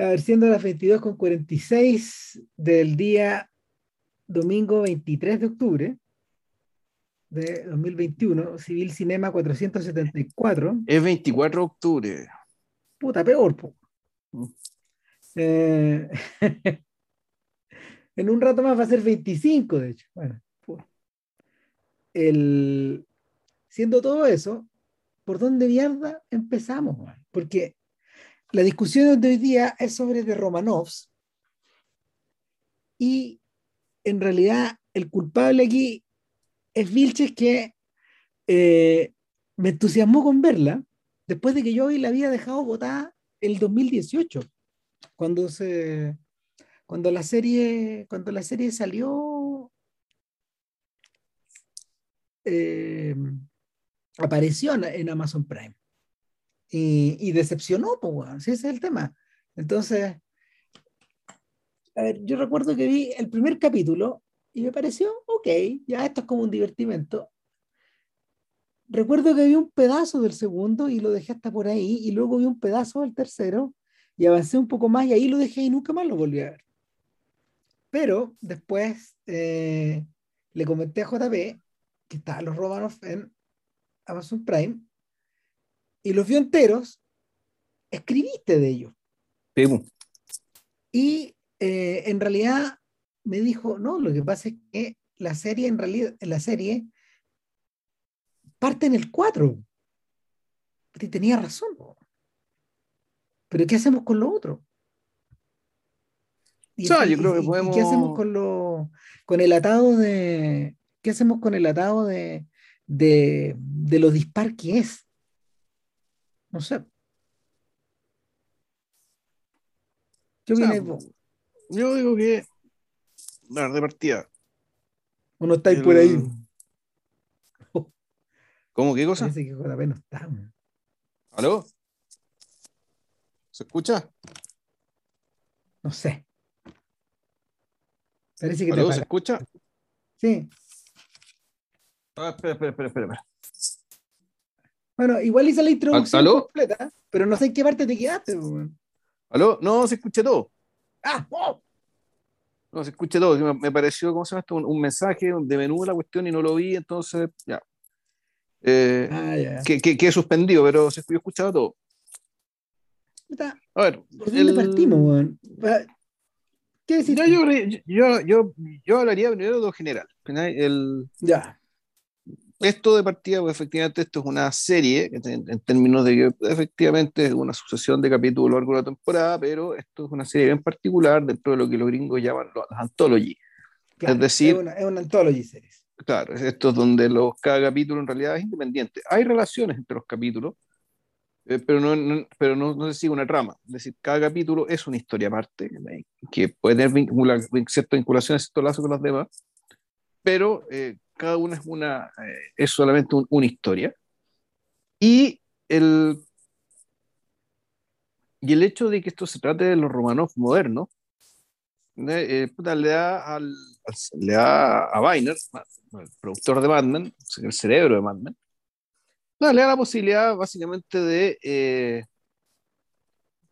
A ver, siendo las 22 con 46 del día domingo 23 de octubre de 2021, Civil Cinema 474. Es 24 de octubre. Puta, peor, po. Mm. Eh, en un rato más va a ser 25, de hecho. Bueno, el, siendo todo eso, ¿por dónde mierda empezamos? man? Porque la discusión de hoy día es sobre The Romanovs. Y en realidad el culpable aquí es Vilches que eh, me entusiasmó con verla después de que yo hoy la había dejado botada el 2018 cuando se cuando la serie cuando la serie salió eh, apareció en Amazon Prime y, decepcionó, pues, weón, si ese es el tema. Entonces, a ver, yo recuerdo que vi el primer capítulo y me pareció, ok, ya esto es como un divertimento. Recuerdo que vi un pedazo del segundo y lo dejé hasta por ahí, y luego vi un pedazo del tercero y avancé un poco más y ahí lo dejé y nunca más lo volví a ver. Pero después eh, le comenté a JP que estaban los Romanov en Amazon Prime y los vio enteros, escribiste de ellos. Sí. Y eh, en realidad me dijo, no, lo que pasa es que la serie, en realidad, la serie parte en el 4. Y tenía razón. Pero ¿qué hacemos con lo otro? Y, O sea, y- yo creo que podemos- ¿Qué hacemos con lo, con el atado de, qué hacemos con el atado de, de, de lo dispar que es? No sé. ¿Qué O sea, opinas? Yo digo que. A ver, de partida. ¿O no estáis el- por ahí? ¿Cómo? ¿Qué cosa? Parece que JP no está. man. ¿Aló? ¿Se escucha? No sé. Parece que te ¿Aló? ¿Se apaga. escucha? Sí. Ah, espera, espera, espera, espera. Bueno, igual hice la introducción ¿Aló? completa, pero no sé en qué parte te quedaste. ¿Aló? No, se escucha todo. Ah, oh, No, se escucha todo. Me, me pareció, ¿cómo se llama esto? Un, un mensaje de menú de la cuestión y no lo vi, entonces, ya. Eh, ah, ya. que, que, suspendido, pero se, yo he escuchado todo. A ver, ¿Por dónde el- partimos, weón? ¿Qué? Ya, tú? yo, yo, yo, yo hablaría primero de lo general. El, Ya. Esto de partida, pues efectivamente esto es una serie, en, en términos de que efectivamente es una sucesión de capítulos a lo largo de la temporada, pero esto es una serie en particular dentro de lo que los gringos llaman las anthology. claro, es decir- Es una, es una anthology series. Claro, es esto es donde los, cada capítulo en realidad es independiente. Hay relaciones entre los capítulos, eh, pero, no, no- pero no, no se sigue una trama. Es decir, cada capítulo es una historia aparte, que puede tener vincula, cierta vinculación, cierto lazo con las demás, pero eh, cada una es, una, eh, es solamente un- una historia. Y el, y el hecho de que esto se trate de los romanos modernos, ¿eh? Eh, puta, le da, al, le da a Weiner, el productor de Mad Men, el cerebro de no, le da la posibilidad básicamente de, eh,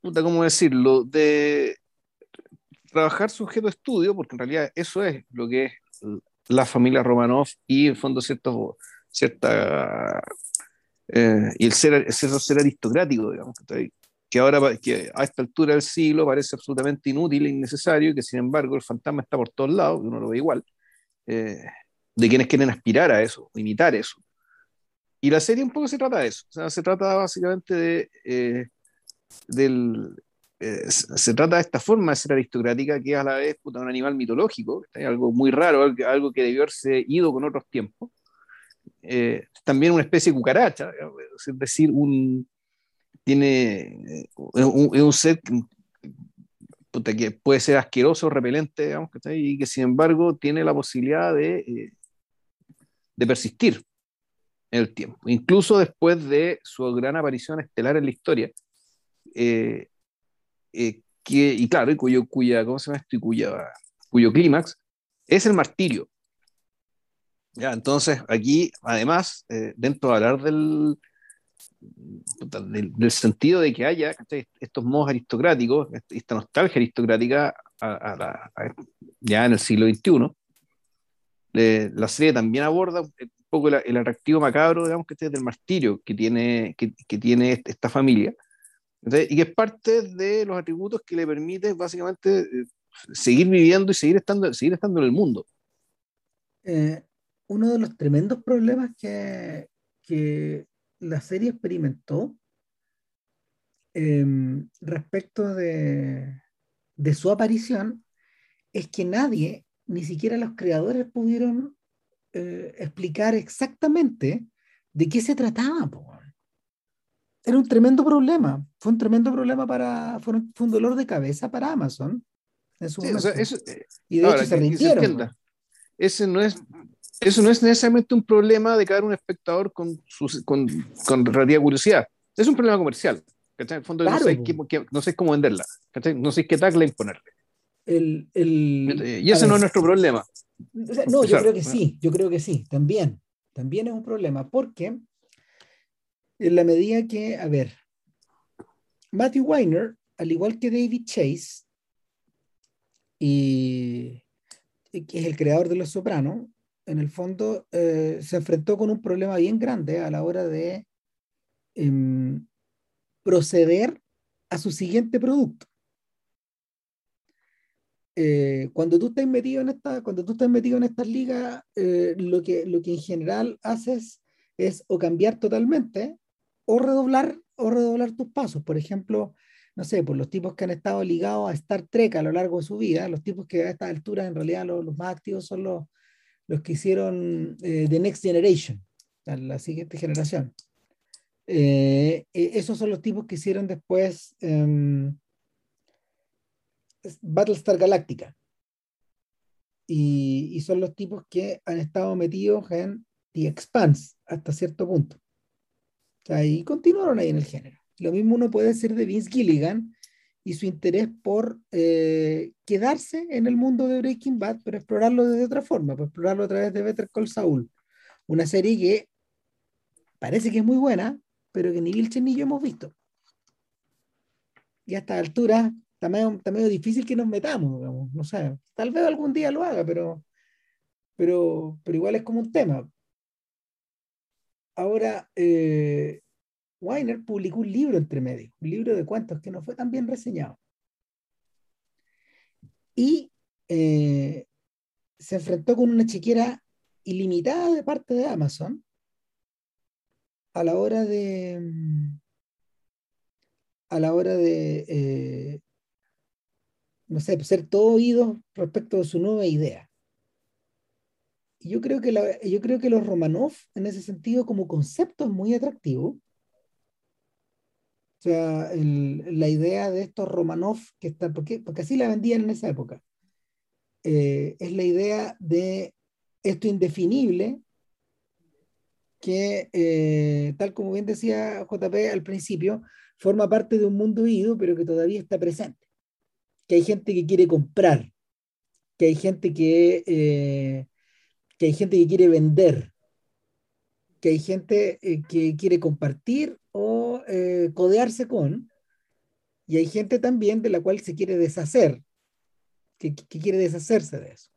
puta, ¿cómo decirlo? De trabajar su objeto de estudio, porque en realidad eso es lo que es la familia Romanov y en fondo ciertos, cierta, eh, y el ser, el ser, aristocrático, digamos, que ahora que a esta altura del siglo parece absolutamente inútil e innecesario, y que sin embargo el fantasma está por todos lados, que uno lo ve igual, eh, de quienes quieren aspirar a eso, imitar eso. Y la serie un poco se trata de eso, o sea, se trata básicamente de, eh, del, eh, se, trata de esta forma de ser aristocrática que es a la vez puta, un animal mitológico, ¿cachai? algo muy raro, algo, que debió haberse ido con otros tiempos. Eh, también una especie de cucaracha, es decir, un, tiene eh, un, un ser puta, que puede ser asqueroso, repelente, digamos, ¿cachai? y que sin embargo tiene la posibilidad de, eh, de persistir en el tiempo, incluso después de su gran aparición estelar en la historia. Eh, eh, que, y claro, cuyo, cuya, ¿cómo se llama esto? Cuya, cuyo clímax es el martirio. Ya, entonces, aquí, además, eh, dentro de hablar del, del, sentido de que haya estos modos aristocráticos, esta nostalgia aristocrática ya en el siglo XXI. la serie también aborda un poco el atractivo macabro, digamos, que es del martirio que tiene, que, que tiene esta familia, y que es parte de los atributos que le permite básicamente eh, seguir viviendo y seguir estando, seguir estando en el mundo. Eh, uno de los tremendos problemas que, que la serie experimentó em, respecto de, de, su aparición es que nadie, ni siquiera los creadores, pudieron eh, explicar exactamente de qué se trataba. Era un tremendo problema, fue un tremendo problema para, fue un, dolor de cabeza para Amazon. y de hecho se rindieron. ese no es eso no es necesariamente un problema de cada un espectador con, con, con relativa curiosidad. Es un problema comercial. En el fondo no, sé no, sé cómo venderla. No sé qué tagline ponerle. El, el, eh, y ese no es nuestro problema. no, yo creo que sí, yo creo que sí, también. También es un problema, porque en la medida que, a ver, Matthew Weiner, al igual que David Chase, y, que es el creador de Los Sopranos, en el fondo eh, se enfrentó con un problema bien grande a la hora de em, proceder a su siguiente producto. Eh, cuando tú estás metido en esta, cuando tú estás metido en estas ligas, eh, lo, que, lo que en general haces es o cambiar totalmente o redoblar, o redoblar tus pasos. Por ejemplo, no sé, por los tipos que han estado ligados a Star Trek a lo largo de su vida, los tipos que a esta altura en realidad los, los más activos son los, los que hicieron eh, The Next Generation, la siguiente generación. Eh, e, esos son los tipos que hicieron después em, Battlestar Galactica. Y, y, son los tipos que han estado metidos en The Expanse hasta cierto punto. Y continuaron ahí en el género. Lo mismo uno puede decir de Vince Gilligan, y su interés por eh, quedarse en el mundo de Breaking Bad, pero explorarlo de otra forma, pues explorarlo a través de Better Call Saul. Una serie que parece que es muy buena, pero que ni Vilchen ni yo hemos visto. Y a esta altura está medio, difícil que nos metamos, no sé, tal vez algún día lo haga, pero, pero, pero igual es como un tema. Ahora, eh, Weiner publicó un libro entre medio, un libro de cuentos que no fue tan bien reseñado. Y eh, se enfrentó con una chequera ilimitada de parte de Amazon a la hora de a la hora de eh, no sé, ser todo oído respecto a su nueva idea. Yo creo que yo creo que los Romanov en ese sentido como concepto es muy atractivo. O sea, la idea de estos Romanov, que está, porque, porque así la vendían en esa época, eh, es la idea de esto indefinible que, eh, tal como bien decía JP al principio, forma parte de un mundo ido, pero que todavía está presente. Que hay gente que quiere comprar, que hay gente que, eh, que hay gente que quiere vender, que hay gente que quiere compartir o eh, codearse con, y hay gente también de la cual se quiere deshacer, que, quiere deshacerse de eso.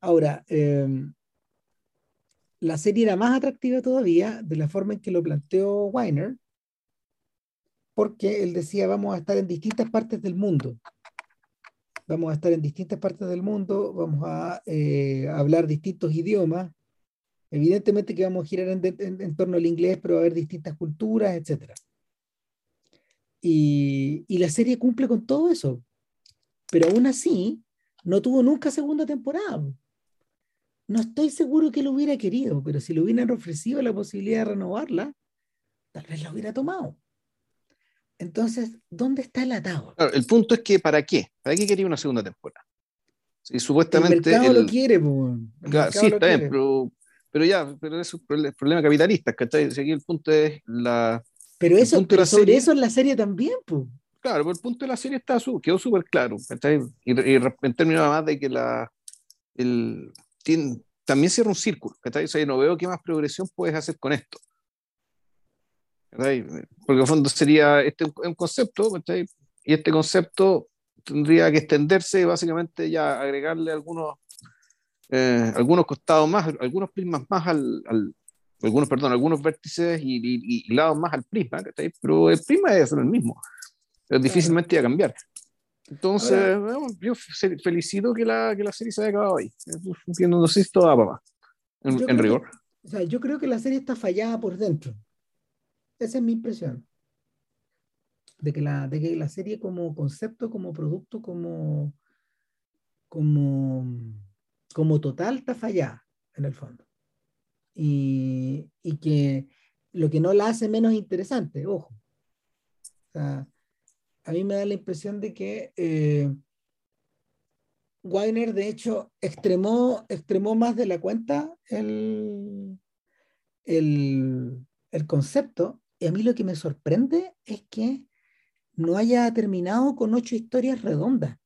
Ahora, em, la serie era más atractiva todavía de la forma en que lo planteó Weiner, porque él decía, vamos a estar en distintas partes del mundo. Vamos a estar en distintas partes del mundo, vamos a eh, hablar distintos idiomas, Evidentemente que vamos a girar en, torno al inglés, pero va a haber distintas culturas, etc. Y, y, la serie cumple con todo eso. Pero aún así, no tuvo nunca segunda temporada. No estoy seguro que lo hubiera querido, pero si le hubieran ofrecido la posibilidad de renovarla, tal vez la hubiera tomado. Entonces, ¿dónde está el atado? el punto es que, ¿para qué? ¿Para qué quería una segunda temporada? Si supuestamente. El mercado lo quiere, pues. sí, está bien, pero pero ya, pero es un problema capitalista, ¿cachai? Aquí el punto es la... Pero eso, sobre eso en la serie también, pues. Claro, pero el punto de la serie está, quedó súper claro, ¿cachai? Y, en términos más de que la... El, también cierra un círculo, ¿cachai? O sea, no veo qué más progresión puedes hacer con esto. Porque en fondo sería este un concepto, y este concepto tendría que extenderse y básicamente ya agregarle algunos, eh, algunos costados más, algunos prismas más al, algunos, perdón, algunos vértices y, lados más al prisma, pero el prisma es el mismo, es difícilmente a cambiar. Entonces, yo felicito que la, que la serie se haya acabado ahí. No sé si esto va papá, en, rigor. o sea, yo creo que la serie está fallada por dentro. Esa es mi impresión. De que la, de que la serie como concepto, como producto, como, como, como total está fallada, en el fondo. Y, y que lo que no la hace menos interesante, ojo. A mí me da la impresión de que eh, Weiner, de hecho, extremó, extremó más de la cuenta el, el, el concepto y a mí lo que me sorprende es que no haya terminado con ocho historias redondas.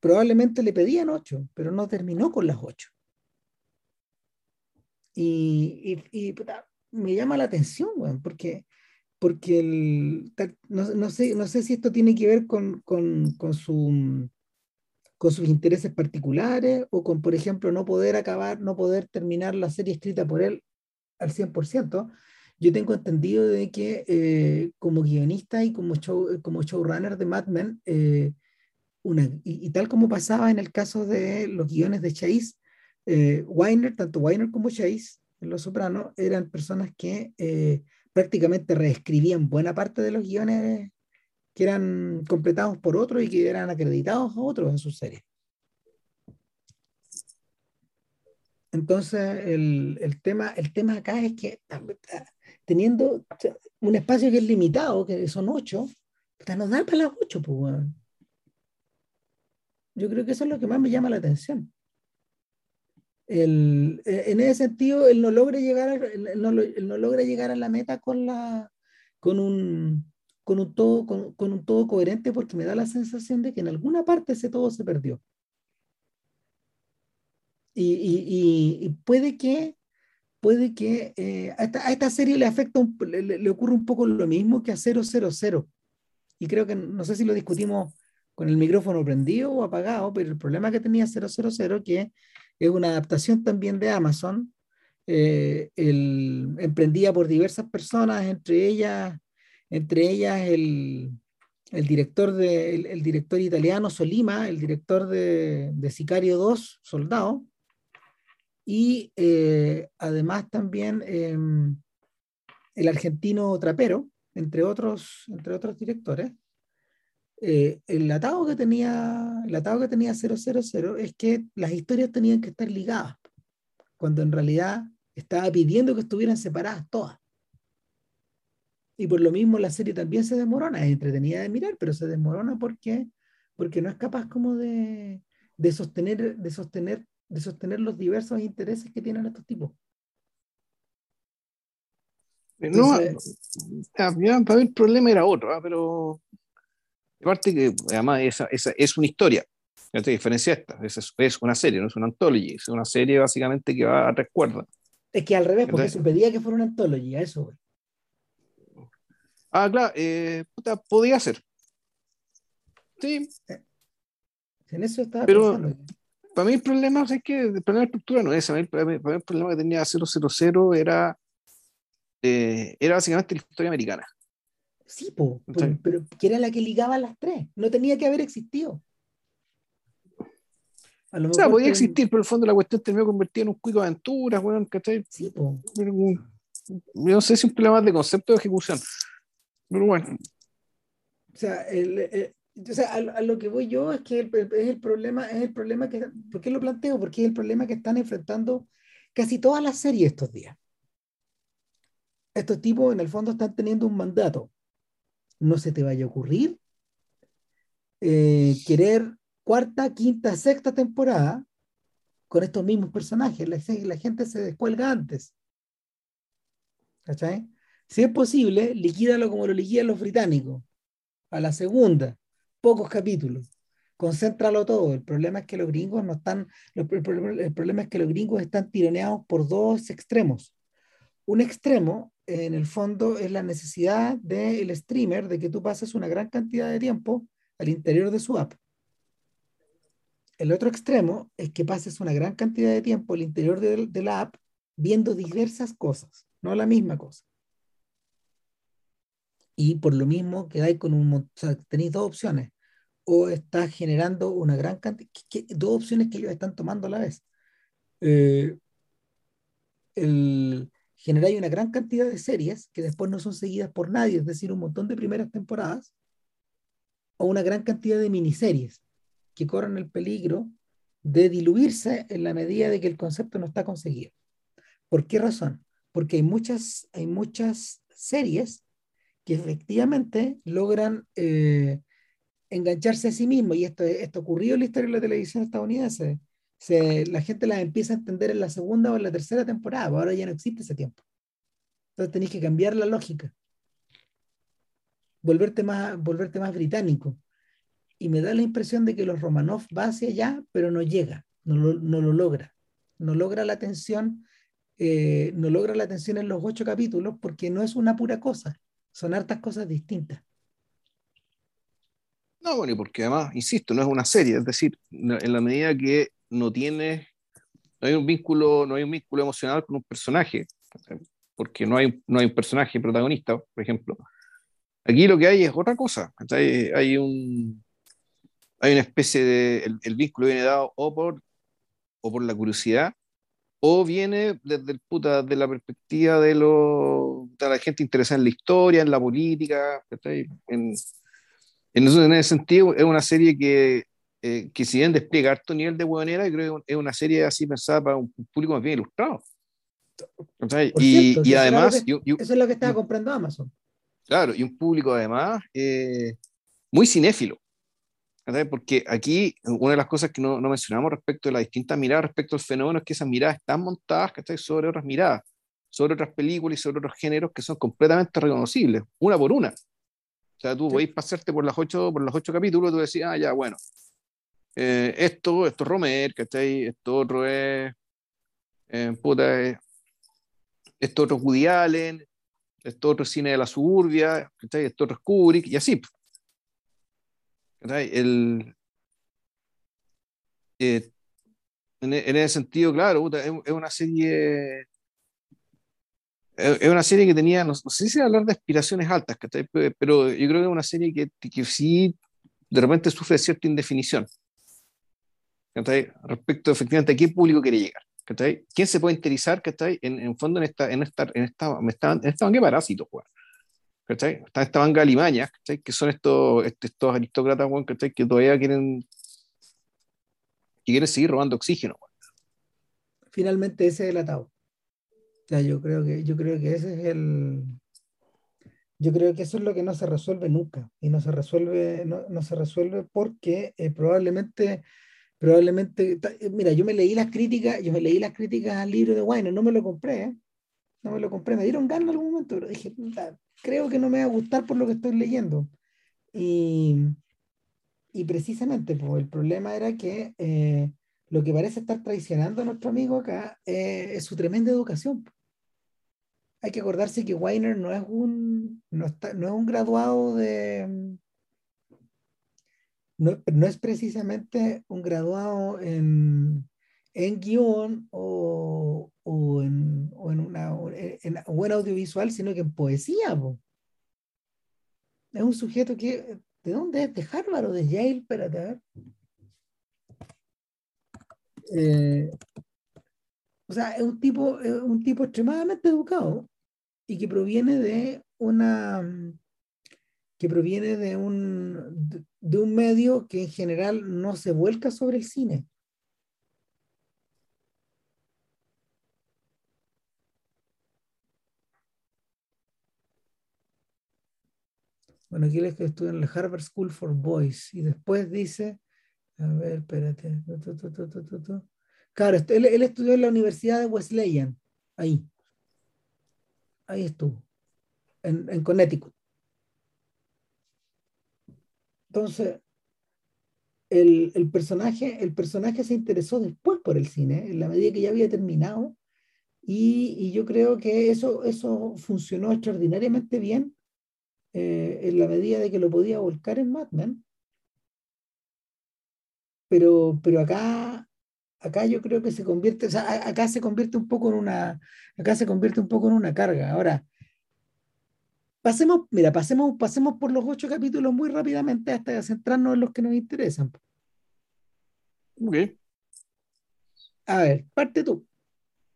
Probablemente le pedían ocho, pero no terminó con las ocho. Y, me llama la atención, porque, porque el, no, sé, no sé si esto tiene que ver con, con, con, su, con sus intereses particulares o con, por ejemplo, no poder acabar, no poder terminar la serie escrita por él al 100%, yo tengo entendido de que eh, como guionista y como, show, como showrunner de Mad Men, eh, y, tal como pasaba en el caso de los guiones de Chase, eh, Weiner, tanto Weiner como Chase, en Los Sopranos, eran personas que prácticamente reescribían buena parte de los guiones que eran completados por otros y que eran acreditados a otros en sus series. Entonces, el, el, tema, el tema acá es que teniendo un espacio que es limitado, que son ocho, nos da para las ocho, pues. Yo creo que eso es lo que más me llama la atención. El, e, en ese sentido, él no logra llegar, él no, él no logra llegar a la meta con, la, con, un, con, un todo, con, con un todo coherente porque me da la sensación de que en alguna parte ese todo se perdió. Y, puede que, puede que eh, a, esta, serie le afecta, le, ocurre un poco lo mismo que a 000. Y creo que, no sé si lo discutimos con el micrófono prendido o apagado, pero el problema que tenía 000, que es una adaptación también de Amazon, eh, el, emprendida por diversas personas, entre ellas, entre ellas el, el director, de, el, director italiano Solima, el director de, de Sicario 2, Soldado, y eh, además también em, el argentino Trapero, entre otros, entre otros directores. Eh, el atado que tenía el atado que tenía 000 es que las historias tenían que estar ligadas cuando en realidad estaba pidiendo que estuvieran separadas todas y por lo mismo la serie también se desmorona es entretenida de mirar pero se desmorona porque porque no es capaz como de, de sostener de sostener de sostener los diversos intereses que tienen estos tipos. no, para mí el problema era otro, ¿ah? pero aparte que además esa, esa es una historia, no te diferencia esta, es, es, una serie, no es una anthology, es una serie básicamente que va a recuerda. Es que al revés, porque se pedía que fuera una anthology, a eso. Ah, claro, eh, puta, podía ser. Sí. Eh, en eso estaba pero, pensando para mí el problema es que el problema de estructura no es ese. Para mí, el problema que tenía 000 era, eh, era básicamente la historia americana. Sí, pero, que era la que ligaba a las tres. No tenía que haber existido. o sea, podía existir, pero en el fondo la cuestión terminó convertida en un cuico de aventuras, bueno, ¿cachai? Sí, po. Yo no sé si es un problema de concepto de ejecución. Pero bueno. O sea, el, o sea, a, lo que voy yo es que es el problema, es el problema que, ¿por qué lo planteo? Porque es el problema que están enfrentando casi todas las series estos días. Estos tipos en el fondo están teniendo un mandato. No se te vaya a ocurrir eh, querer cuarta, quinta, sexta temporada con estos mismos personajes. La, la gente se descuelga antes. ¿Cachai? Si es posible, liquídalo como lo liquidan los británicos. A la segunda pocos capítulos. Concéntralo todo. El problema es que los gringos no están, el, problema es que los gringos están tironeados por dos extremos. un extremo, en el fondo, es la necesidad del streamer de que tú pases una gran cantidad de tiempo al interior de su app. El otro extremo es que pases una gran cantidad de tiempo al interior de, la app viendo diversas cosas, no la misma cosa. Y por lo mismo quedáis con un o sea, tenéis dos opciones. O estás generando una gran cantidad, dos opciones que ellos están tomando a la vez. Eh, generáis una gran cantidad de series que después no son seguidas por nadie, es decir, un montón de primeras temporadas, o una gran cantidad de miniseries que corren el peligro de diluirse en la medida de que el concepto no está conseguido. ¿Por qué razón? Porque hay muchas, hay muchas series que efectivamente logran eh, engancharse a sí mismos, y esto, esto ocurrió en la historia de la televisión estadounidense. Se, la gente las empieza a entender en la segunda o en la tercera temporada, ahora ya no existe ese tiempo. Entonces tenéis que cambiar la lógica, volverte más, volverte más británico. Y me da la impresión de que los Romanov va hacia allá, pero no llega, no lo, no lo logra. No logra la atención, eh, no logra la atención en los ocho capítulos porque no es una pura cosa son hartas cosas distintas. No, bueno, y porque además, insisto, no es una serie, es decir, en la medida que no tiene, no hay un vínculo, no hay un vínculo emocional con un personaje, porque no hay, no hay un personaje protagonista, por ejemplo. Aquí lo que hay es otra cosa, hay un hay una especie de, el, vínculo viene dado o por, o por la curiosidad, o viene desde el puta, de la perspectiva de los la gente interesada en la historia, en la política. En, en, ese sentido, es una serie que, eh, que si bien despliega alto nivel de huevonera, creo que es una serie así pensada para un público más bien ilustrado. Y, y, además... eso es lo que estaba comprando Amazon. Claro, y un público además eh, muy cinéfilo. Porque aquí una de las cosas que no, no, mencionamos respecto de las distintas miradas respecto al fenómeno es que esas miradas están montadas sobre otras miradas sobre otras películas y sobre otros géneros que son completamente reconocibles, una por una. O sea, tú sí. podéis pasarte por las ocho, por los ocho capítulos, tú decís, ah, ya, bueno, eh, esto, esto es Romer, ¿cachai? Esto otro es, eh, puta, eh, esto otro es Woody Allen, esto otro es cine de la suburbia, ¿cachai? Esto otro es Kubrick, y así. El, eh, en, en, ese sentido, claro, puta, es, es una serie es una serie que tenía, no, sé si hablar de aspiraciones altas, pero yo creo que es una serie que, que sí de repente sufre cierta indefinición. Respecto efectivamente a qué público quiere llegar. ¿Quién se puede interesar en, en fondo en esta, en esta, en esta, en esta, en esta de parásitos? Está esta manga de alimañas, que son estos, estos aristócratas que todavía quieren, que quieren seguir robando oxígeno. Finalmente ese es el atado yo creo que, yo creo que ese es el. Yo creo que eso es lo que no se resuelve nunca. Y no se resuelve, no, no se resuelve porque eh, probablemente, probablemente. Eh, mira, yo me leí las críticas, yo me leí las críticas al libro de Wayne, no me lo compré, ¿eh? No me lo compré, me dieron ganas en algún momento, pero dije, creo que no me va a gustar por lo que estoy leyendo. Y, y precisamente, pues, el problema era que lo que parece estar traicionando a nuestro amigo acá es su tremenda educación hay que acordarse que Weiner no es un, no, está, no es un graduado de... No, no, es precisamente un graduado en, en guion o, o, en, o en, una, en, buen audiovisual, sino que en poesía. Es un sujeto que, ¿de dónde es? ¿De Harvard o de Yale? Espérate, a ver. Eh, o sea, es un tipo, es un tipo extremadamente educado y que proviene de una que proviene de un, de un medio que en general no se vuelca sobre el cine. Bueno, aquí les que estudia en la Harvard School for Boys y después dice, a ver, espérate. Claro, él, él estudió en la Universidad de Wesleyan, ahí ahí estuvo, en, en Connecticut. Entonces, el, el, personaje, el personaje se interesó después por el cine, en la medida que ya había terminado, Y, yo creo que eso, eso funcionó extraordinariamente bien eh, en la medida de que lo podía volcar en Mad Men. Pero, pero acá, acá yo creo que se convierte, o sea, acá se convierte un poco en una, acá se convierte un poco en una carga. Ahora, pasemos, mira, pasemos, pasemos por los ocho capítulos muy rápidamente hasta centrarnos en los que nos interesan. Ok. A ver, parte tú.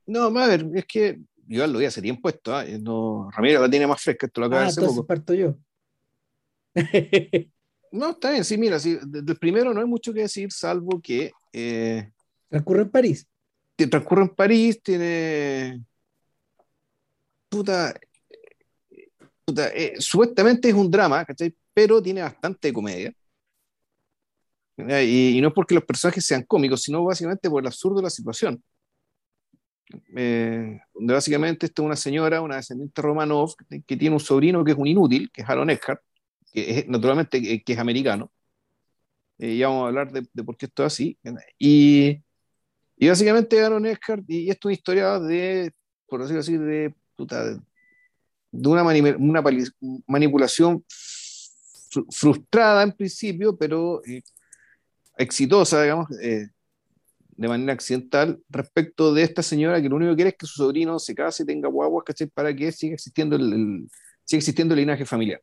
No, a ver, es que yo lo voy a hacer bien puesto. ¿eh? No, Ramiro la tiene más fresca, esto lo acaba ah, de hacer entonces parto yo. no, está bien, sí, mira, sí, del primero no hay mucho que decir, salvo que. Eh, transcurre en París. Transcurre en París, tiene. Puta. puta eh, supuestamente es un drama, ¿cachai? Pero tiene bastante comedia. Y, y, no es porque los personajes sean cómicos, sino básicamente por el absurdo de la situación eh, donde básicamente esta es una señora, una descendiente Romanov, que, tiene un sobrino que es un inútil, que es Aaron Eckhart, que es, naturalmente eh, que es americano. Eh, ya vamos a hablar de, por qué esto es así. Y, y básicamente Aaron Eckhart, y, esto es una historia de, por decirlo así, de, de una, una manipulación frustrada en principio, pero exitosa, digamos, de manera accidental respecto de esta señora que lo único que quiere es que su sobrino se case y tenga guaguas, ¿cachai? Para que siga existiendo el, siga existiendo el linaje familiar.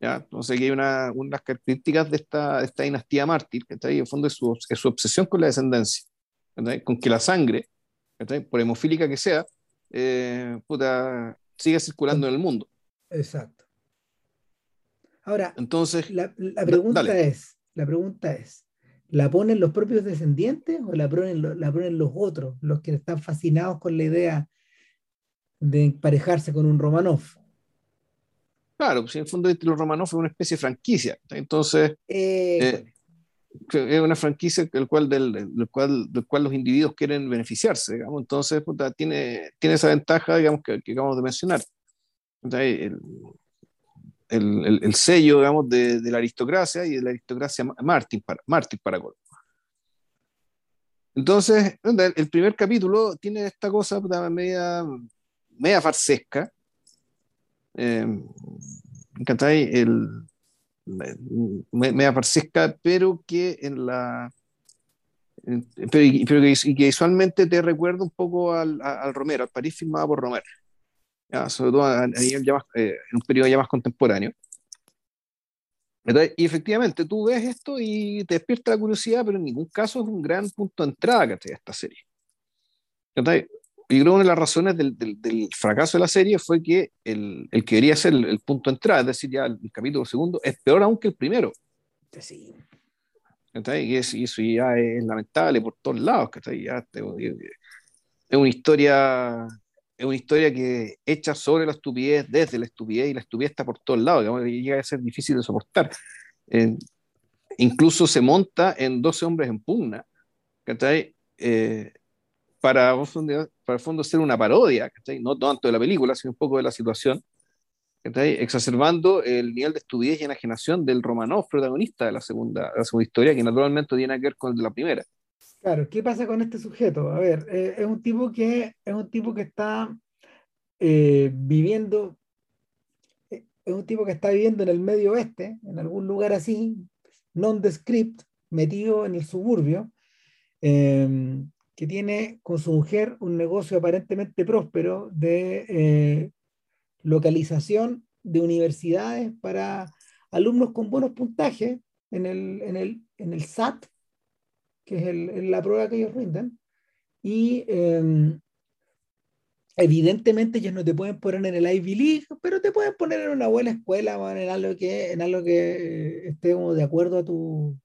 ¿Ya? Entonces aquí hay una, unas características de esta, esta dinastía mártir, que ahí en fondo es su, es su obsesión con la descendencia, con que la sangre, por hemofílica que sea, eh, puta, siga circulando en el mundo. Exacto. Ahora, entonces la, la pregunta es, la pregunta es, ¿La ponen los propios descendientes o la ponen, la ponen los otros, los que están fascinados con la idea de emparejarse con un Romanov? Claro, pues en el fondo los Romanov es una especie de franquicia. Entonces, eh, es una franquicia del cual, del, cual, del cual los individuos quieren beneficiarse. Digamos. Entonces, tiene, tiene esa ventaja digamos, que, acabamos de mencionar. el, el, el, sello, digamos, de, de, la aristocracia y de la aristocracia Martín para, Martín para Entonces, el primer capítulo tiene esta cosa media, media farsesca. Eh, el, media farsesca, pero que en la. Pero, pero que, y que, visualmente te recuerda un poco al, al Romero, al París filmado por Romero sobre todo eh, en un periodo ya más contemporáneo. Y efectivamente, tú ves esto y te despierta la curiosidad, pero en ningún caso es un gran punto de entrada de esta serie. Y creo que una de las razones del, del, fracaso de la serie fue que el, el que debería ser el, punto de entrada, es decir, ya el, capítulo segundo, es peor aún que el primero. Sí. Y, eso ya es lamentable por todos lados. Ya, es una historia es una historia que echa sobre la estupidez desde la estupidez y la estupidez está por todos lados, digamos, llega a ser difícil de soportar. Eh, incluso se monta en 12 hombres en pugna, eh, para, para el fondo ser una parodia, no tanto de la película, sino un poco de la situación, exacerbando el nivel de estupidez y enajenación del Romanov, protagonista de la segunda, la segunda historia, que naturalmente tiene que ver con la primera. Claro, ¿qué pasa con este sujeto? A ver, eh, es un tipo que es un tipo que está eh, viviendo, eh, es un tipo que está viviendo en el medio oeste, en algún lugar así, non-descript, metido en el suburbio, que tiene con su mujer un negocio aparentemente próspero de localización de universidades para alumnos con buenos puntajes en el, en el, en el SAT que es la prueba que ellos rinden, y em, evidentemente ellos no te pueden poner en el Ivy League, pero te pueden poner en una buena escuela, en algo que, en algo que esté de acuerdo a tu,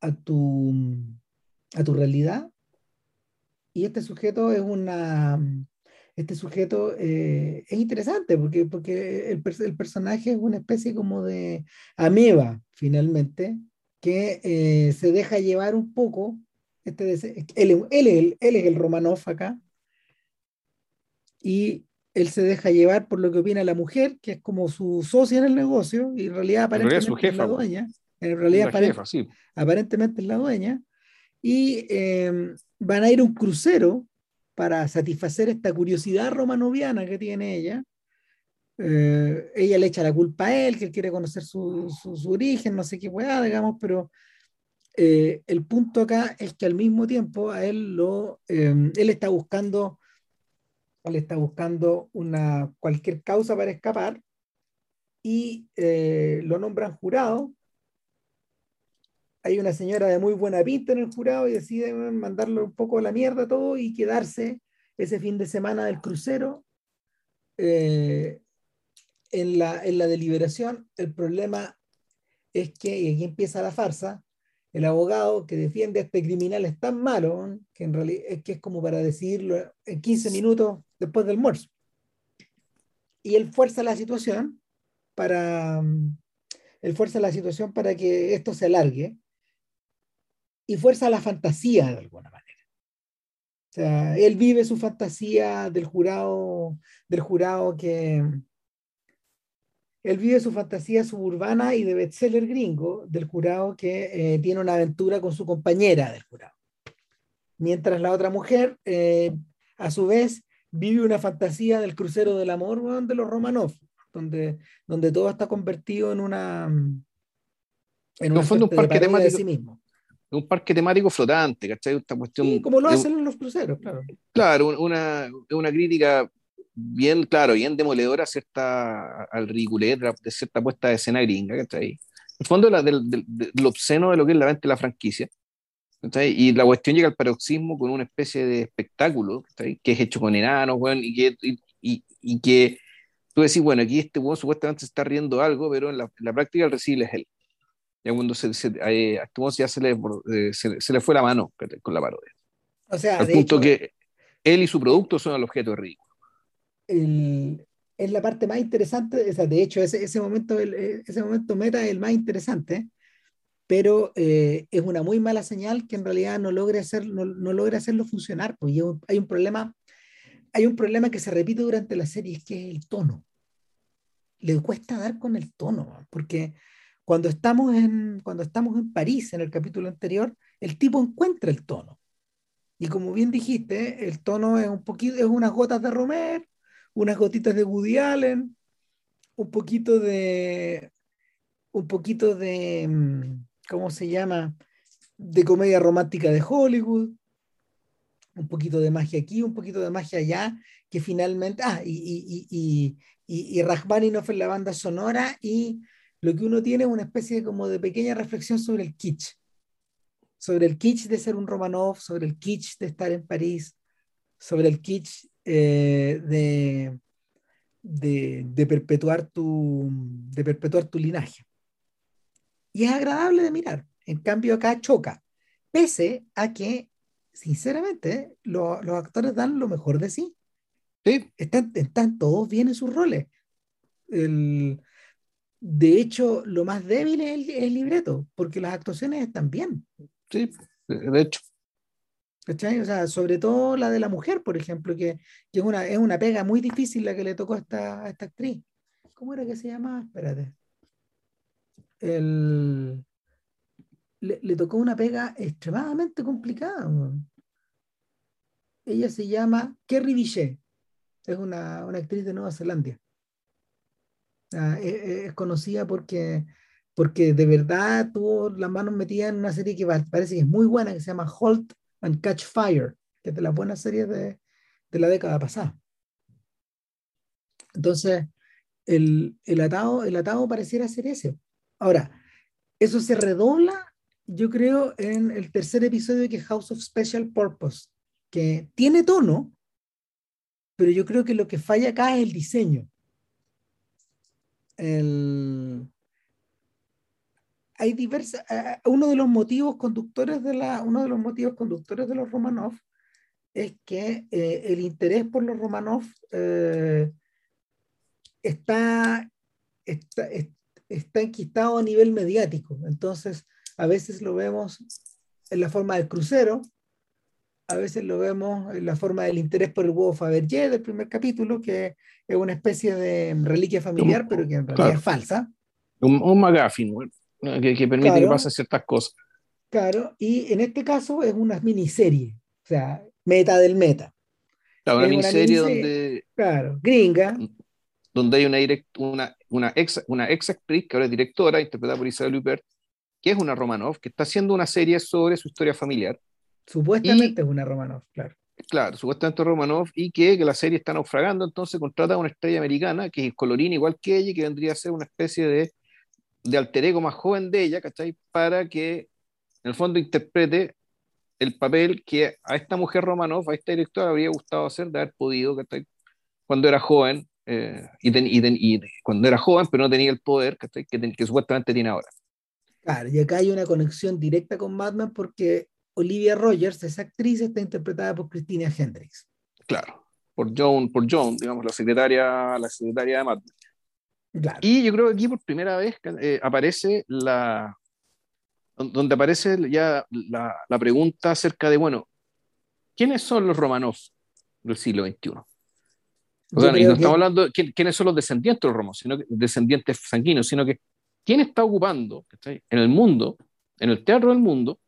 a tu, a tu realidad. Y este sujeto es una, este sujeto eh, es interesante porque, porque el, el, personaje es una especie como de ameba, finalmente, que eh, se deja llevar un poco, este, él, él, él, es el Romanov acá, y él se deja llevar por lo que opina la mujer, que es como su socia en el negocio, y en realidad aparentemente es la dueña. En realidad aparentemente es la dueña. Y em, van a ir a un crucero para satisfacer esta curiosidad romanoviana que tiene ella. Eh, ella le echa la culpa a él, que él quiere conocer su, su, origen, no sé qué pueda, digamos, pero eh, el punto acá es que al mismo tiempo a él lo, él está buscando, él está buscando una, cualquier causa para escapar y lo nombran jurado. Hay una señora de muy buena pinta en el jurado y decide mandarle un poco a la mierda todo y quedarse ese fin de semana del crucero eh, en, la, en la deliberación. El problema es que, y aquí empieza la farsa, el abogado que defiende a este criminal es tan malo que en realidad es que es como para decidirlo en 15 minutos después del almuerzo. Y él fuerza la situación para, él fuerza la situación para que esto se alargue y fuerza la fantasía de alguna manera. O sea, él vive su fantasía del jurado, del jurado que... Él vive su fantasía suburbana y de bestseller gringo del jurado que eh, tiene una aventura con su compañera del jurado. Mientras la otra mujer, eh, a su vez, vive una fantasía del crucero del amor de los Romanov, donde, donde todo está convertido en una... En un parque temático, de sí mismo un parque temático flotante, ¿cachai? Esta cuestión, sí, como lo hacen en los cruceros, claro. Claro, una, una crítica bien, claro, bien demoledora cierta, al ridiculez de cierta puesta de escena gringa, ¿cachai? En el fondo, la, del, lo obsceno de lo que es la venta de la franquicia. ¿cachai? Y la cuestión llega al paroxismo con una especie de espectáculo, ¿cachai? Que es hecho con enanos, bueno, y que, y, y, que tú decís, bueno, aquí este weón supuestamente se está riendo algo, pero en la, en la práctica el recibe es él ya cuando se, se, eh, ya se le, eh, se, le fue la mano con la parodia. O sea, al punto que él y su producto son el objeto de ridículo. Es la parte más interesante, o sea, de hecho, ese, ese, momento, eh, ese momento meta es el más interesante, pero es una muy mala señal que en realidad no logre, hacer, no, no logre hacerlo funcionar, pues hay un problema, hay un problema que se repite durante la serie, es que es el tono. Le cuesta dar con el tono, porque cuando estamos, en, cuando estamos en París, en el capítulo anterior, el tipo encuentra el tono. Y como bien dijiste, el tono es un poquito, es unas gotas de Romer, unas gotitas de Woody Allen, un poquito de, un poquito de, mm, ¿cómo se llama? De comedia romántica de Hollywood, un poquito de magia aquí, un poquito de magia allá, que finalmente, ah, y, y, y, y, y Rachmaninoff en la banda sonora y lo que uno tiene es una especie como de pequeña reflexión sobre el kitsch, sobre el kitsch de ser un Romanov, sobre el kitsch de estar en París, sobre el kitsch eh, de, de, perpetuar tu, de perpetuar tu linaje. Y es agradable de mirar. En cambio, acá choca, pese a que, sinceramente, los actores dan lo mejor de sí. Sí. Están, están todos bien en sus roles. El, de hecho, lo más débil es el, libreto, porque las actuaciones están bien. Sí, de hecho. O sea, sobre todo la de la mujer, por ejemplo, que, es, una, es una pega muy difícil la que le tocó a esta, esta actriz. ¿Cómo era que se llamaba? Espérate. El, le, tocó una pega extremadamente complicada. Ella se llama Kerry Vichet. Es una, una actriz de Nueva Zelanda. Ah, e, e, es, conocida porque, porque de verdad tuvo las manos metidas en una serie que parece que es muy buena, que se llama Halt and Catch Fire, que es de las buenas series de, de la década pasada. Entonces, el, el, atado, el atado pareciera ser ese. Ahora, eso se redobla, yo creo, en el tercer episodio que House of Special Purpose, que tiene tono, pero yo creo que lo que falla acá es el diseño hay diversas, uno de los motivos conductores de la, uno de los motivos conductores de los Romanov es que eh, el interés por los Romanov eh, está, está, está enquistado a nivel mediático. Entonces, a veces lo vemos en la forma del crucero, a veces lo vemos en la forma del interés por el huevo Fabergé del primer capítulo, que es una especie de reliquia familiar, pero que en realidad es falsa. Un, un McGuffin, que, que, permite que pasen ciertas cosas. Claro, y en este caso es una miniserie, o sea, meta del meta. Claro, una miniserie donde. Claro, gringa. Donde hay una, direct, una, una, ex, una ex actriz que ahora es directora, interpretada por Isabel Huppert, que es una Romanov, que está haciendo una serie sobre su historia familiar. Supuestamente es una Romanov, claro. Claro, supuestamente Romanov, y que, que, la serie está naufragando, entonces contrata a una estrella americana, que es colorina igual que ella, y que vendría a ser una especie de, de alter ego más joven de ella, ¿cachai? Para que en el fondo interprete el papel que a esta mujer Romanov, a esta directora, habría gustado hacer de haber podido, cuando era joven, eh, y, y, cuando era joven, pero no tenía el poder que, que, supuestamente tiene ahora. Claro, y acá hay una conexión directa con Batman porque Olivia Rogers, esa actriz, está interpretada por Christina Hendricks. Claro, por Joan, por Joan digamos, la secretaria, la secretaria de Batman. Claro. Y yo creo que aquí por primera vez eh, aparece la, donde aparece ya la, la, pregunta acerca de, bueno, ¿quiénes son los Romanov del siglo XXI? O sea, y no estamos hablando de quiénes son los descendientes de los Romanov, sino que, descendientes sanguíneos, sino que quién está ocupando en el mundo, en el teatro del mundo,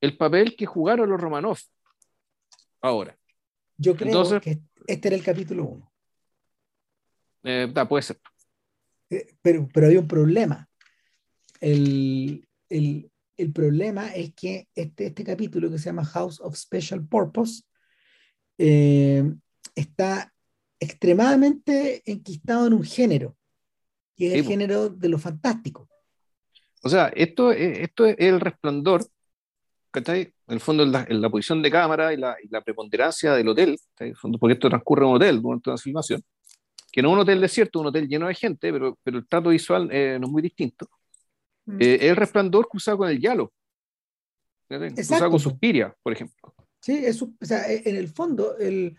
el papel que jugaron los Romanov ahora. Yo creo que este era el capítulo 1. Eh, puede ser. Eh, pero, pero hay un problema. El, el, el, problema es que este, este capítulo que se llama House of Special Purpose eh, está extremadamente enquistado en un género, que es el género de lo fantástico. O sea, esto, esto es el resplandor, ¿cachai? En el fondo, en la, posición de cámara y la, y la preponderancia del hotel, porque esto transcurre en un hotel durante la filmación, que no es un hotel desierto, un hotel lleno de gente, pero, pero el trato visual eh, no es muy distinto. Mm. Eh, el resplandor cruzado con el hielo. Cruzado con Suspiria, por ejemplo. Sí, es, o sea, en el fondo el,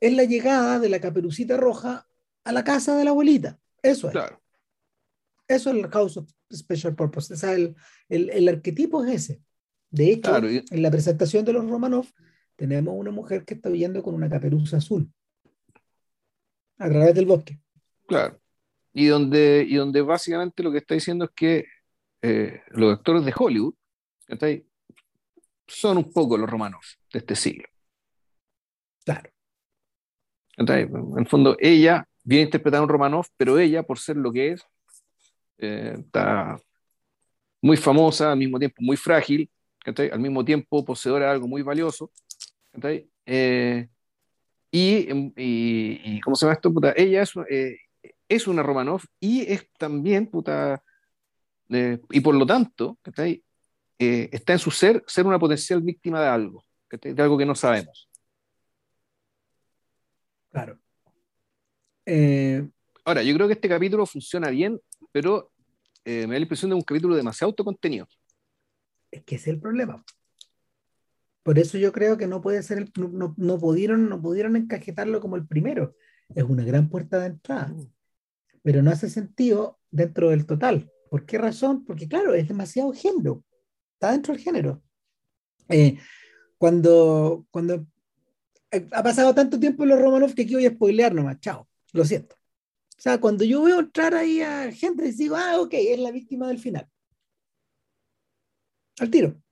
es la llegada de la caperucita roja a la casa de la abuelita. Eso es. Claro. Eso es el House of Special Purpose. O sea, el, el, el arquetipo es ese. De hecho, en la presentación de los Romanov, tenemos una mujer que está viendo con una caperuza azul a través del bosque. Claro. Y donde, y donde básicamente lo que está diciendo es que eh, los actores de Hollywood son un poco los romanos de este siglo. Claro. En el fondo, ella viene a interpretar a un Romanov, pero ella, por ser lo que es, eh, está muy famosa, al mismo tiempo muy frágil, al mismo tiempo poseedora de algo muy valioso. Eh, y, y, ¿cómo se llama esto? ella es, es una Romanov y es también puta, y por lo tanto, eh, está en su ser ser una potencial víctima de algo, de algo que no sabemos. Claro. Eh, Ahora, yo creo que este capítulo funciona bien, pero eh, me da la impresión de un capítulo demasiado autocontenido. Es que ese es el problema. Por eso yo creo que no puede ser, no, no, pudieron, no pudieron encajetarlo como el primero. Es una gran puerta de entrada, mm. pero no hace sentido dentro del total. ¿Por qué razón? Porque claro, es demasiado género, está dentro del género. Eh, cuando, cuando eh, ha pasado tanto tiempo en los Romanov que aquí voy a spoilear nomás, chao, lo siento. O sea, cuando yo veo entrar ahí a gente, digo, ah, ok, es la víctima del final. Al tiro.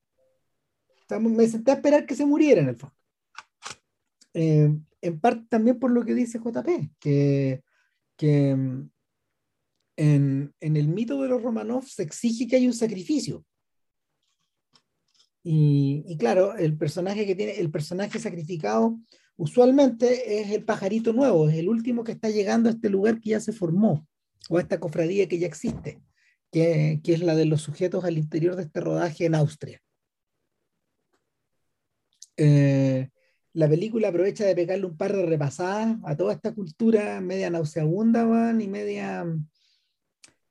Me senté a esperar que se muriera en el fondo. Eh, en parte también por lo que dice JP, que, que en, el mito de los Romanov se exige que haya un sacrificio. Y, claro, el personaje que tiene, el personaje sacrificado usualmente es el pajarito nuevo, es el último que está llegando a este lugar que ya se formó, o a esta cofradía que ya existe, que, es la de los sujetos al interior de este rodaje en Austria. Eh, la película aprovecha de pegarle un par de repasadas a toda esta cultura media nauseabunda y media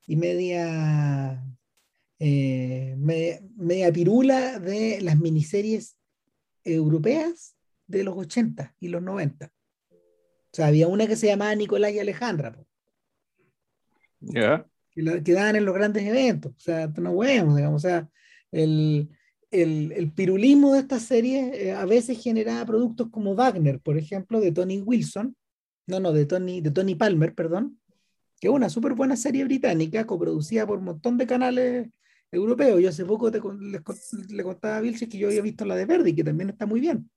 y media, eh, media, pirula de las miniseries europeas de los 80 y los 90. O sea, había una que se llamaba Nicolás y Alejandra. Ya. Que, daban en los grandes eventos. O sea, no digamos. O sea, el, el, pirulismo de esta serie eh, a veces generaba productos como Wagner, por ejemplo, de Tony Wilson. No, no, de Tony, de Tony Palmer, perdón que es una súper buena serie británica, coproducida por un montón de canales europeos. Yo hace poco le, contaba a Vilches que yo había visto la de Verdi, que también está muy bien.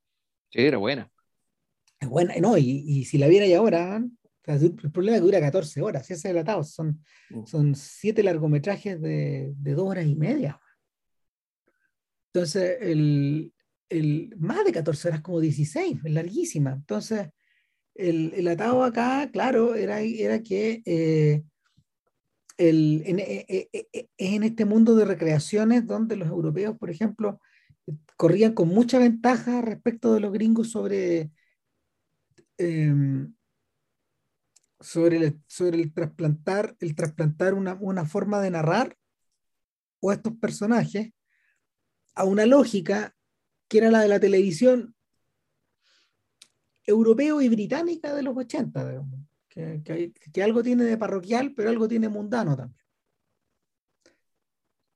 Sí, era buena. Es buena, no, y, y si la viera ya ahora, el problema es que dura 14 horas, ese es el atado, son, Mm. son siete largometrajes de, de dos horas y media. Entonces, el, el, más de 14 horas, como 16, es larguísima. Entonces, el, el atado acá, claro, era, era que eh, el, en, eh, eh, es en este mundo de recreaciones donde los europeos, por ejemplo, corrían con mucha ventaja respecto de los gringos sobre, em, sobre, el, sobre el trasplantar, el trasplantar una, una forma de narrar o estos personajes a una lógica que era la de la televisión europeo y británica de los 80, digamos, que, que, que, algo tiene de parroquial, pero algo tiene mundano también.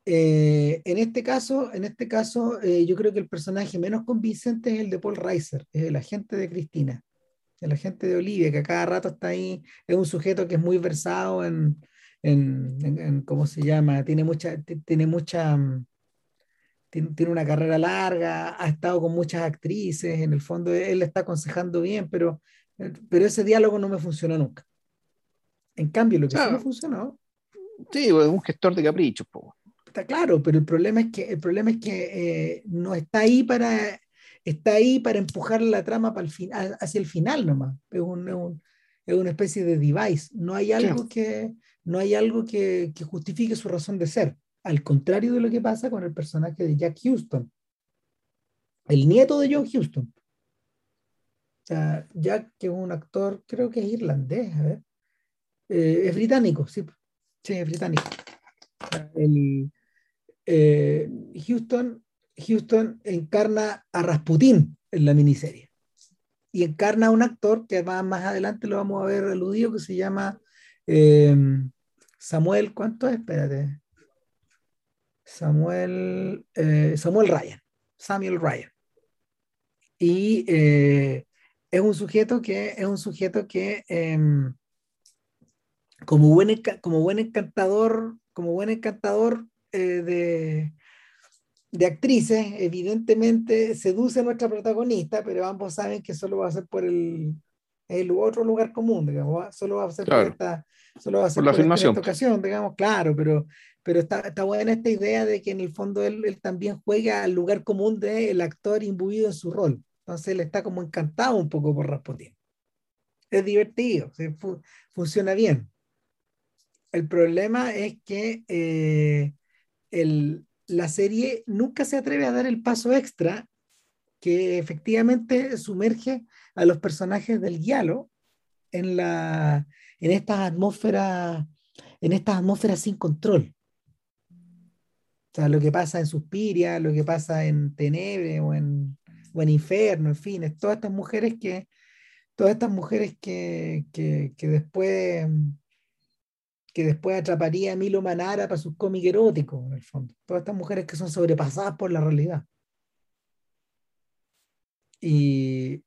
Eh, en este caso, en este caso eh, yo creo que el personaje menos convincente es el de Paul Reiser, es el agente de Cristina, el agente de Olivia, que a cada rato está ahí, es un sujeto que es muy versado en, en, en, en ¿cómo se llama? Tiene mucha, tiene mucha, tiene, tiene, una carrera larga, ha estado con muchas actrices, en el fondo él le está aconsejando bien, pero, pero ese diálogo no me funcionó nunca. En cambio, lo que claro. sí me funcionó. Sí, es un gestor de caprichos, po. Está claro, pero el problema es que, el problema es que eh, no está ahí para está ahí para empujar la trama para el fin, hacia el final nomás. Es, un, es, un, es una especie de device. No hay algo, que, no hay algo que, que, justifique su razón de ser. Al contrario de lo que pasa con el personaje de Jack Houston, el nieto de John Houston. O Jack, que es un actor, creo que es irlandés. Eh, es británico, sí, sí, es británico. El, eh, Houston Houston encarna a Rasputín en la miniserie. Y encarna a un actor que más, más adelante lo vamos a ver aludido, que se llama eh, Samuel, ¿cuánto es? Espérate. Samuel, eh, Samuel Ryan. Samuel Ryan. Y eh, es un sujeto que es un sujeto que em, como buen, como buen encantador, como buen encantador de, de actrices, evidentemente seduce a nuestra protagonista, pero ambos saben que solo va a ser por el, el otro lugar común, digamos, solo va a ser claro. por esta, solo va a ser por la por filmación. esta ocasión, digamos, claro, pero, pero está, está buena esta idea de que en el fondo él, él también juega al lugar común del actor imbuido en su rol. Entonces él está como encantado un poco por Rasputin. Es divertido, funciona bien. El problema es que eh, el, la serie nunca se atreve a dar el paso extra que efectivamente sumerge a los personajes del guialo en, la, en estas atmósferas en estas atmósferas sin control. Lo que pasa en Suspiria, lo que pasa en Tenebre o en, o en Inferno, en fin, es todas estas mujeres que todas estas mujeres que, que, que después que después atraparía a Milo Manara para sus cómics eróticos, en el fondo. Todas estas mujeres que son sobrepasadas por la realidad. Y,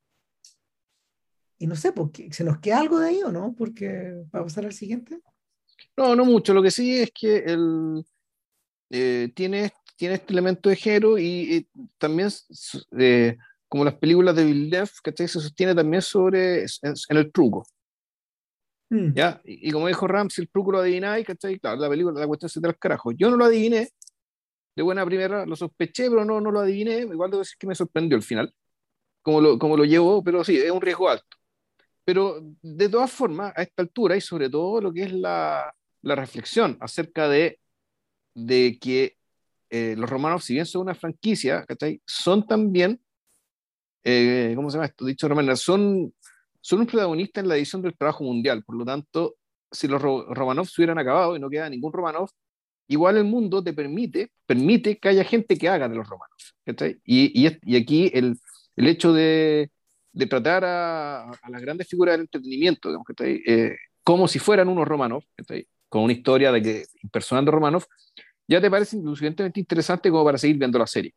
y no sé, porque ¿se nos queda algo de ahí o no? Porque va a pasar al siguiente. No, no mucho. Lo que sí es que el, eh, tiene, tiene este elemento de género y, y también, eh, como las películas de Villeneuve, que se sostiene también sobre en, en el truco. Mm. ¿Ya? Y, y, como dijo Ramsey, el truco lo adivináis, ¿cachai? Claro, la película, la cuestión se te los carajos. Yo no lo adiviné, de buena primera, lo sospeché, pero no, no lo adiviné. Igual debo decir que me sorprendió al final, como lo, como lo llevo, pero sí, es un riesgo alto. Pero de todas formas, a esta altura, y sobre todo lo que es la, la reflexión acerca de, de que eh, los romanos, si bien son una franquicia, ¿cachai? Son también, eh, ¿cómo se llama esto? Dicho de manera, son son un protagonista en la edición del trabajo mundial. Por lo tanto, si los Romanov se hubieran acabado y no queda ningún Romanov, igual el mundo te permite, permite que haya gente que haga de los Romanov. Y, y, aquí el, el hecho de, de tratar a, a, las grandes figuras del entretenimiento, eh, como si fueran unos Romanov, con una historia de que impersonando Romanov, ya te parece suficientemente interesante como para seguir viendo la serie.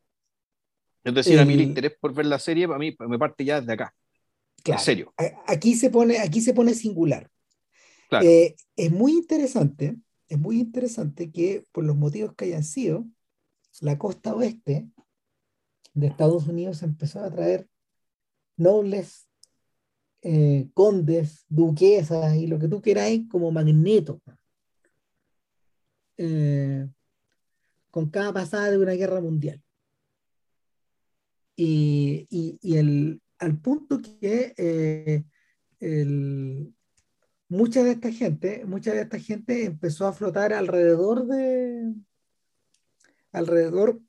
Es decir, el... a mí el interés por ver la serie, a mí me parte ya desde acá. Claro. En serio. Aquí se pone, aquí se pone singular. Claro. Eh, es muy interesante, es muy interesante que por los motivos que hayan sido, la costa oeste de Estados Unidos empezó a traer nobles eh, condes, duquesas y lo que tú queráis como magneto. Eh, con cada pasada de una guerra mundial. Y, y, el, al punto que eh, mucha de esta gente, mucha de esta gente empezó a flotar alrededor de alrededor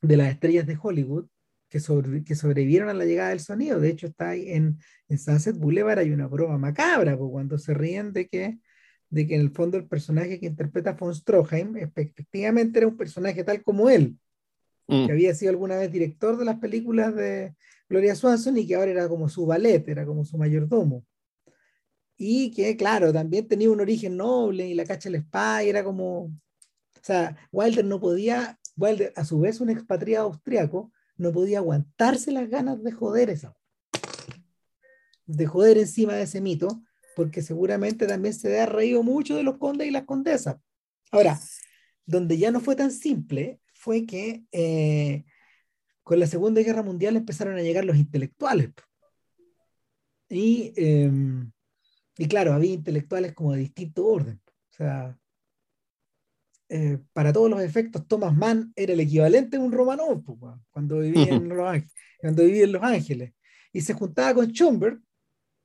de las estrellas de Hollywood que, que sobrevivieron a la llegada del sonido. De hecho, está ahí en, en Sunset Boulevard hay una broma macabra, cuando se ríen de que, de que en el fondo el personaje que interpreta von Stroheim efectivamente era un personaje tal como él, que mm. había sido alguna vez director de las películas de Gloria Swanson y que ahora era como su ballet, era como su mayordomo. Y que, claro, también tenía un origen noble y la cacha el spa y era como... O sea, Wilder no podía, Wilder, a su vez un expatriado austriaco, no podía aguantarse las ganas de joder esa. De joder encima de ese mito, porque seguramente también se ha reído mucho de los condes y las condesas. Ahora, donde ya no fue tan simple fue que eh, con la Segunda Guerra Mundial empezaron a llegar los intelectuales. Y, em, y claro, había intelectuales como de distinto orden. O sea, eh, para todos los efectos, Thomas Mann era el equivalente a un Romanov cuando, vivía en Los Ángeles, cuando vivía en Los Ángeles. Y se juntaba con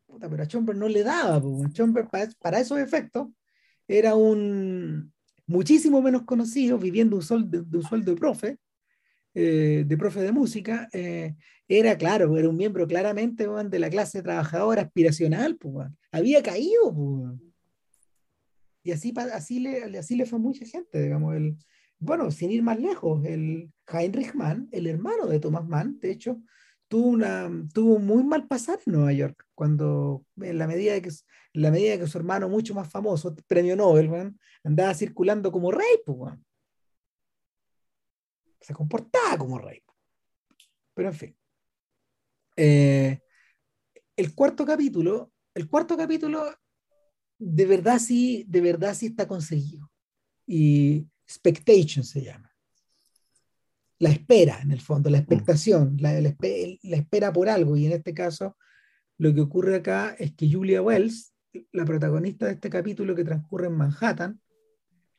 Schomberg, pero a Schomberg no le daba. Schomberg, para, para esos efectos, era un, muchísimo menos conocido, viviendo un, sol, de, un sueldo de profe, eh, de profe de música, eh, era claro, era un miembro claramente de la clase trabajadora aspiracional, había caído. Y así, así, le, así le fue a mucha gente, digamos. El, bueno, sin ir más lejos, el Heinrich Mann, el hermano de Thomas Mann, de hecho, tuvo, una, tuvo muy mal pasar en Nueva York, cuando en la medida de que, la medida que su hermano mucho más famoso, premio Nobel, andaba circulando como rey, se comportaba como rey. Pero en fin. Eh, el cuarto capítulo, el cuarto capítulo de verdad sí, de verdad sí está conseguido. Y expectation se llama la espera, en el fondo, la mm. expectación, la, espera por algo. Y en este caso, lo que ocurre acá es que Julia Wells, la protagonista de este capítulo que transcurre en Manhattan,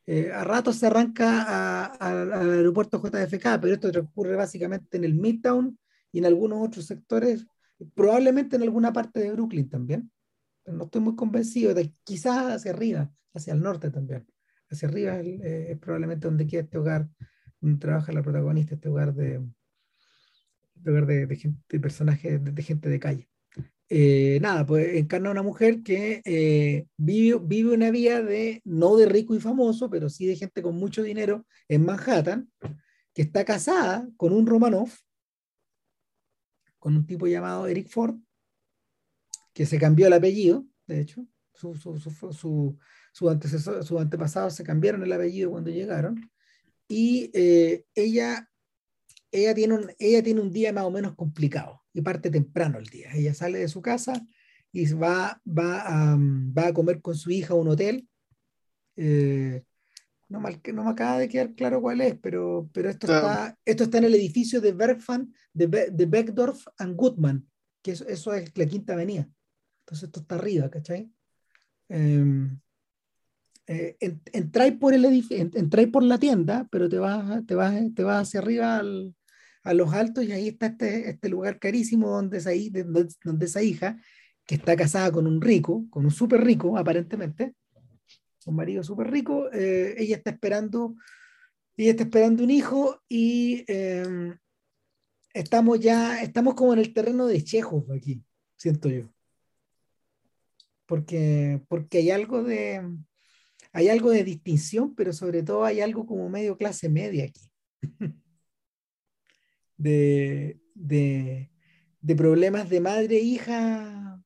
eh, a ratos se arranca al aeropuerto JFK, pero esto transcurre básicamente en el Midtown y en algunos otros sectores, probablemente en alguna parte de Brooklyn también. Pero no estoy muy convencido, de, quizás hacia arriba, hacia el norte también. Hacia arriba es, eh, es probablemente donde queda este hogar trabaja la protagonista, este lugar de, lugar de, de, gente, de personajes, de, gente de calle. Eh, nada, pues encarna una mujer que eh, vive, vive una vida de, no de rico y famoso, pero sí de gente con mucho dinero en Manhattan, que está casada con un Romanov, con un tipo llamado Eric Ford, que se cambió el apellido, de hecho, su, su, su, sus antepasados se cambiaron el apellido cuando llegaron, y eh, ella, ella, tiene un, ella tiene un día más o menos complicado y parte temprano el día. Ella sale de su casa y va, va, a, va a comer con su hija a un hotel. Eh, no, mal, no me acaba de quedar claro cuál es, pero, pero esto, está, esto está en el edificio de Bergfan, de, de Beckdorf and Goodman, que eso, eso, es la quinta avenida. Entonces esto está arriba, ¿cachai? Eh, eh, entráis por el entráis por la tienda, pero te vas, te vas, te vas hacia arriba a los altos y ahí está este, este lugar carísimo donde esa, donde, donde esa hija, que está casada con un rico, con un súper rico aparentemente, un marido súper rico, eh, ella está esperando, ella está esperando un hijo y em, estamos ya, estamos como en el terreno de Chejo aquí, siento yo. Porque, porque hay algo de, hay algo de distinción, pero sobre todo hay algo como medio clase media aquí. de, problemas de madre e hija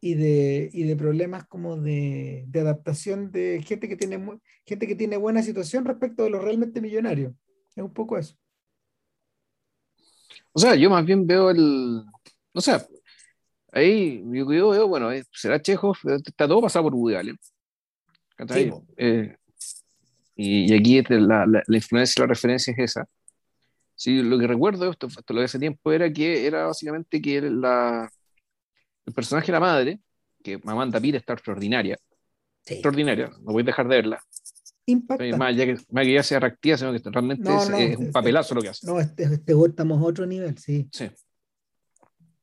y de, de problemas como de, adaptación de gente que, tiene, gente que tiene buena situación respecto de los realmente millonarios. Es un poco eso. O sea, yo más bien veo el. O sea, ahí yo veo, bueno, eh, será Chejo, está todo pasado por Woody Allen. Eh, y, aquí la, la, la, influencia, la referencia es esa. Sí, lo que recuerdo, esto, esto lo de ese tiempo, era que era básicamente que la, el personaje de la madre, que Amanda Pitt está extraordinaria, extraordinaria, no voy a dejar de verla. Impacta. Más allá que, más que ya sea reactiva, sino que realmente No, es, no, es un papelazo lo que hace. No, este, este estamos a otro nivel, sí. Sí.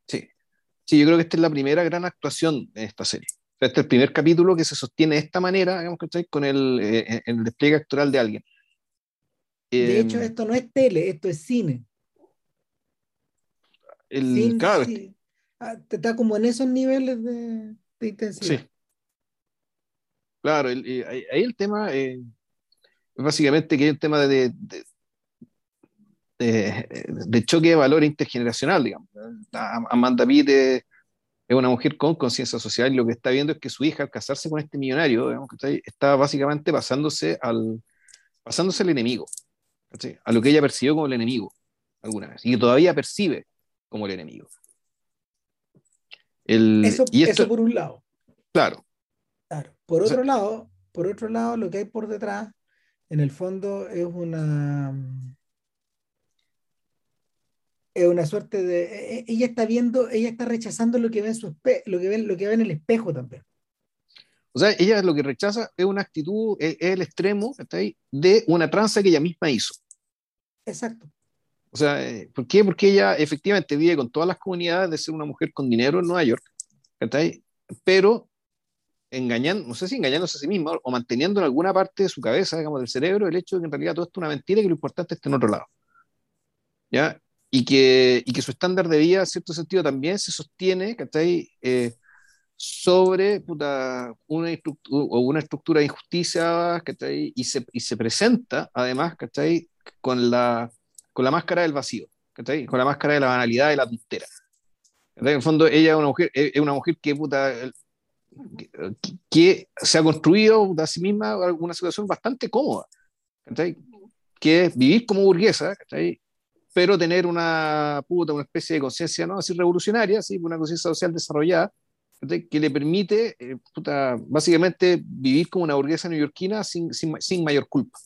Sí. Sí, yo creo que esta es la primera gran actuación de esta serie. Este es el primer capítulo que se sostiene de esta manera, digamos que con el, eh, el despliegue actoral de alguien. De Eh, hecho, esto no es tele, esto es cine. el, Cine, claro, sí. Ah, te- está como en esos niveles de, de intensidad. Sí. Claro, el- eh, ahí el tema eh, es básicamente que hay un tema de, de, de- de choque de valor intergeneracional, digamos. Amanda Pitt es, una mujer con conciencia social y lo que está viendo es que su hija, al casarse con este millonario, está básicamente pasándose al, pasándose al enemigo, a lo que ella percibió como el enemigo alguna vez y que todavía percibe como el enemigo. El, Eso, y esto, eso por un lado. claro, Claro. Por O sea- otro lado, por otro lado, lo que hay por detrás, en el fondo, es una es una suerte de e- e- ella está viendo, ella está rechazando lo que ve en su espe- lo que ve, lo que ve en el espejo también. O sea, ella lo que rechaza es una actitud, es, es el extremo ¿cachai? de una tranza que ella misma hizo. Exacto. O sea, eh, ¿por qué? Porque ella efectivamente vive con todas las comunidades de ser una mujer con dinero en Nueva York, ¿cachai? pero engañando, no sé si engañándose a sí misma o manteniendo en alguna parte de su cabeza, digamos, del cerebro, el hecho de que en realidad todo esto es una mentira y que lo importante está en otro lado. ¿Ya? Y que, y que su estándar de vida, en cierto sentido, también se sostiene, ¿cachai? Eh, sobre puta, una, estructura, una estructura de injusticia ¿cachai? Y, se, y se presenta además ¿cachai? Con, la, con la máscara del vacío, ¿cachai? con la máscara de la banalidad y la tontera. En el fondo, ella es una mujer, es una mujer que, puta, que, que se ha construido a sí misma una situación bastante cómoda, ¿cachai? que es vivir como burguesa, ¿cachai? Pero tener una, puta, una especie de conciencia, no así revolucionaria, ¿sí? una conciencia social desarrollada, que le permite, eh, puta, básicamente, vivir como una burguesa neoyorquina sin, sin, sin mayor culpa.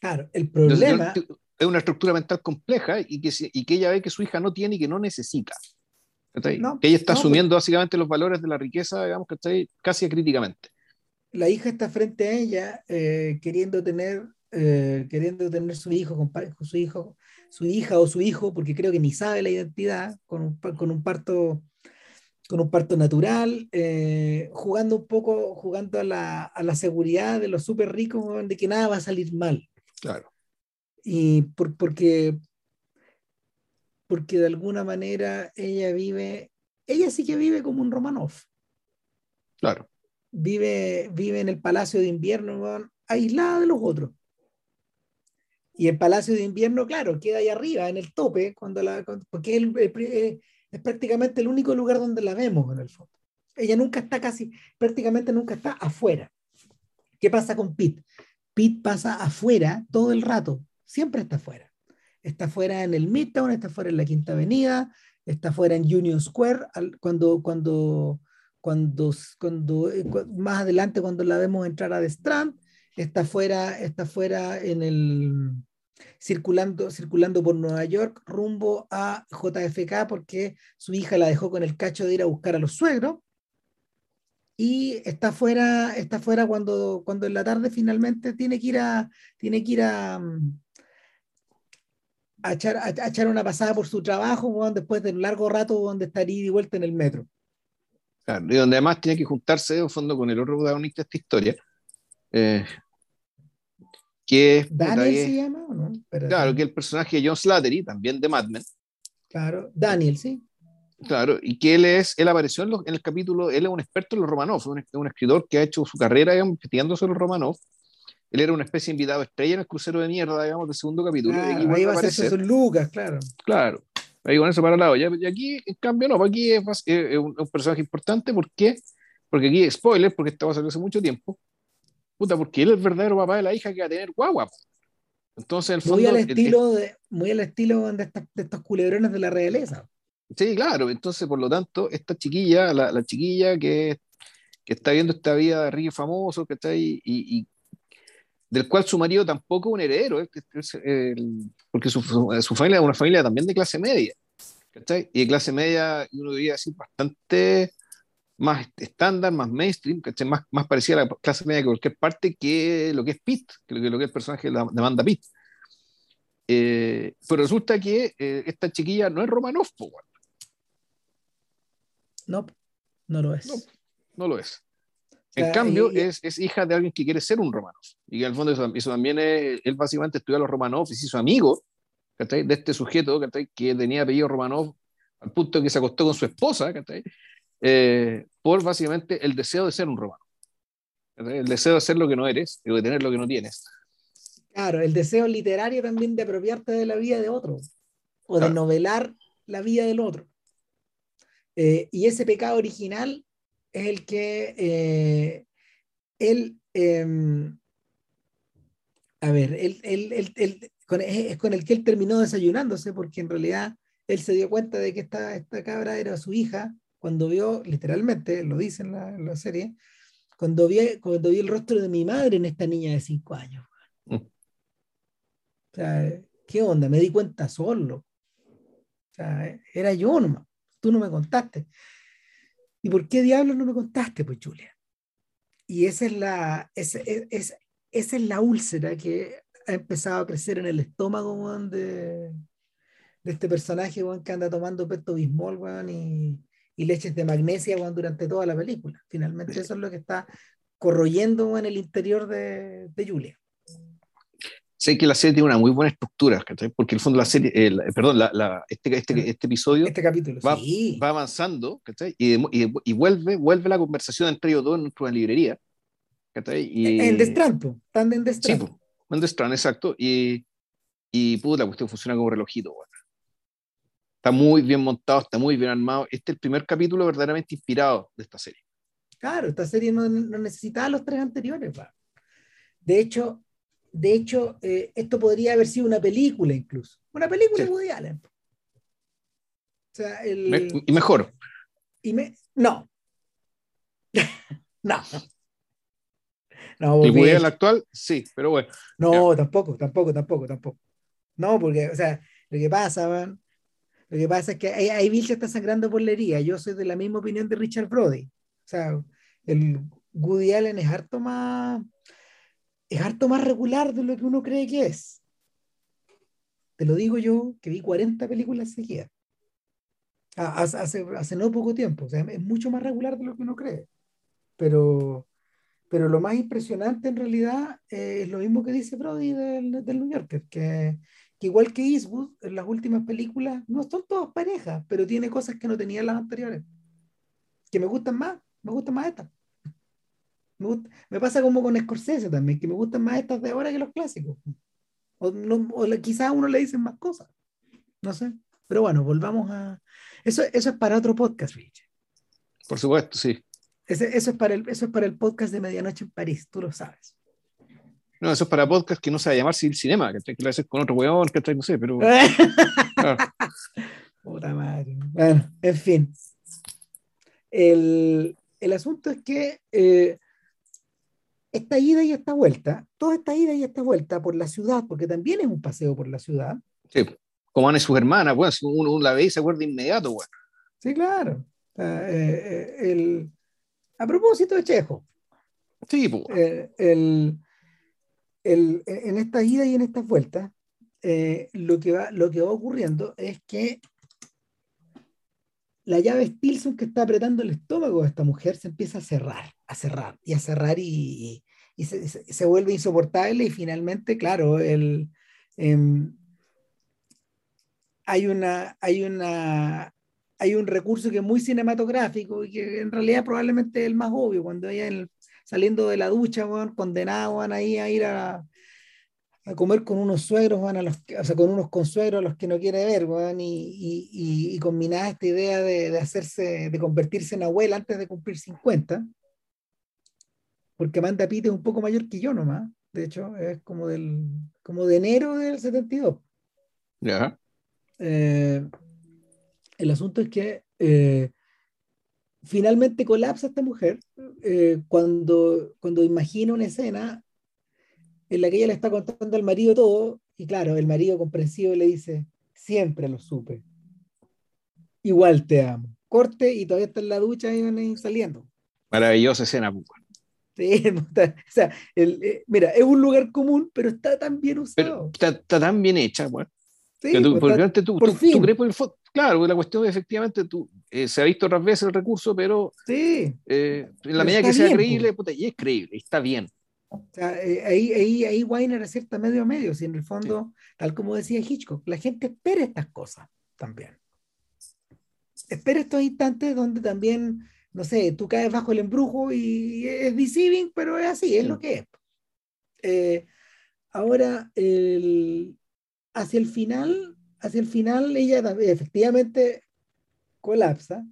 Claro, el problema... Entonces, es una estructura mental compleja y que, y que ella ve que su hija no tiene y que no necesita. No, que ella está no, asumiendo básicamente los valores de la riqueza, digamos, que casi críticamente. La hija está frente a ella eh, queriendo tener eh, queriendo tener su hijo con, su hijo su hija o su hijo porque creo que ni sabe la identidad con un, con un parto con un parto natural eh, jugando un poco jugando a la, a la seguridad de los súper ricos de que nada va a salir mal. Claro. Y por, porque porque de alguna manera ella vive ella sí que vive como un Romanov claro. Vive, vive en el Palacio de Invierno, aislada de los otros. Y el Palacio de Invierno, claro, queda ahí arriba, en el tope, cuando la, porque el, el, es prácticamente el único lugar donde la vemos en el fondo. Ella nunca está casi, prácticamente nunca está afuera. ¿Qué pasa con Pete? Pete pasa afuera todo el rato, siempre está afuera. Está afuera en el Midtown, está afuera en la Quinta Avenida, está afuera en Union Square, cuando, cuando, cuando, cuando más adelante cuando la vemos entrar a The Strand, está fuera, está fuera en el circulando, circulando por Nueva York rumbo a JFK porque su hija la dejó con el cacho de ir a buscar a los suegros y está fuera, está fuera cuando, cuando en la tarde finalmente tiene que ir a, tiene que ir a, a, echar, a, a echar una pasada por su trabajo bueno, después de un largo rato donde estaría de vuelta en el metro. Y donde además tiene que juntarse en fondo con el otro protagonista de esta historia, eh, que es... ¿Daniel se llama o no? Espérate. Claro, que el personaje de John Slattery, también de Mad Men. Claro, Daniel, sí. Claro, y que él es, él apareció en, los, en el capítulo, él es un experto en los Romanov, un, un escritor que ha hecho su carrera digamos, investigando sobre los Romanov. Él era una especie de invitado estrella en el crucero de mierda, digamos, del segundo capítulo. Claro, y ahí va a ser sus Lucas, claro. Claro, ahí con eso para el lado. Y aquí, en cambio, no, aquí es, es, es un, un, personaje importante. ¿Por qué? Porque aquí, spoiler, porque esto va a salir hace mucho tiempo. Puta, porque él es el verdadero papá de la hija que va a tener guagua. Entonces, el fondo, muy al estilo, de, muy al estilo de, esta, de estos culebrones de la realeza. Sí, claro. Entonces, por lo tanto, esta chiquilla, la, la chiquilla que, que, está viendo esta vida de rico famoso, que está ahí, y, y del cual su marido tampoco es un heredero, es, porque su, su, familia es una familia también de clase media. ¿cachai? Y de clase media, uno diría decir, bastante más estándar, más mainstream, ¿cachai? Más, más parecida a la clase media que cualquier parte que lo que es Pete, que lo que, lo que es el personaje de la demanda Pete. Eh, pero resulta que eh, esta chiquilla no es Romanov, po, No, no lo es. No, no lo es. En cambio, es, es, hija de alguien que quiere ser un Romanov. Y el fondo eso, también es, él básicamente estudió a los Romanov y se hizo amigo de este sujeto que tenía apellido Romanov al punto que se acostó con su esposa, eh, por básicamente el deseo de ser un romano. El deseo de ser lo que no eres y de tener lo que no tienes. Claro, el deseo literario también de apropiarte de la vida de otro o de novelar la vida del otro. Eh, y ese pecado original es el que eh, él, em, a ver, él, es con el que él terminó desayunándose porque en realidad él se dio cuenta de que esta, esta cabra era su hija cuando vio, literalmente, lo dice en la, serie, cuando vi, cuando vi el rostro de mi madre en esta niña de cinco años. Mm. O sea, ¿qué onda? Me di cuenta solo. O sea, era yo nomás. Tú no me contaste. ¿Y por qué diablos no me contaste, pues, Julia? Y esa es la, esa, esa es la úlcera que ha empezado a crecer en el estómago de, de este personaje que anda tomando peto bismol y, y, leches de magnesia durante toda la película. Finalmente eso es lo que está corroyendo en el interior de, de Julia. Sé que la serie tiene una muy buena estructura, porque el fondo la serie, perdón, la, la, este, este, este, episodio este capítulo, va, va avanzando y, y, y, vuelve, vuelve la conversación entre ellos dos en nuestra librería. Y, en Destranto, están en Destranto. Sí, en Destranto, exacto. Y, y puta, la cuestión funciona como relojito. Bueno. Está muy bien montado, está muy bien armado. Este es el primer capítulo verdaderamente inspirado de esta serie. Claro, esta serie no, no necesitaba los tres anteriores. De hecho, de hecho eh, esto podría haber sido una película incluso. Una película de Woody Allen. O sea, el... y mejor. Y me... No. no. No, ¿El Woody Allen actual? Sí, pero bueno. No, tampoco, tampoco, tampoco, tampoco. No, porque, o sea, lo que pasa, man, lo que pasa es que ahí, Bill se está sangrando por la herida. Yo soy de la misma opinión de Richard Brody. O sea, el Woody Allen es harto más es harto más regular de lo que uno cree que es. Te lo digo yo, que vi 40 películas seguidas. Hace, hace, no poco tiempo. O sea, es mucho más regular de lo que uno cree. Pero, pero lo más impresionante en realidad es lo mismo que dice Brody del, del New Yorker, que que igual que Eastwood, en las últimas películas, no son todas parejas, pero tiene cosas que no tenían las anteriores. Que me gustan más, me gustan más estas. Me, pasa como con Scorsese también, que me gustan más estas de ahora que los clásicos. O, no, quizás a uno le dicen más cosas. No sé. Pero bueno, volvamos a. Eso, eso es para otro podcast, Rich. Por supuesto, sí. eso, es para el, eso es para el podcast de Medianoche en París, tú lo sabes. No, eso es para podcast que no se va a llamar Civil Cinema, que lo haces con otro weón, que no sé, pero. Puta madre. Bueno, en fin. El, el asunto es que eh, esta ida y esta vuelta, toda esta ida y esta vuelta por la ciudad, porque también es un paseo por la ciudad. Sí, como van sus hermanas, bueno, uno, uno, la ve y se acuerda inmediato, bueno. Sí, claro. Eh, eh, el, a propósito de Chejo. Sí, pues. el, en esta ida y en estas vueltas, eh, lo, que va, ocurriendo es que la llave Stilson que está apretando el estómago de esta mujer se empieza a cerrar, a cerrar y a cerrar y, se, vuelve insoportable y finalmente, claro, em, hay un recurso que es muy cinematográfico y que en realidad probablemente es el más obvio, cuando ella en el, saliendo de la ducha, bueno, condenados van ahí a ir a, a comer con unos suegros, van a los, o sea, con unos consuegros a los que no quiere ver, bueno, y, y, y, combinada esta idea de, de, hacerse, de convertirse en abuela antes de cumplir 50, porque Amanda Pitt es un poco mayor que yo nomás, de hecho, es como, del, como de enero del 72. Ya. Eh, el asunto es que eh, finalmente colapsa esta mujer eh, cuando, cuando imagina una escena en la que ella le está contando al marido todo, y claro, el marido comprensivo le dice, siempre lo supe. igual te amo. Corte y todavía está en la ducha y saliendo. Maravillosa escena, pues. Sí, o sea, el, eh, mira, es un lugar común, pero está tan bien usado. Pero está, tan bien hecha, bueno. Sí, tú, pues, tú, tú, tú, crees por el Claro, la cuestión efectivamente tú, eh, se ha visto otras veces el recurso, pero sí, eh, en la medida que sea creíble, puta, y es creíble, está bien. O sea, ahí, ahí, ahí Weiner acierta medio a medio, si en el fondo, tal como decía Hitchcock, la gente espera estas cosas también. Espera estos instantes donde también no sé, tú caes bajo el embrujo y es deceiving, pero es así, es lo que es. Eh, ahora, hacia el final, hacia el final, ella efectivamente colapsa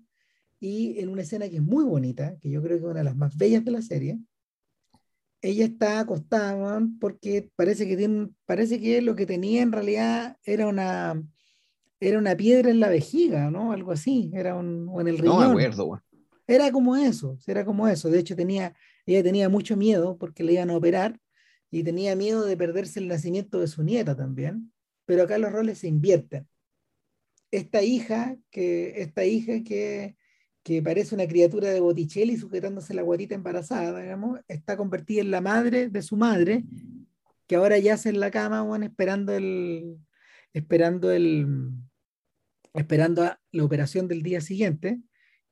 y en una escena que es muy bonita, que yo creo que es una de las más bellas de la serie, ella está acostada porque parece que tiene, parece que lo que tenía en realidad era una era una piedra en la vejiga, ¿no? Algo así, era un, o en el riñón. No me acuerdo, era como eso, era como eso. De hecho, tenía, ella tenía mucho miedo porque le iban a operar y tenía miedo de perderse el nacimiento de su nieta también. Pero acá los roles se invierten. Esta hija que, esta hija que, que parece una criatura de Botticelli sujetándose la guatita embarazada, está convertida en la madre de su madre, que ahora yace en la cama, bueno, esperando el, esperando el, esperando la operación del día siguiente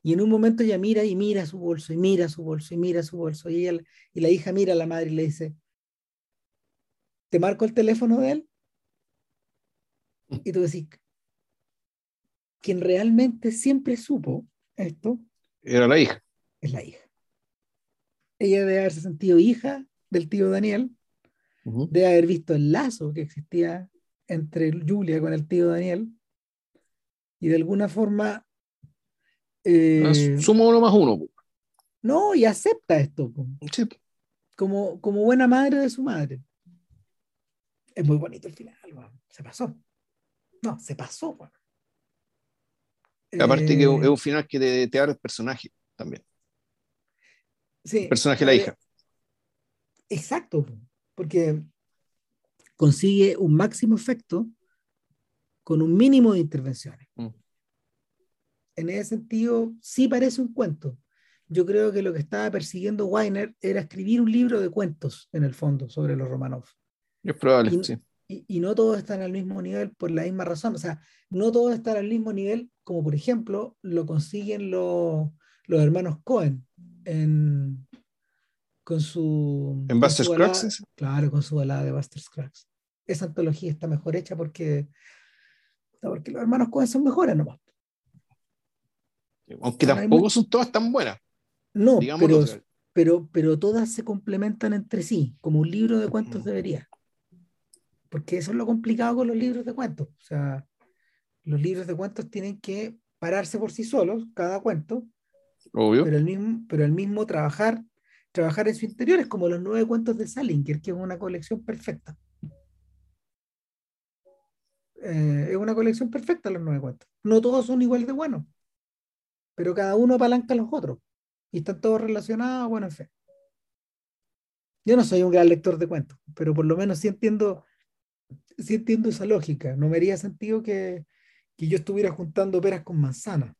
y en un momento ella mira y mira su bolso y mira su bolso y mira su bolso. Y, ella, y la hija mira a la madre y le dice, ¿te marco el teléfono de él? Y tú decís, quien realmente siempre supo esto. Era la hija. Es la hija. Ella debe haberse sentido hija del tío Daniel, debe haber visto el lazo que existía entre Julia con el tío Daniel, y de alguna forma eh, Sumo uno más uno. No, y acepta esto. Como, como buena madre de su madre. Es muy bonito el final, se pasó. No, se pasó. Aparte que es un final que te, te abre el personaje también. Sí, el personaje de la hija. Exacto, porque consigue un máximo efecto con un mínimo de intervenciones. Mm en ese sentido sí parece un cuento. Yo creo que lo que estaba persiguiendo Weiner era escribir un libro de cuentos, en el fondo, sobre los Romanov. Es probable, y, sí. Y, no todos están al mismo nivel por la misma razón. O sea, no todos están al mismo nivel, como por ejemplo lo consiguen los, los hermanos Cohen en, con su. ¿En Buster Scruggs? Claro, con su balada de Buster Scruggs. Esa antología está mejor hecha porque, porque los hermanos Cohen son mejores nomás. Aunque tampoco son todas tan buenas. No, pero, pero, pero todas se complementan entre sí, como un libro de cuentos debería. Porque eso es lo complicado con los libros de cuentos. O sea, los libros de cuentos tienen que pararse por sí solos, cada cuento. Obvio. Pero el mismo, pero el mismo trabajar, trabajar en su interior es como los nueve cuentos de Salinger, que es una colección perfecta. Eh, es una colección perfecta los nueve cuentos. No todos son igual de buenos pero cada uno apalanca a los otros y están todos relacionados, bueno, en fin. Yo no soy un gran lector de cuentos, pero por lo menos sí entiendo, sí entiendo esa lógica. No me haría sentido que, que yo estuviera juntando peras con manzanas.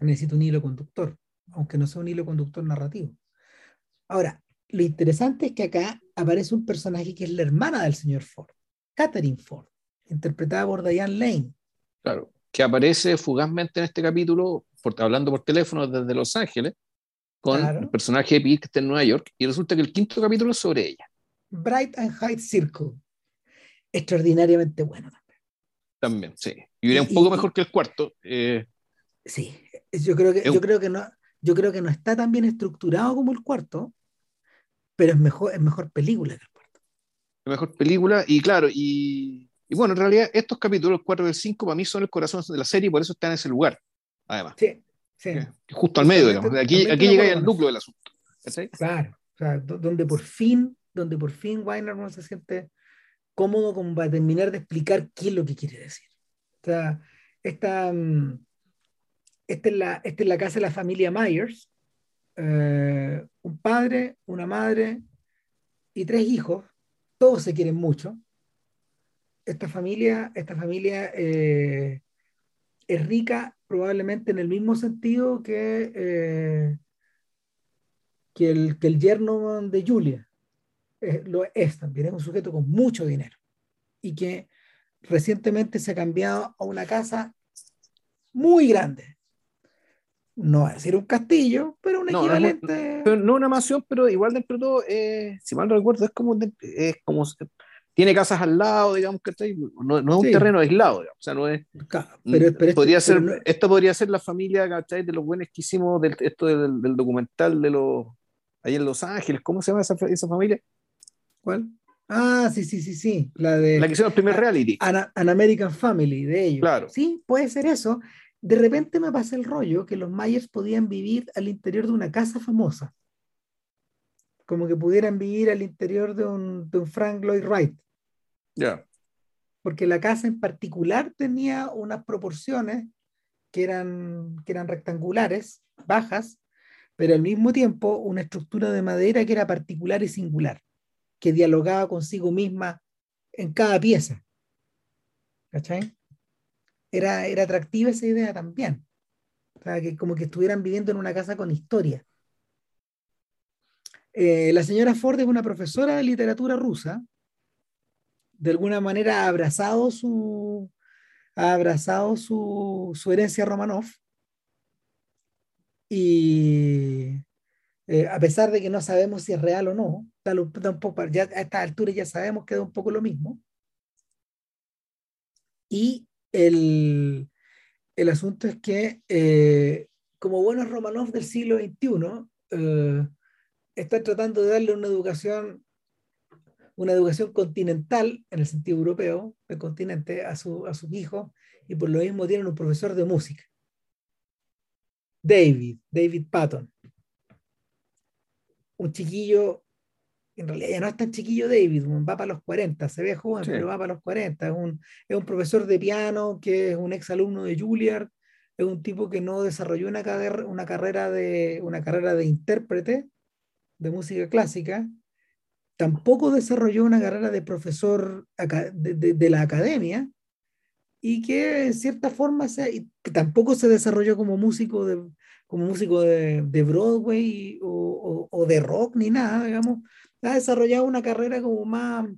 Necesito un hilo conductor, aunque no sea un hilo conductor narrativo. Ahora, lo interesante es que acá aparece un personaje que es la hermana del señor Ford, Catherine Ford, interpretada por Diane Lane. Claro, que aparece fugazmente en este capítulo hablando por teléfono desde Los Ángeles con el personaje de Pete que está en Nueva York y resulta que el quinto capítulo es sobre ella. Bright and High Circle. Extraordinariamente bueno también. También, sí. Y iría un poco mejor que el cuarto. Eh. Sí, yo creo que, yo creo que no, yo creo que no está tan bien estructurado como el cuarto, pero es mejor, es mejor película que el cuarto. Es mejor película, y claro, y, y bueno, en realidad estos capítulos, el 4 y el 5, para mí son el corazón de la serie y por eso están en ese lugar además. Sí, sí. Justo al medio, digamos. Aquí, aquí llega el núcleo del asunto. Claro, o sea, donde por fin, donde por fin Weiner no se siente cómodo como para terminar de explicar qué es lo que quiere decir. O sea, esta, mm, esta, es, la, esta es la casa de la familia Myers, eh, un padre, una madre y tres hijos, todos se quieren mucho. Esta familia, esta familia eh, es rica probablemente en el mismo sentido que, eh, que, el, que el yerno de Julia. Eh, lo es también, es un sujeto con mucho dinero y que recientemente se ha cambiado a una casa muy grande. No va a decir un castillo, pero un equivalente. No, no, una mansión, pero igual dentro de todo, eh, si mal no recuerdo, es como, es como tiene casas al lado, digamos que no, no es un terreno aislado, o sea, no es. pero, podría ser, esto podría ser la familia de los buenos que hicimos del, esto del, del, documental de los ahí en Los Ángeles, ¿cómo se llama esa, esa familia? ¿Cuál? Ah, sí, sí, sí, sí. La de. La que hicieron el primer reality. An, American Family, de ellos. Claro. Sí, puede ser eso. De repente me pasa el rollo que los Myers podían vivir al interior de una casa famosa. Como que pudieran vivir al interior de un, de un Frank Lloyd Wright. Ya. Porque la casa en particular tenía unas proporciones que eran, que eran rectangulares, bajas, pero al mismo tiempo una estructura de madera que era particular y singular que dialogaba consigo misma en cada pieza. ¿Cachai? Era, era atractiva esa idea también. O sea, que como que estuvieran viviendo en una casa con historia. Eh, la señora Ford es una profesora de literatura rusa. De alguna manera ha abrazado su, ha abrazado su, su herencia Romanov. Y eh, a pesar de que no sabemos si es real o no, a esta altura ya sabemos que es un poco lo mismo. Y el, el asunto es que, eh, como buenos Romanov del siglo XXI, eh, están tratando de darle una educación, una educación continental, en el sentido europeo, del continente, a, su, a sus hijos, y por lo mismo tienen un profesor de música. David, David Patton un chiquillo, en realidad ya no es tan chiquillo David, va para los 40, se ve joven, pero va para los 40, es un, es un profesor de piano que es un ex alumno de Juilliard, es un tipo que no desarrolló una, carrera, una, carrera, de, una carrera de intérprete de música clásica, tampoco desarrolló una carrera de profesor de, de, de la academia, y que en cierta forma se, tampoco se desarrolló como músico de, como músico de, de Broadway o, o, de rock ni nada, digamos, ha desarrollado una carrera como más,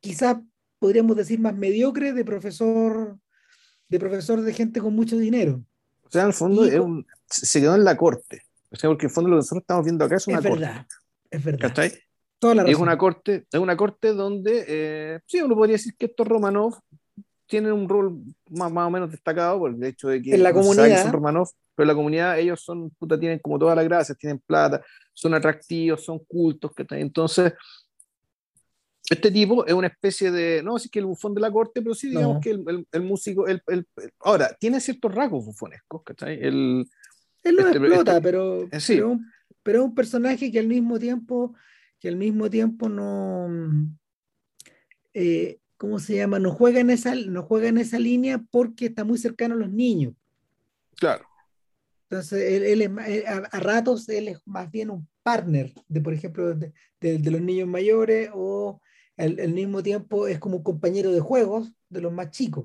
quizás podríamos decir más mediocre de profesor, de profesor de gente con mucho dinero. O sea, en el fondo es un, se quedó en la corte. O sea, porque en el fondo lo que nosotros estamos viendo acá es una es corte. Verdad, es verdad. ¿Cachai? Toda la es una corte, es una corte donde, eh, sí, uno podría decir que estos Romanov tienen un rol más, más o menos destacado por el hecho de que en la comunidad. son Romanov, pero en la comunidad ellos son, puta, tienen como todas las gracias, tienen plata, son atractivos, son cultos, que entonces este tipo es una especie de, no sé si que el bufón de la corte, pero sí digamos que el, el, músico, el, ahora, tiene ciertos rasgos bufonescos, ¿cachai? Él lo este, explota, este, pero, eh, pero, pero, es un personaje que al mismo tiempo, que al mismo tiempo no, eh, ¿cómo se llama? No juega, en esa, no juega en esa línea porque está muy cercano a los niños. Claro. Entonces, él, es, a, ratos él es más bien un partner de, por ejemplo, de, los niños mayores o al, mismo tiempo es como un compañero de juegos de los más chicos.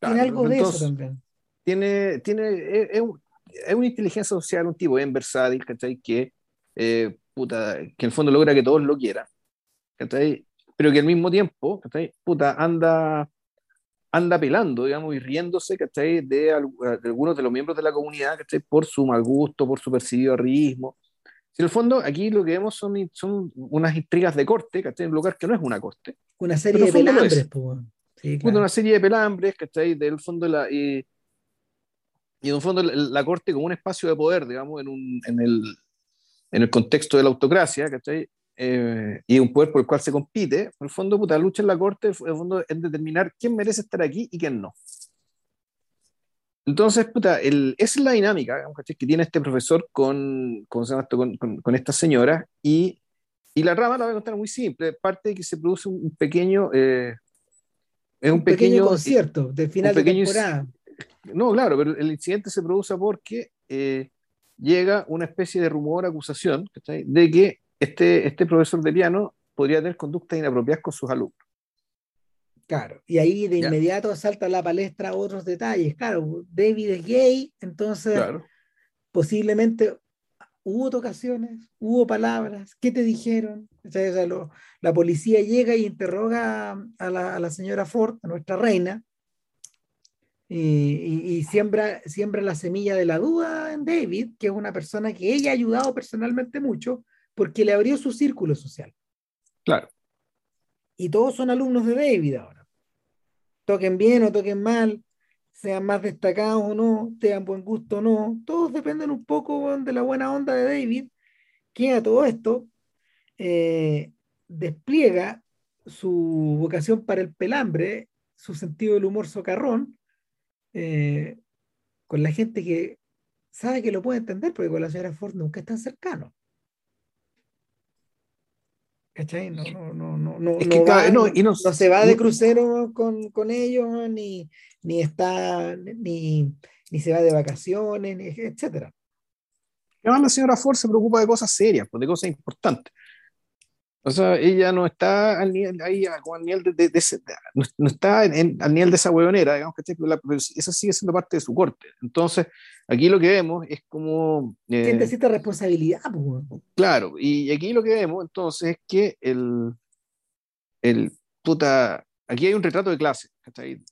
tiene algo de eso también. Tiene, tiene, es, una inteligencia social, un tipo bien versátil, ¿cachai? Que, eh, puta, que en el fondo logra que todos lo quieran, ¿cachai? Pero que al mismo tiempo, ¿cachai? Puta, anda, anda pelando, digamos, y riéndose, ¿cachai? De, algunos de los miembros de la comunidad, ¿cachai? Por su mal gusto, por su percibido ritmo. En el fondo, aquí lo que vemos son, son unas intrigas de corte, ¿cachai? En un lugar que no es una corte. Una serie de pelambres, sí, Una serie de pelambres, ¿cachai? Del fondo la... y en un fondo la, corte como un espacio de poder, digamos, en, un, en, el, en el contexto de la autocracia, ¿cachai? Eh, y un poder por el cual se compite, en el fondo, puta, la lucha en la corte, en el fondo, es determinar quién merece estar aquí y quién no. Entonces, puta, el, esa es la dinámica que tiene este profesor con, con, con, esta señora y, y, la rama la voy a contar muy simple. Parte de que se produce un, pequeño... Eh, es un, pequeño, concierto de final de temporada. No, claro, pero el incidente se produce porque eh, llega una especie de rumor, acusación, de que este, este profesor de piano podría tener conductas inapropiadas con sus alumnos. Claro, y ahí de inmediato salta a la palestra otros detalles. Claro, David es gay, entonces posiblemente hubo ocasiones, hubo palabras, ¿qué te dijeron? O sea, la policía llega y interroga a la, a la, señora Ford, a nuestra reina, y, y, siembra, siembra la semilla de la duda en David, que es una persona que ella ha ayudado personalmente mucho porque le abrió su círculo social. Claro. Y todos son alumnos de David ahora. Toquen bien o toquen mal, sean más destacados o no, tengan buen gusto o no, todos dependen un poco de la buena onda de David, que a todo esto eh, despliega su vocación para el pelambre, su sentido del humor socarrón, eh, con la gente que sabe que lo puede entender, porque con la señora Ford nunca es tan cercano. ¿Cachai? No, no, no, no, no, no, se va de crucero con, con ellos, ni, ni está, ni, ni se va de vacaciones, etcétera. Además, la señora Ford se preocupa de cosas serias, pues, de cosas importantes. O sea, ella no está al nivel, ahí, al nivel de, de, no, está en, al nivel de esa huevonera, digamos que eso sigue siendo parte de su corte. Entonces, aquí lo que vemos es como... Eh, ¿Quién necesita responsabilidad? Claro, y aquí lo que vemos entonces es que el, el puta, aquí hay un retrato de clase, ¿cachai?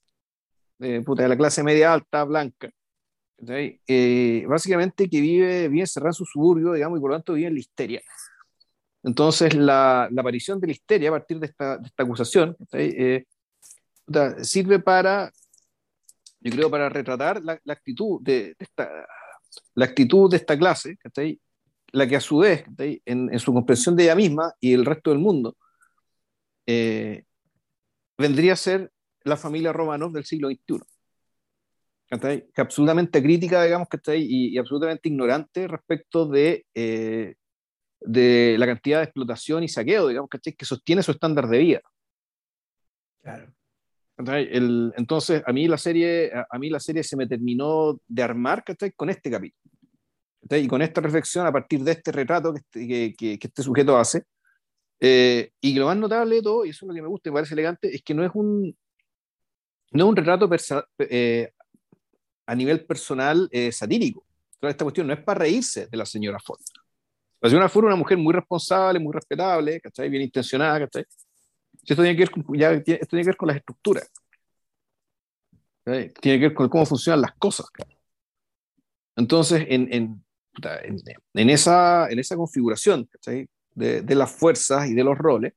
De, puta, de la clase media alta, blanca, eh, básicamente que vive bien cerrado en su suburbio, digamos, y por lo tanto vive en la histeria. Entonces, la, la, aparición de la histeria a partir de esta, acusación eh, sirve para, yo creo, para retratar la, la actitud de, la de esta clase, la que a su vez, en, su comprensión de ella misma y el resto del mundo, eh, vendría a ser la familia Romanov del siglo XXI. Que absolutamente crítica, digamos, que está y, y, absolutamente ignorante respecto de eh, de la cantidad de explotación y saqueo, digamos, ¿cachai? que sostiene su estándar de vida. Claro. El, entonces, a mí, la serie, a, mí la serie se me terminó de armar ¿cachai? con este capítulo. ¿cachai? Y con esta reflexión a partir de este retrato que este, que, que, este sujeto hace. Eh, y lo más notable de todo, y eso es lo que me gusta y me parece elegante, es que no es un, no es un retrato eh, a nivel personal eh, satírico. Esta cuestión no es para reírse de la señora Ford. La señora fue una mujer muy responsable, muy respetable, ¿cachai? Bien intencionada, ¿cachai? Esto tiene que ver con, ya, esto tiene que ver con las estructuras. Tiene que ver con cómo funcionan las cosas. Entonces, en, en, en, esa, en esa configuración ¿cachai? De, de, las fuerzas y de los roles,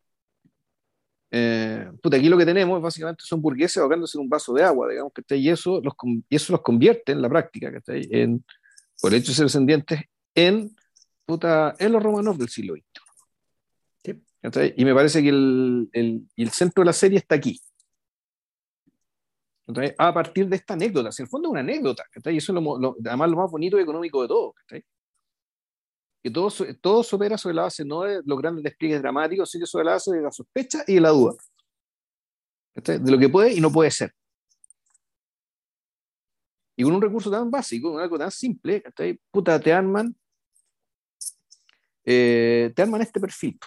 eh, puta, aquí lo que tenemos básicamente son burgueses ahogándose en un vaso de agua, digamos, que y eso los, y eso los convierte en la práctica, ¿cachai? En, por el hecho de ser descendientes, en en los romanos del siglo XX. Y me parece que el, el, el, centro de la serie está aquí. A partir de esta anécdota, si en el fondo es una anécdota, y eso es lo, además lo más bonito y económico de todo. Que todo, todo se opera sobre la base no de los grandes despliegues dramáticos, sino sobre la base de la sospecha y de la duda. De lo que puede y no puede ser. Y con un recurso tan básico, algo tan simple, puta, te arman eh, te arman este perfil.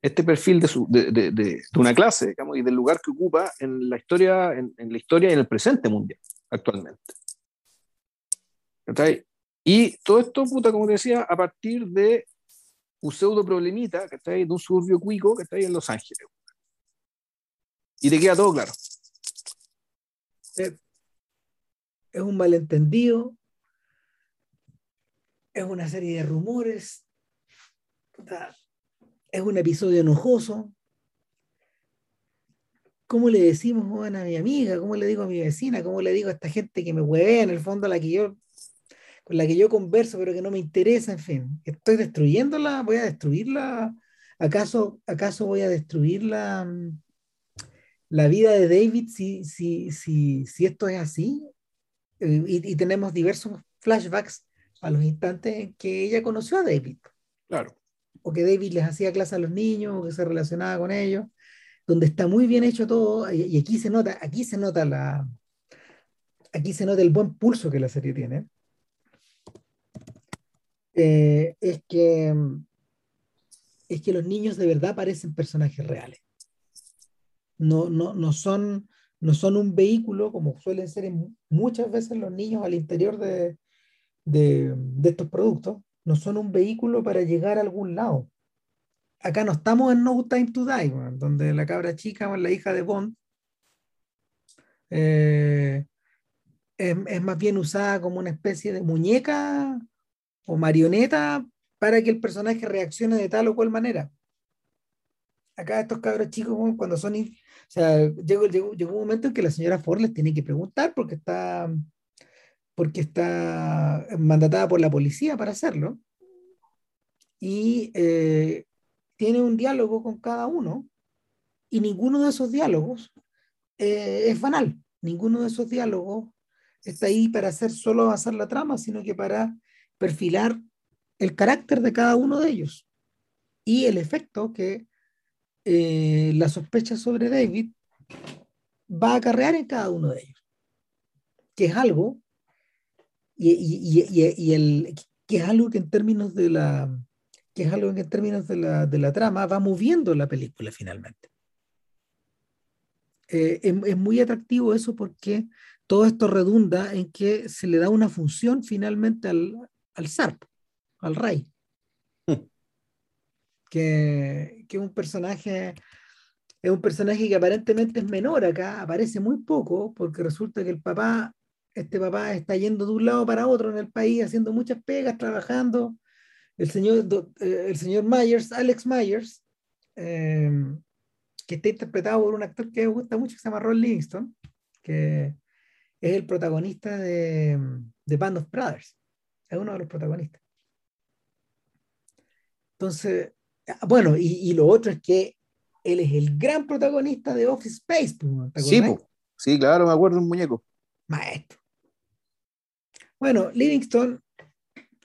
Este perfil de, su, de, de, de, una clase digamos, y del lugar que ocupa en la historia, en, en, la historia y en el presente mundial actualmente. Y todo esto, puta, como te decía, a partir de un pseudo problemita de un suburbio cuico que está ahí en Los Ángeles. Y te queda todo claro. Eh, es un malentendido es una serie de rumores, es un episodio enojoso. ¿Cómo le decimos a mi amiga? ¿Cómo le digo a mi vecina? ¿Cómo le digo a esta gente que me hueve en el fondo a la que yo con la que yo converso pero que no me interesa, en fin, estoy destruyéndola, voy a destruirla, ¿acaso, acaso voy a destruir la, la vida de David si, si, si, si esto es así? Eh, y, tenemos diversos flashbacks a los instantes en que ella conoció a David. Claro. O que David les hacía clase a los niños, o que se relacionaba con ellos, donde está muy bien hecho todo, y, aquí se nota, aquí se nota la, aquí se nota el buen pulso que la serie tiene. Eh, es que es que los niños de verdad parecen personajes reales. no, no, no, son, no son un vehículo como suelen ser muchas veces los niños al interior de, de, de, estos productos, no son un vehículo para llegar a algún lado. Acá no estamos en No Time to Die, donde la cabra chica, la hija de Bond, eh, es, es, más bien usada como una especie de muñeca o marioneta para que el personaje reaccione de tal o cual manera. Acá estos cabros chicos, cuando son... O sea, llegó, llegó, llegó, un momento en que la señora Ford les tiene que preguntar porque está, porque está mandatada por la policía para hacerlo. Y eh, tiene un diálogo con cada uno y ninguno de esos diálogos eh, es banal. Ninguno de esos diálogos está ahí para hacer solo avanzar la trama, sino que para perfilar el carácter de cada uno de ellos y el efecto que eh, la sospecha sobre David va a acarrear en cada uno de ellos, que es algo y, y, y, y, el, que es algo que en términos de la que es algo que en términos de la, de la trama va moviendo la película finalmente. Eh, es, es, muy atractivo eso porque todo esto redunda en que se le da una función finalmente al, al Sarp, al rey. que, que un personaje es un personaje que aparentemente es menor acá, aparece muy poco, porque resulta que el papá, este papá está yendo de un lado para otro en el país, haciendo muchas pegas, trabajando. El señor, eh, el señor Myers, Alex Myers, eh, que está interpretado por un actor que me gusta mucho, que se llama Ron Livingston, que es el protagonista de, de Band of Brothers, es uno de los protagonistas. Entonces, ah, bueno, y, y, lo otro es que él es el gran protagonista de Office Space. sí, sí, claro, me acuerdo un muñeco. Maestro. Bueno, Livingston,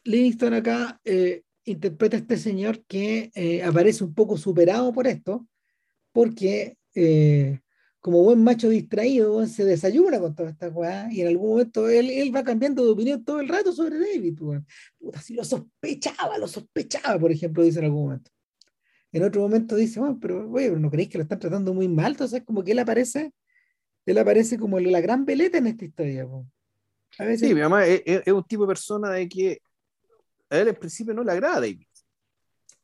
Livingston acá eh, interpreta a este señor que eh, aparece un poco superado por esto, porque eh, como buen macho distraído, se desayuna con toda esta weá y en algún momento él, él, va cambiando de opinión todo el rato sobre David. Puta, si lo sospechaba, lo sospechaba, por ejemplo, dice en algún momento. En otro momento dice, bueno, pero ¿no creéis que lo están tratando muy mal? Entonces, como que él aparece, él aparece como la gran veleta en esta historia. A veces... Sí, mi mamá es, es, un tipo de persona de que a él en principio no le agrada David.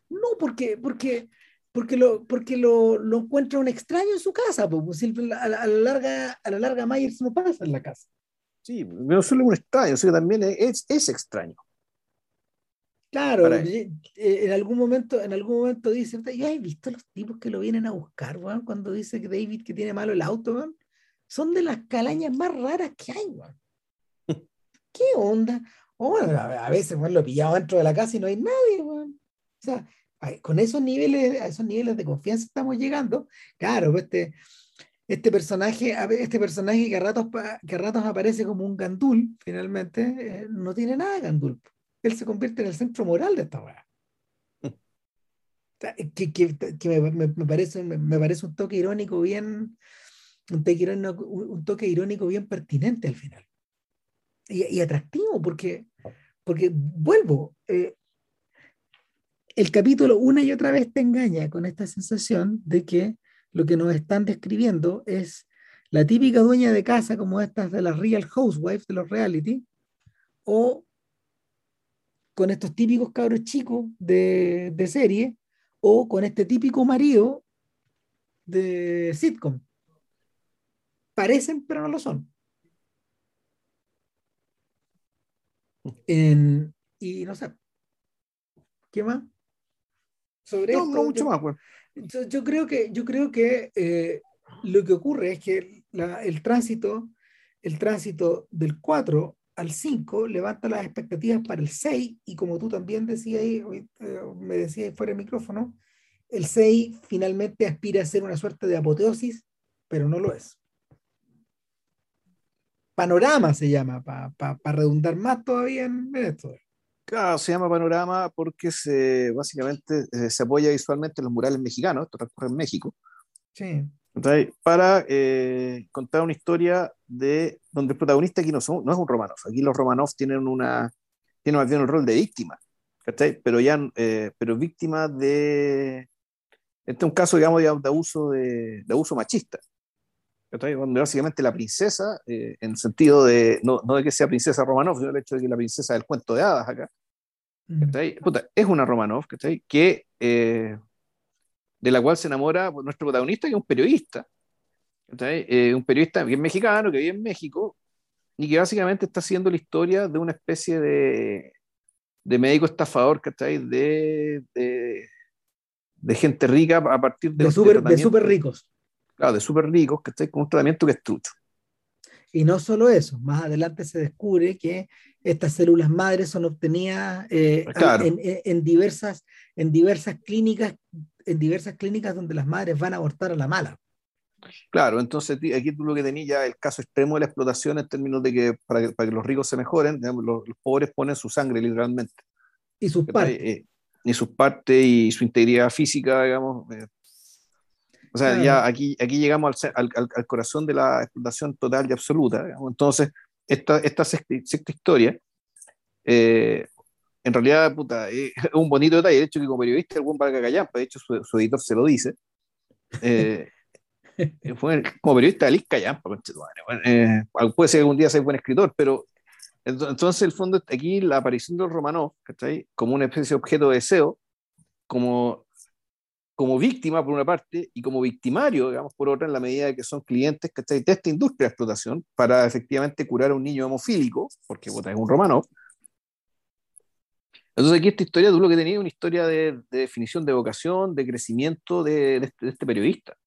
No, porque, porque porque lo, porque lo, lo encuentra un extraño en su casa, pues, a, la, a, la larga, a la larga Myers no pasa en la casa. Sí, no solo un extraño, sino también es, es extraño. Claro, en algún momento, en algún momento dice, ¿ya he visto los tipos que lo vienen a buscar, weón? Cuando dice que David que tiene malo el auto, weón? Son de las calañas más raras que hay, weón. ¿Qué onda? O bueno, a veces, weón, lo pillado dentro de la casa y no hay nadie. O sea, con esos niveles, a esos niveles de confianza estamos llegando. Claro, pues, este, este personaje, este personaje que a ratos, aparece como un gandul, finalmente, eh, no tiene nada de gandul. Él se convierte en el centro moral de esta obra. Que, que, me, me, parece, me, parece un toque irónico bien, un toque irónico bien pertinente al final. Y, atractivo, porque, porque vuelvo, eh, el capítulo una y otra vez te engaña con esta sensación de que lo que nos están describiendo es la típica dueña de casa como estas de las Real Housewives, de los reality, o con estos típicos cabros chicos de, de serie, o con este típico marido de sitcom. Parecen, pero no lo son. En, y no sé. ¿Qué más? sobre no, esto. mucho yo, más, yo, yo, creo que, yo creo que eh, lo que ocurre es que la, el tránsito, el tránsito del 4 al 5 levanta las expectativas para el 6 y como tú también decías, eh, me decías fuera del micrófono, el 6 finalmente aspira a ser una suerte de apoteosis, pero no lo es. Panorama se llama, para pa, pa redundar más todavía en, en esto. Claro, se llama Panorama porque se, básicamente eh, se apoya visualmente en los murales mexicanos, esto transcurre en México. Sí. Entonces, para eh, contar una historia de donde el protagonista aquí no, son, no es un Romanov, aquí los Romanov tienen una tienen más bien el rol de víctima, ¿cachai? Pero ya, eh, pero víctima de Este es un caso, digamos, de, abuso, de, abuso machista. Donde básicamente la princesa, eh, en el sentido de, no, de que sea princesa Romanov, sino el hecho de que la princesa del cuento de hadas acá, mm. es una Romanov, que, eh, de la cual se enamora nuestro protagonista, que es un periodista, eh, un periodista bien mexicano, que vive en México, y que básicamente está haciendo la historia de una especie de, de médico estafador, ¿cachai? De, de, de gente rica a partir de... De súper ricos. Claro, de súper ricos, que está con un tratamiento que es trucho. Y no solo eso, más adelante se descubre que estas células madres son obtenidas eh, en, diversas, en diversas clínicas, en diversas clínicas donde las madres van a abortar a la mala. Claro, entonces aquí tú lo que tenías ya el caso extremo de la explotación en términos de que para que, para que los ricos se mejoren, los, los, pobres ponen su sangre literalmente. Y sus partes. Eh, y sus partes y su integridad física, digamos. Eh. O sea, ya aquí, aquí llegamos al, al, al, corazón de la explotación total y absoluta. Entonces, esta, esta sexta, historia, eh, en realidad, puta, es un bonito detalle. De hecho, que como periodista, el buen Vargas Callampa, de hecho, su, su, editor se lo dice. Eh, fue como periodista Liz Callampa, eh, puede ser que algún día sea buen escritor, pero entonces, el fondo, aquí la aparición de los romanos, Como una especie de objeto de deseo, como, como víctima por una parte y como victimario, digamos, por otra, en la medida de que son clientes, ¿cachai? De esta industria de explotación para efectivamente curar a un niño hemofílico, porque es un romano. Entonces aquí esta historia, tú lo que tenías es una historia de, definición de vocación, de crecimiento de, este, de este periodista.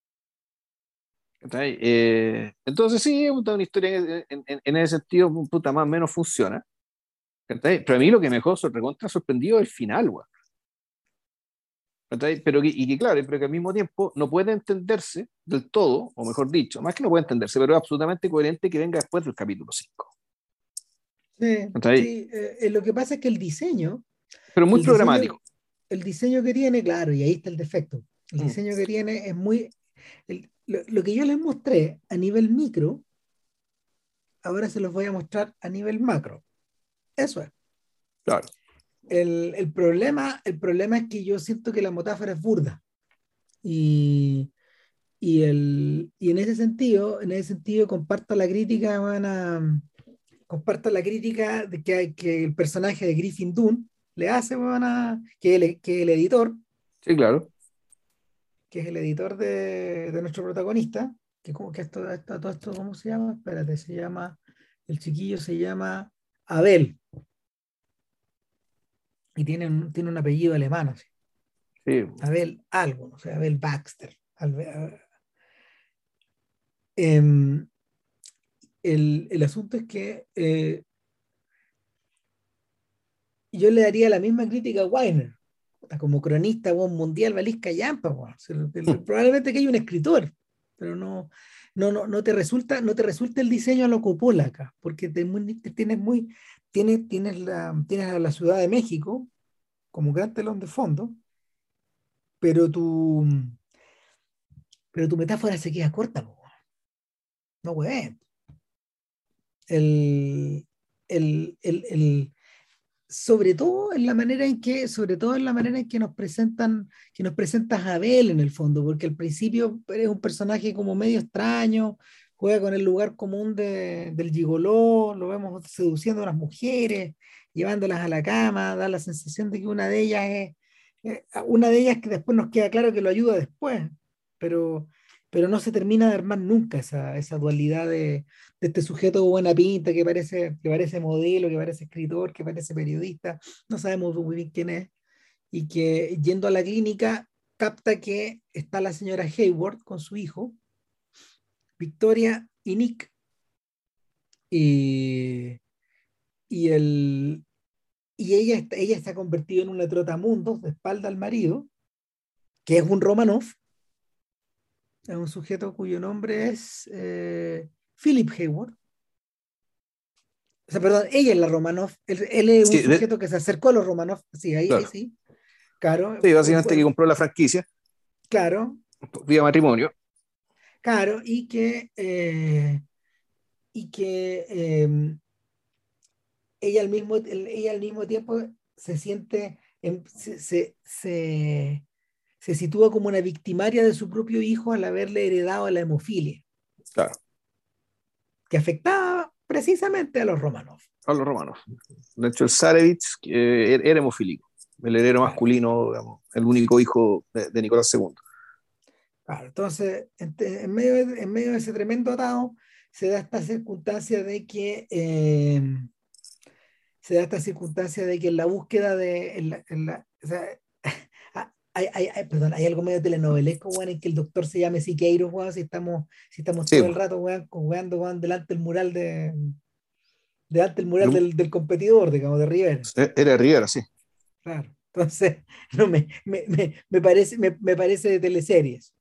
Eh, entonces sí, es una historia en, en, ese sentido, puta más o menos funciona. Pero a mí lo que mejor recontra sorprendido es el final, Pero que, y que claro, pero que al mismo tiempo no puede entenderse del todo, o mejor dicho, más que no puede entenderse, pero es absolutamente coherente que venga después del capítulo 5. Sí, eh, lo que pasa es que el diseño... Pero muy programático. el diseño que tiene, claro, y ahí está el defecto. El mm. diseño que tiene es muy lo, que yo les mostré a nivel micro, ahora se los voy a mostrar a nivel macro. Eso es. Claro. El, problema, el problema es que yo siento que la metáfora es burda. Y, y, el, y en ese sentido, en ese sentido comparto la crítica, van a, comparto la crítica de que, que el personaje de Griffin Dunn le hace, van a, que, el, que el editor. Sí, claro que es el editor de, de nuestro protagonista, que, como que esto, esto, todo esto, ¿cómo se llama? Espérate, se llama, el chiquillo se llama Abel. Y tiene un, tiene un apellido alemán, así. Sí. Abel algo, o sea, Abel Baxter. Em, el, el, asunto es que eh, yo le daría la misma crítica a Weiner como cronista mundial valís callampa, probablemente que hay un escritor, pero no, no, no, no te resulta, no te resulta el diseño a lo Coppola acá, porque te, tienes muy, tienes, tienes la, tienes a la Ciudad de México como gran telón de fondo, pero tu, pero tu metáfora se queda corta, no güey. el, el, el, sobre todo en la manera en que, sobre todo en la manera en que nos presentan, que nos presentas a Abel en el fondo, porque al principio eres un personaje como medio extraño, juega con el lugar común de, del gigoló, lo vemos seduciendo a las mujeres, llevándolas a la cama, da la sensación de que una de ellas es, eh, una de ellas que después nos queda claro que lo ayuda después, pero, pero no se termina de armar nunca esa, esa dualidad de, de este sujeto buena pinta que parece, que parece modelo, que parece escritor, que parece periodista, no sabemos muy bien quién es, y que yendo a la clínica capta que está la señora Hayward con su hijo, Victoria y Nick, y, y, el, y ella, ella está convertida en una trotamundos de espalda al marido, que es un Romanov, es un sujeto cuyo nombre es... Eh, Philip Hayward. O sea, perdón, ella es la Romanov. Él, es un sujeto que se acercó a los Romanov. Sí, ahí, sí. Claro. Sí, básicamente que compró la franquicia. Claro. Vía matrimonio. Claro, y que, eh, y que em, ella, al mismo, ella al mismo tiempo se siente, se, se, se sitúa como una victimaria de su propio hijo al haberle heredado la hemofilia. Claro. Que afectaba precisamente a los Romanov. A los Romanov. De hecho, el Zarevich eh, era hemofílico, el heredero masculino, digamos, el único hijo de, Nicolás II. Claro, entonces, en, medio de, en medio de ese tremendo atado, se da esta circunstancia de que eh, se da esta circunstancia de que en la búsqueda de en la, o sea, hay, hay, hay, perdón, hay algo medio telenovelesco, weón, en que el doctor se llame Siqueiros, weón, si estamos, si estamos todo el rato, weón, jugando, weón, delante del mural de, delante del mural del, del, competidor, digamos, de Rivera. Era Rivera, sí. Claro. Entonces, no, me, me, me, me parece, me, me, parece de teleseries.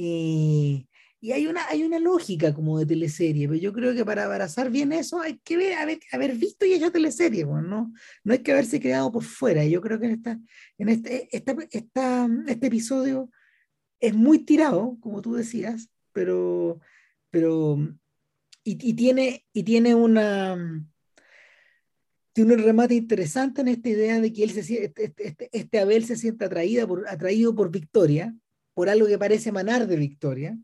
Y, y hay una, hay una lógica como de teleserie, pero yo creo que para abrazar bien eso hay que ver, haber, haber visto y hecho teleserie, ¿no? no hay que haberse quedado por fuera. Yo creo que en, esta, en este, esta, esta, este episodio es muy tirado, como tú decías, pero, pero y, y tiene, y tiene una tiene un remate interesante en esta idea de que él se, este, este, este Abel se siente atraída por, atraído por Victoria, por algo que parece emanar de Victoria,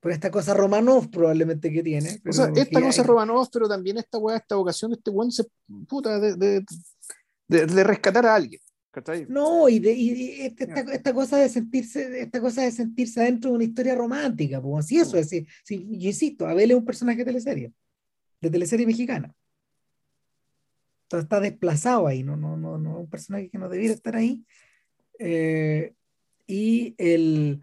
por esta cosa Romanov probablemente que tiene. o sea, esta cosa Romanov, pero también esta weá, esta vocación de este weón se puta de, de, de, rescatar a alguien. No, y, de, y esta, esta, cosa de sentirse, esta cosa de sentirse dentro de una historia romántica, pues así eso, es decir, sí, yo insisto, Abel es un personaje de teleserie, de teleserie mexicana. Entonces está desplazado ahí, no, no, no, no, un personaje que no debiera estar ahí. Eh, y el,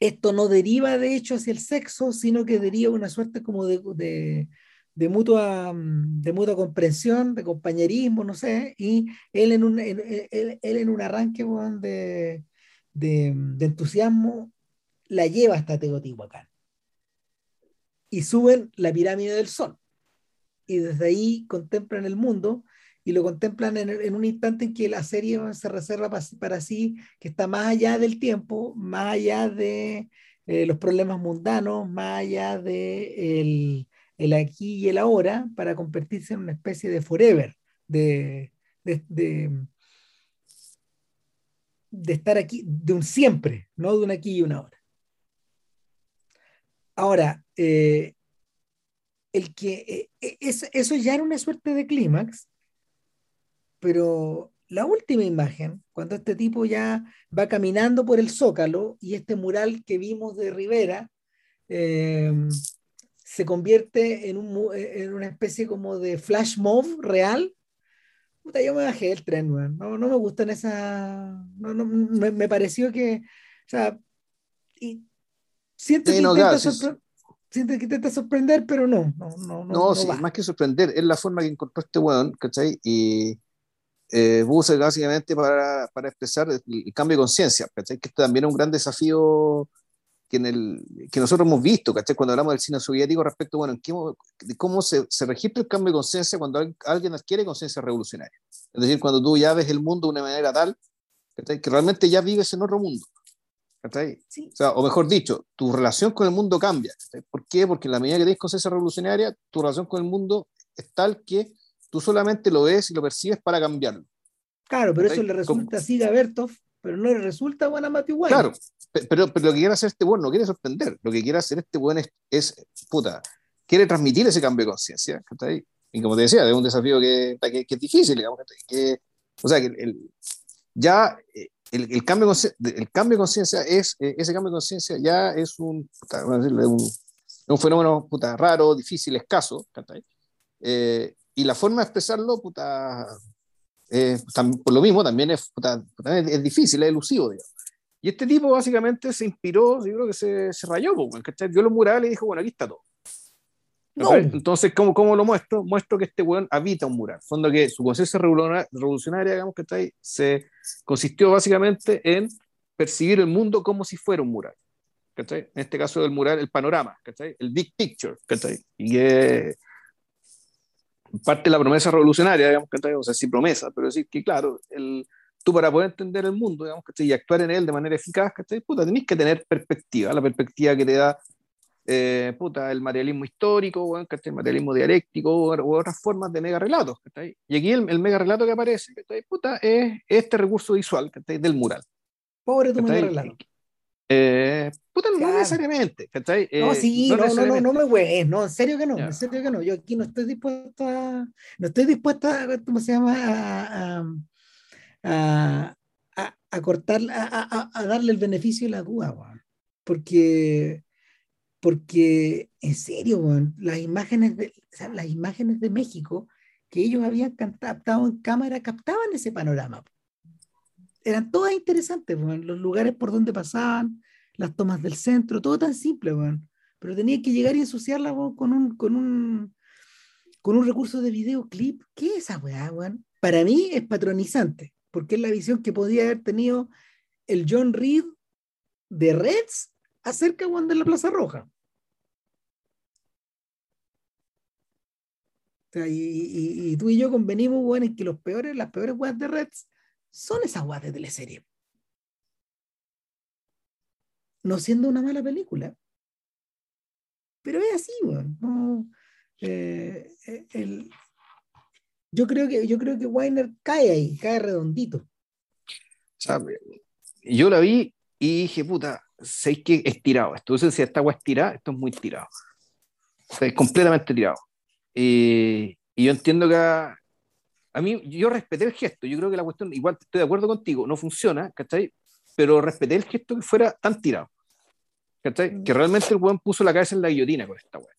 esto no deriva de hecho hacia el sexo, sino que deriva una suerte como de, de, mutua, de mutua comprensión, de compañerismo, no sé, y él en un, él, en un arranque de, de, entusiasmo la lleva hasta Teotihuacán. Y suben la pirámide del sol. Y desde ahí contemplan el mundo y lo contemplan en, un instante en que la serie se reserva para, sí, que está más allá del tiempo, más allá de eh, los problemas mundanos, más allá de el, el, aquí y el ahora, para convertirse en una especie de forever, de, de, de, estar aquí, de un siempre, no de un aquí y una ahora. Ahora, eh, el que eh, eso ya era una suerte de clímax, pero la última imagen, cuando este tipo ya va caminando por el zócalo y este mural que vimos de Rivera eh, se convierte en, un, en, una especie como de flash mob real, puta, yo me bajé del tren, no, no me gustan esas, no, no, me, pareció que, o sea, y siento que, intenta sorprender, pero no, no, no. No, sí, más que sorprender, es la forma que encontró este weón, ¿cachai? Y eh, básicamente para, para, expresar el, cambio de conciencia, Que esto también es un gran desafío que, en el, que nosotros hemos visto, ¿cachai? Cuando hablamos del cine soviético respecto, bueno, de cómo se, se, registra el cambio de conciencia cuando alguien adquiere conciencia revolucionaria. Es decir, cuando tú ya ves el mundo de una manera tal, Que realmente ya vives en otro mundo. Sí. O, sea, o, mejor dicho, tu relación con el mundo cambia. ¿Por qué? Porque en la medida que tienes conciencia revolucionaria, tu relación con el mundo es tal que tú solamente lo ves y lo percibes para cambiarlo. Claro, pero eso le resulta así a Bertov, pero no le resulta bueno a Matthew White. Claro, pero, pero lo que quiere hacer este bueno no quiere sorprender, lo que quiere hacer este bueno es, es puta, quiere transmitir ese cambio de conciencia, Y como te decía, es un desafío que, que, es difícil, digamos, que, o sea, que el, ya eh, el, el, cambio, el cambio de conciencia es, eh, ese cambio de conciencia ya es un, puta, un, un, fenómeno puta, raro, difícil, escaso, eh, y la forma de expresarlo, puta, eh, por lo mismo también es, es, difícil, es elusivo, digamos. Y este tipo básicamente se inspiró, yo creo que se, se rayó, ¿cachai? Vio los murales y dijo, bueno, aquí está todo. Entonces, ¿cómo, ¿cómo, lo muestro? Muestro que este weón habita un mural. Fondo que su conciencia revolucionaria, digamos, que se consistió básicamente en percibir el mundo como si fuera un mural. ¿cachai? En este caso del mural, el panorama, ¿cachai? el big picture. ¿cachai? Y que parte de la promesa revolucionaria, digamos, que o sea, sí promesa, pero decir que, claro, el, tú para poder entender el mundo, digamos, y actuar en él de manera eficaz, puta, tenés que tener perspectiva, la perspectiva que te da eh, puta, el materialismo histórico, el materialismo dialéctico o, otras formas de mega relatos. Y aquí el, mega relato que aparece puta, es este recurso visual del mural. Pobre tu mega relato. Eh, puta, no necesariamente. Eh, no, sí, no, no, no, no, me güey, no, en serio que no, en serio que no. Yo aquí no estoy dispuesto a, no estoy dispuesto a, ¿cómo se llama? A, a, a, a cortar, a, a, darle el beneficio de la duda, porque porque en serio, las imágenes de, las imágenes de México que ellos habían captado en cámara captaban ese panorama. Eran todas interesantes, los lugares por donde pasaban, las tomas del centro, todo tan simple, pero tenía que llegar y ensuciarla con un, con un con un recurso de videoclip. ¿Qué es esa weá, Para mí es patronizante, porque es la visión que podía haber tenido el John Reed de Reds acerca de la Plaza Roja. y, tú y yo convenimos, bueno, en que los peores, las peores weas de Reds son esas weas de teleserie. No siendo una mala película. Pero es así, weón. Eh, eh, yo creo que yo creo que Weiner cae ahí, cae redondito. yo la vi y dije, puta, sé que estirado esto. Entonces, si esta agua estirada, esto es muy tirado. O es completamente tirado. y yo entiendo que a, mí, yo respeté el gesto. Yo creo que la cuestión, igual estoy de acuerdo contigo, no funciona, ¿cachai? Pero respeté el gesto que fuera tan tirado. ¿cachai? Que mm. realmente el weón puso la cabeza en la guillotina con esta weón.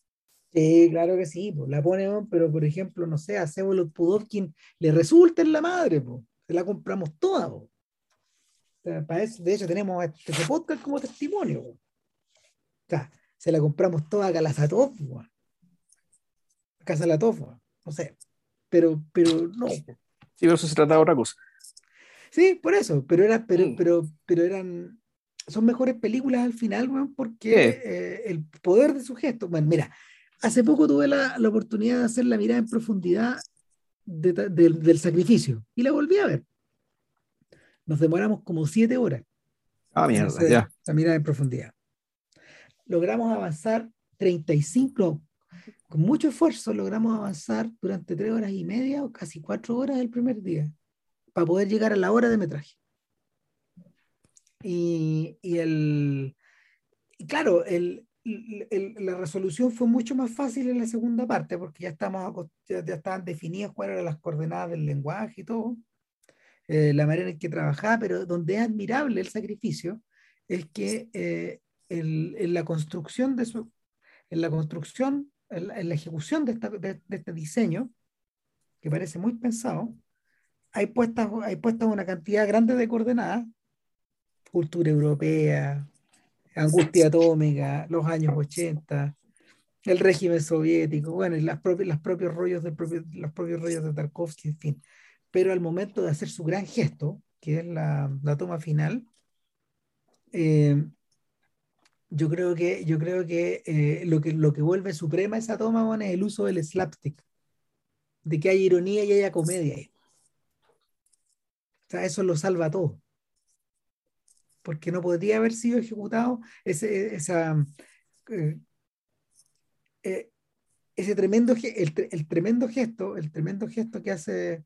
Sí, claro que sí, pues, la pone, pero por ejemplo, no sé, a Cebolo Pudovkin le resulta en la madre, pues, se la compramos toda. Pues de hecho, tenemos este, este podcast como testimonio. O sea, se la compramos toda a Calasatov, a Casalatov, no sé. Pero, pero no. Sí, pero eso se trata de otra cosa. Sí, por eso, pero, era, pero, mm. pero, pero eran, son mejores películas al final, porque eh, el poder de su gesto. Bueno, mira, hace poco tuve la, la oportunidad de hacer la mirada en profundidad del sacrificio y la volví a ver nos demoramos como siete horas. Ah, mierda, ya. La mirada en profundidad. Logramos avanzar 35, con mucho esfuerzo logramos avanzar durante tres horas y media o casi cuatro horas el primer día, para poder llegar a la hora de metraje. Y, y el, y claro, el, la resolución fue mucho más fácil en la segunda parte, porque ya, estamos, ya, ya estaban definidas cuáles eran las coordenadas del lenguaje y todo. Eh, la manera en que trabajaba, pero donde es admirable el sacrificio es que eh, en la construcción de su, en la construcción, en la, ejecución de, de, este diseño, que parece muy pensado, hay puestas, hay puestas una cantidad grande de coordenadas, cultura europea, angustia atómica, los años 80, el régimen soviético, bueno, y las propias, los propios rollos de los propios rollos de Tarkovsky, en fin. Pero al momento de hacer su gran gesto, que es la, la toma final, eh, yo creo que, yo creo que, eh, lo que lo que vuelve suprema esa toma es el uso del slapstick, de que hay ironía y haya comedia. O sea, eso lo salva todo. Porque no podría haber sido ejecutado ese, esa, eh, ese tremendo, el, el, tremendo gesto, el tremendo gesto que hace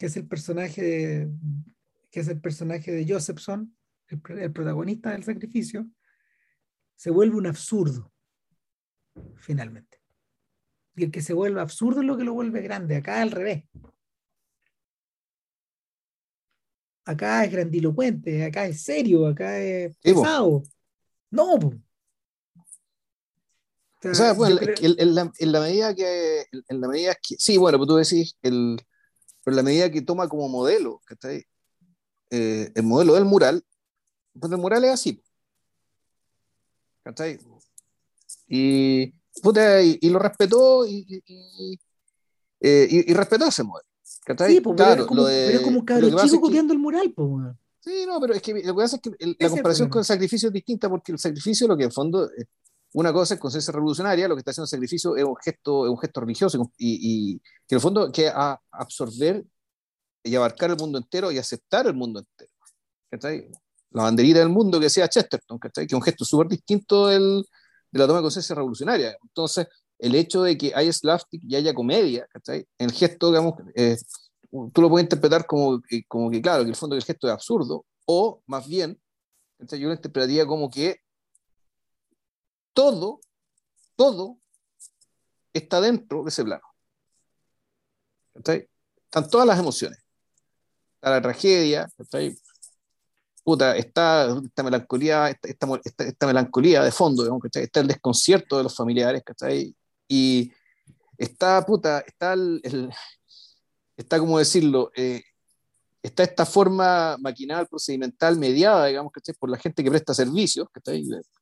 que es el personaje de, que es el personaje de Josephson, el, protagonista del sacrificio, se vuelve un absurdo, finalmente. Y el que se vuelve absurdo es lo que lo vuelve grande, acá al revés. Acá es grandilocuente, acá es serio, acá es pesado. No, O sea, bueno, en, la, en, la, medida que, en la medida que, sí, bueno, pues tú decís, el, pero en la medida que toma como modelo, ¿cachai? Eh, el modelo del mural, pues el mural es así. ¿Cachai? Y, y, lo respetó y, y, eh, respetó ese modelo. ¿cachai? Sí, pues, claro, pero, es como, un cabrón chico copiando el mural, pues. Sí, no, pero es que lo que pasa es que la comparación con el sacrificio es distinta porque el sacrificio lo que en fondo una cosa es conciencia revolucionaria, lo que está haciendo el sacrificio es un gesto, es un gesto religioso y, que en el fondo que a absorber y abarcar el mundo entero y aceptar el mundo entero. La banderita del mundo que sea Chesterton, que es un gesto súper distinto del, de la toma de conciencia revolucionaria. Entonces, el hecho de que haya slapstick y haya comedia, ¿cachai? El gesto, digamos, eh, tú lo puedes interpretar como, como que, claro, que el fondo del gesto es absurdo, o más bien, yo lo interpretaría como que todo, todo está dentro de ese plano. Están todas las emociones. Está la tragedia, Puta, está esta melancolía, esta, melancolía de fondo, digamos, está el desconcierto de los familiares, y está, puta, está el, está como decirlo, eh, está esta forma maquinal, procedimental, mediada, digamos, por la gente que presta servicios,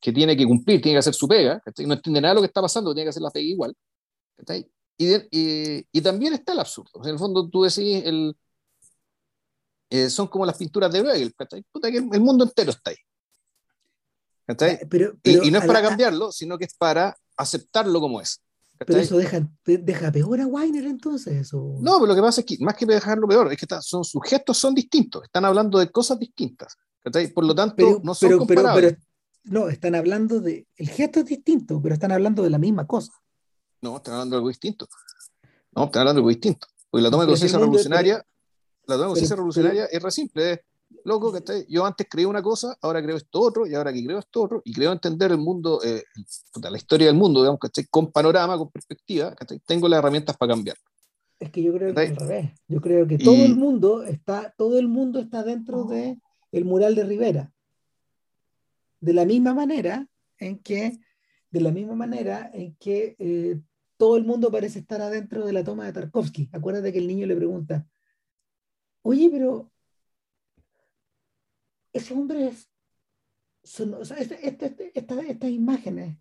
que tiene que cumplir, tiene que hacer su pega, no entiende nada de lo que está pasando, tiene que hacer la pega igual. Y, y, también está el absurdo. en el fondo tú decís, el, eh, son como las pinturas de Bruegel, el, mundo entero está ahí. y, no es para cambiarlo, sino que es para aceptarlo como es. Pero eso deja, deja peor a Weiner entonces. No, pero lo que pasa es que más que dejarlo peor, es que son, sus gestos son distintos, están hablando de cosas distintas. Por lo tanto, no son comparables. no, están hablando de. El gesto es distinto, pero están hablando de la misma cosa. No, están hablando de algo distinto. No, están hablando de algo distinto. Porque la toma de conciencia revolucionaria, la conciencia revolucionaria es re simple, es loco, que yo antes creí una cosa, ahora creo esto otro, y ahora que creo esto otro, y creo entender el mundo, eh, la historia del mundo, digamos, ¿cachai? con panorama, con perspectiva, tengo las herramientas para cambiar. Es que yo creo que al revés. Yo creo que todo el mundo está, todo el mundo está dentro de el mural de Rivera. De la misma manera en que, de la misma manera en que eh, todo el mundo parece estar adentro de la toma de Tarkovsky. Acuérdate que el niño le pregunta, oye, pero ese hombre es, este, este, este, estas imágenes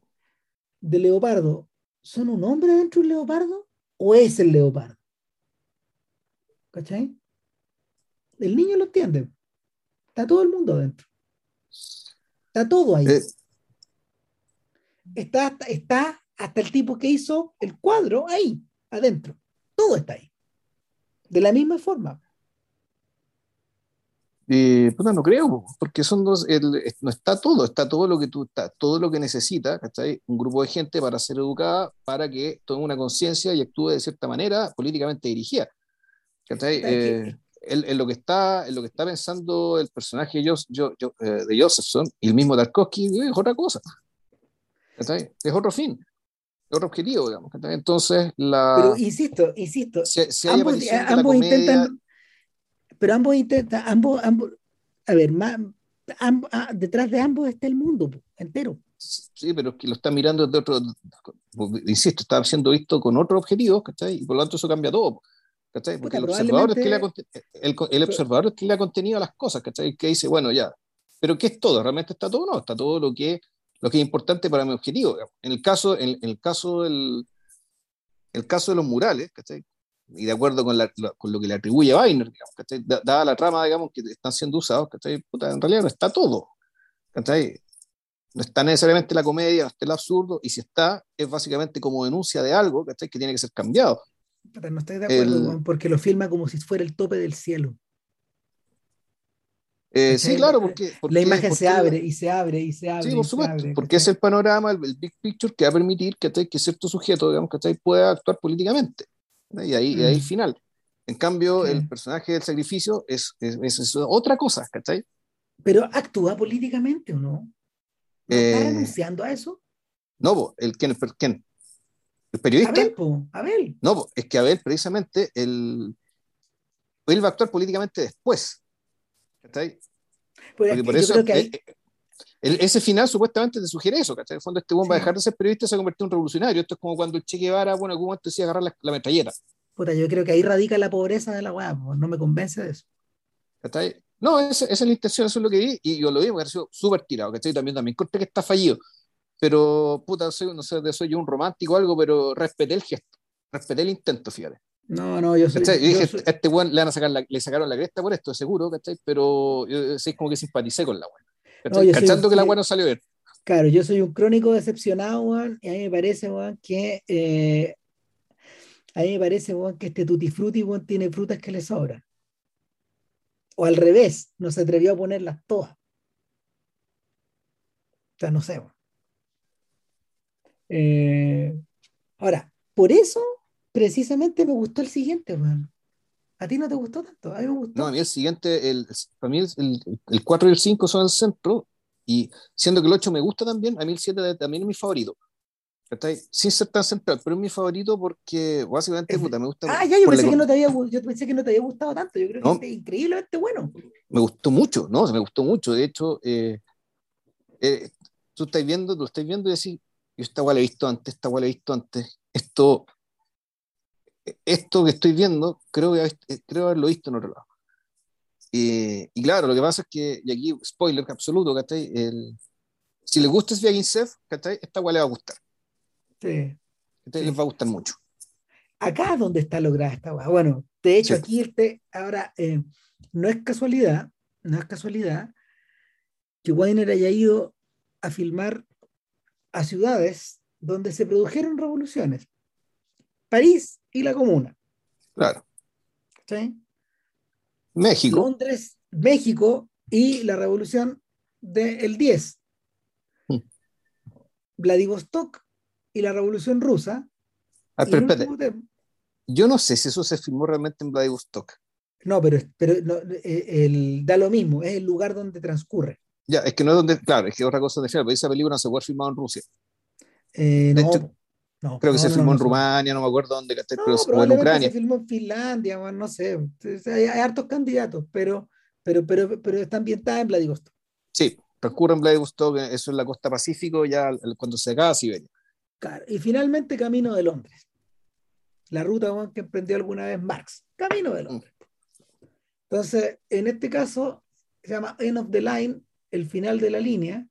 de leopardo, ¿son un hombre dentro de un leopardo o es el leopardo? ¿Cachai? El niño lo entiende. Está todo el mundo adentro. Está todo ahí. Eh. Está, está hasta el tipo que hizo el cuadro ahí, adentro. Todo está ahí. De la misma forma. Eh, no creo, porque son dos, no está todo, está todo lo que tú está, todo lo que necesita, Un grupo de gente para ser educada, para que tome una conciencia y actúe de cierta manera políticamente dirigida. Eh, en, lo que está, en lo que está pensando el personaje yo, yo, eh, de Josephson y el mismo Tarkovsky es otra cosa. Es otro fin, es otro objetivo, digamos. Entonces, la. Pero insisto, insisto, ambos, intentan pero ambos intentan, ambos, ambos, a ver, más, ah, detrás de ambos está el mundo entero. Sí, pero es que lo está mirando desde otro, insisto, está siendo visto con otro objetivo, ¿cachai? Y por lo tanto eso cambia todo, ¿cachai? Porque el, observador es que le ha, el, el observador es que le ha contenido las cosas, ¿cachai? Que dice, bueno, ya, pero ¿qué es todo? ¿Realmente está todo? No, está todo lo que, lo que es importante para mi objetivo. En el caso, en, el caso del el caso de los murales, ¿cachai? Y de acuerdo con, con, lo que le atribuye Weiner, digamos, dada la trama digamos, que están siendo usados, Puta, en realidad no está todo. No está necesariamente la comedia, no está el absurdo, y si está, es básicamente como denuncia de algo que tiene que ser cambiado. no estoy de acuerdo, porque lo filma como si fuera el tope del cielo. Eh, sí, claro, porque, la imagen se abre y se abre y se abre. Sí, por supuesto, porque es el panorama, el, big picture que va a permitir que, que cierto sujeto, digamos, pueda actuar políticamente. Y ahí, ahí mm. final. En cambio, el personaje del sacrificio es, es, otra cosa, ¿cachai? Pero actúa políticamente o no? ¿No está eh, renunciando a eso? No, el quién, quién, el periodista. Abel, Abel. No, es que Abel precisamente el, él va a actuar políticamente después. ¿Cachai? Porque por eso que eh, eh, ese final supuestamente te sugiere eso, ¿cachai? En el fondo este bomba va a dejar de ser periodista y se convirtió en un revolucionario. Esto es como cuando el Che Guevara, bueno, en algún momento decía agarrar la, la metralleta. Puta, yo creo que ahí radica la pobreza de la weá, no me convence de eso. ¿Cachai? No, esa, esa, es la intención, eso es lo que vi, y yo lo vi, me pareció súper tirado, ¿cachai? También, también corte que está fallido, pero, puta, soy, no sé, soy yo un romántico o algo, pero respeté el gesto, respeté el intento, fíjate. No, no, yo soy. Yo dije, este weón le, van a sacar la, le sacaron la cresta por esto, seguro, ¿cachai? Pero yo sí, como que simpaticé con la weá. Cachando que la weá no salió bien. Claro, yo soy un crónico decepcionado, weón, y a mí me parece, weón, que eh, a mí me parece, weón, que este tutti frutti, tiene frutas que le sobran. O al revés, no se atrevió a ponerlas todas. O sea, no sé, weón. Eh, ahora, por eso precisamente me gustó el siguiente, weón. ¿A ti no te gustó tanto? A mí me gustó. No, a mí el siguiente, el, para mí el, el, 4 y el 5 son el centro, y siendo que el 8 me gusta también, a mí el 7 también es mi favorito. Sin ser tan central, pero es mi favorito porque básicamente puta, me gusta. Ah, ya, yo pensé, que no te había, yo pensé que no te había gustado tanto. Yo creo que es increíblemente bueno. Me gustó mucho, ¿no? Me gustó mucho. De hecho, eh, eh, tú estás viendo, tú estás viendo y decís, yo esta guay la he visto antes, esta guay la he visto antes. Esto, esto que estoy viendo, creo, que, eh, creo haberlo visto en otro lado. y claro, lo que pasa es que, y aquí, spoiler absoluto, ¿cachai? El, si le gusta Sviagin Sef, ¿cachai? Esta guay le va a gustar. Sí. les va a gustar mucho. Acá es donde está lograda esta guay. Bueno, de hecho, aquí este, ahora, eh, no es casualidad, no es casualidad que Weiner haya ido a filmar a ciudades donde se produjeron revoluciones. París y la Comuna. Claro. ¿Sí? México. Londres, México y la revolución del 10. Hmm. Vladivostok y la revolución rusa. Ah, pero Yo no sé si eso se filmó realmente en Vladivostok. No, pero, pero eh, el, da lo mismo, es el lugar donde transcurre. Ya, es que no es donde, claro, es que otra cosa de pero esa película no se fue filmada en Rusia. Eh, no, creo que se filmó en Rumania, no me acuerdo dónde, pero o en Ucrania. Se filmó en Finlandia, no sé. Hay, hartos candidatos, pero, pero, pero, pero está ambientada en Vladivostok. Sí, transcurre en Vladivostok, eso es la costa Pacífico, ya cuando se acaba Siberia. Claro, y finalmente Camino de Londres. La ruta que emprendió alguna vez Marx. Camino de Londres. Entonces, en este caso, se llama End of the Line el final de la línea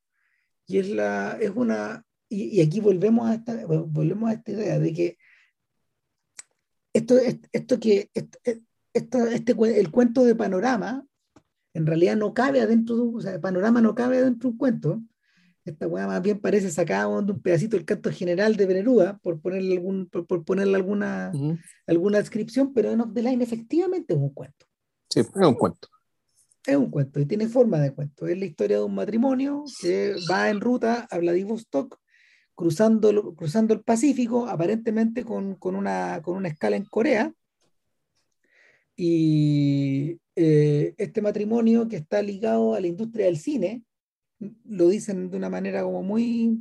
y es, la, es una, y, aquí volvemos a, esta, volvemos a esta idea de que esto, esto que, esto, este, el cuento de panorama en realidad no cabe adentro de un, o sea, el panorama no cabe adentro de un cuento. Esta weá más bien parece sacada de un pedacito del canto general de Beneruda, por ponerle, algún, por, ponerle alguna, alguna descripción, pero en Off the Line efectivamente es un cuento. Sí, es un cuento es un cuento y tiene forma de cuento. Es la historia de un matrimonio que va en ruta a Vladivostok, cruzando, cruzando el Pacífico, aparentemente con, con, una, con una escala en Corea. Y eh, este matrimonio que está ligado a la industria del cine, lo dicen de una manera como muy,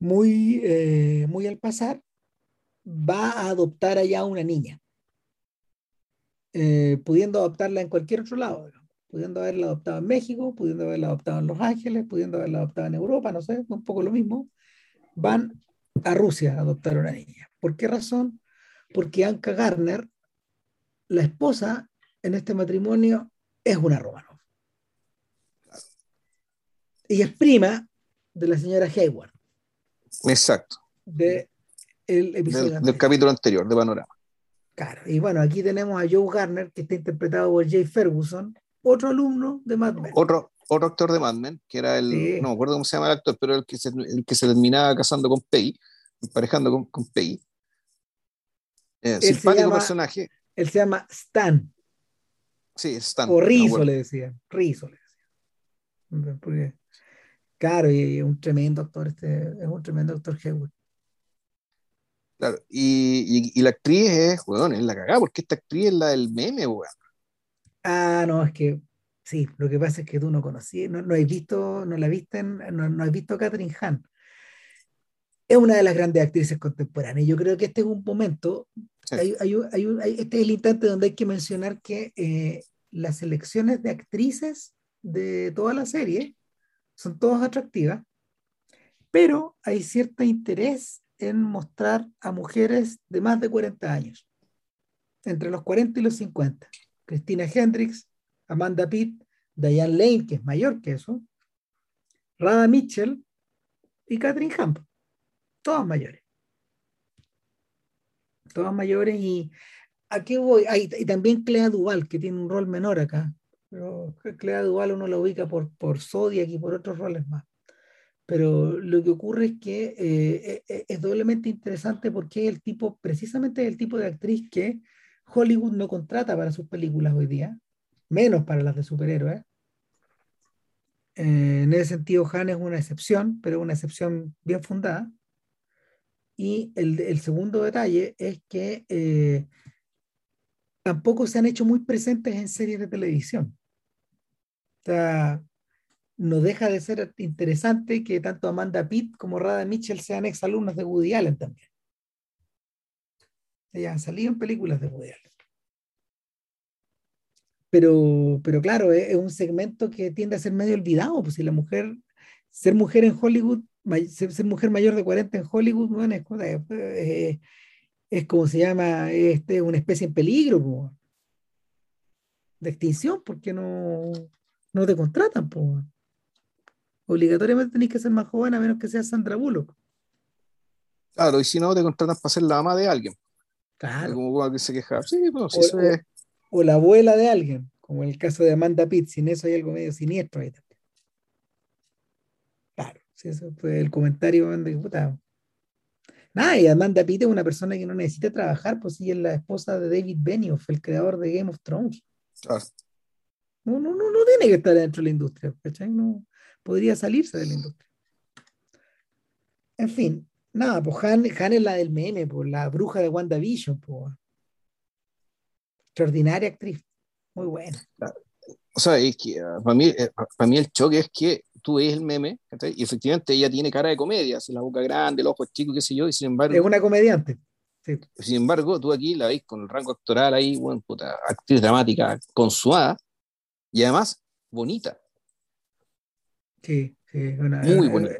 muy, eh, muy al pasar, va a adoptar allá una niña. Eh, pudiendo adoptarla en cualquier otro lado, pudiendo haberla adoptado en México, pudiendo haberla adoptado en Los Ángeles, pudiendo haberla adoptado en Europa, no sé, un poco lo mismo, van a Rusia a adoptar una niña. ¿Por qué razón? Porque Anka Garner, la esposa en este matrimonio, es una Romanov. Y es prima de la señora Hayward. Exacto. De el episodio del capítulo anterior, de Panorama. Claro, y bueno, aquí tenemos a Joe Garner, que está interpretado por Jay Ferguson, otro alumno de Mad Men. Otro, otro actor de Mad Men, que era el, no me acuerdo cómo se llama el actor, pero el que se, el que se terminaba casando con Peggy, emparejando con, con Peggy. Eh, simpático personaje. Él se llama Stan. Sí, Stan. O Rizzo le decían. Rizzo le decían. Porque, claro, y es un tremendo actor, este, es un tremendo actor Hewlett. Claro, y, y, la actriz es, weón, es la cagada, porque esta actriz es la del meme, weón. Ah, no, es que sí, lo que pasa es que tú no conocías, no, no has visto, no la viste, no, no has visto a Catherine Hahn. Es una de las grandes actrices contemporáneas. Yo creo que este es un momento, hay, hay, hay, este es el instante donde hay que mencionar que eh, las selecciones de actrices de toda la serie son todas atractivas, pero hay cierto interés en mostrar a mujeres de más de 40 años, entre los 40 y los 50. Christina Hendricks, Amanda Pitt, Diane Lane, que es mayor que eso, Rada Mitchell y Catherine Hamp, todas mayores. Todas mayores y ¿a qué voy? y también Clea Duval, que tiene un rol menor acá. Pero Clea Duval uno lo ubica por, por Zodiac y por otros roles más pero lo que ocurre es que eh, e, e, es doblemente interesante porque es el tipo, precisamente el tipo de actriz que Hollywood no contrata para sus películas hoy día, menos para las de superhéroes. Eh, en ese sentido, Han es una excepción, pero una excepción bien fundada. Y el, segundo detalle es que eh, tampoco se han hecho muy presentes en series de televisión. O sea, no deja de ser interesante que tanto Amanda Pitt como Rada Mitchell sean exalumnos de Woody Allen también. Ellas han salido en películas de Woody. Pero, pero claro, es, un segmento que tiende a ser medio olvidado, pues si la mujer, ser mujer en Hollywood, ser, mujer mayor de 40 en Hollywood, bueno, es, eh, es, como se llama, este, una especie en peligro, de extinción, porque no, no te contratan. Obligatoriamente tenés que ser más joven a menos que sea Sandra Bullock. Claro, y si no, te contratan para ser la ama de alguien. Claro. Como que se queja. Sí, pues, eso es o la abuela de alguien, como en el caso de Amanda Pitt, sin eso hay algo medio siniestro ahí también. Claro, si eso fue el comentario de. Nada, y Amanda Pitt es una persona que no necesita trabajar, pues sí es la esposa de David Benioff, el creador de Game of Thrones. No, no, no, no tiene que estar dentro de la industria, ¿cachai? No, podría salirse de la industria. En fin, nada, pues Han, Han es la del meme, pues la bruja de WandaVision, pues extraordinaria actriz, muy buena. O sea, es que ah, para mí, eh, para mí el choque es que tú ves el meme y efectivamente ella tiene cara de comedia, la boca grande, los ojos chicos, qué sé yo, y sin embargo... Es una comediante. Sin embargo, tú aquí la veis con el rango actoral ahí, bueno, puta, actriz dramática consumada y además bonita. Sí, sí, una, muy bonita.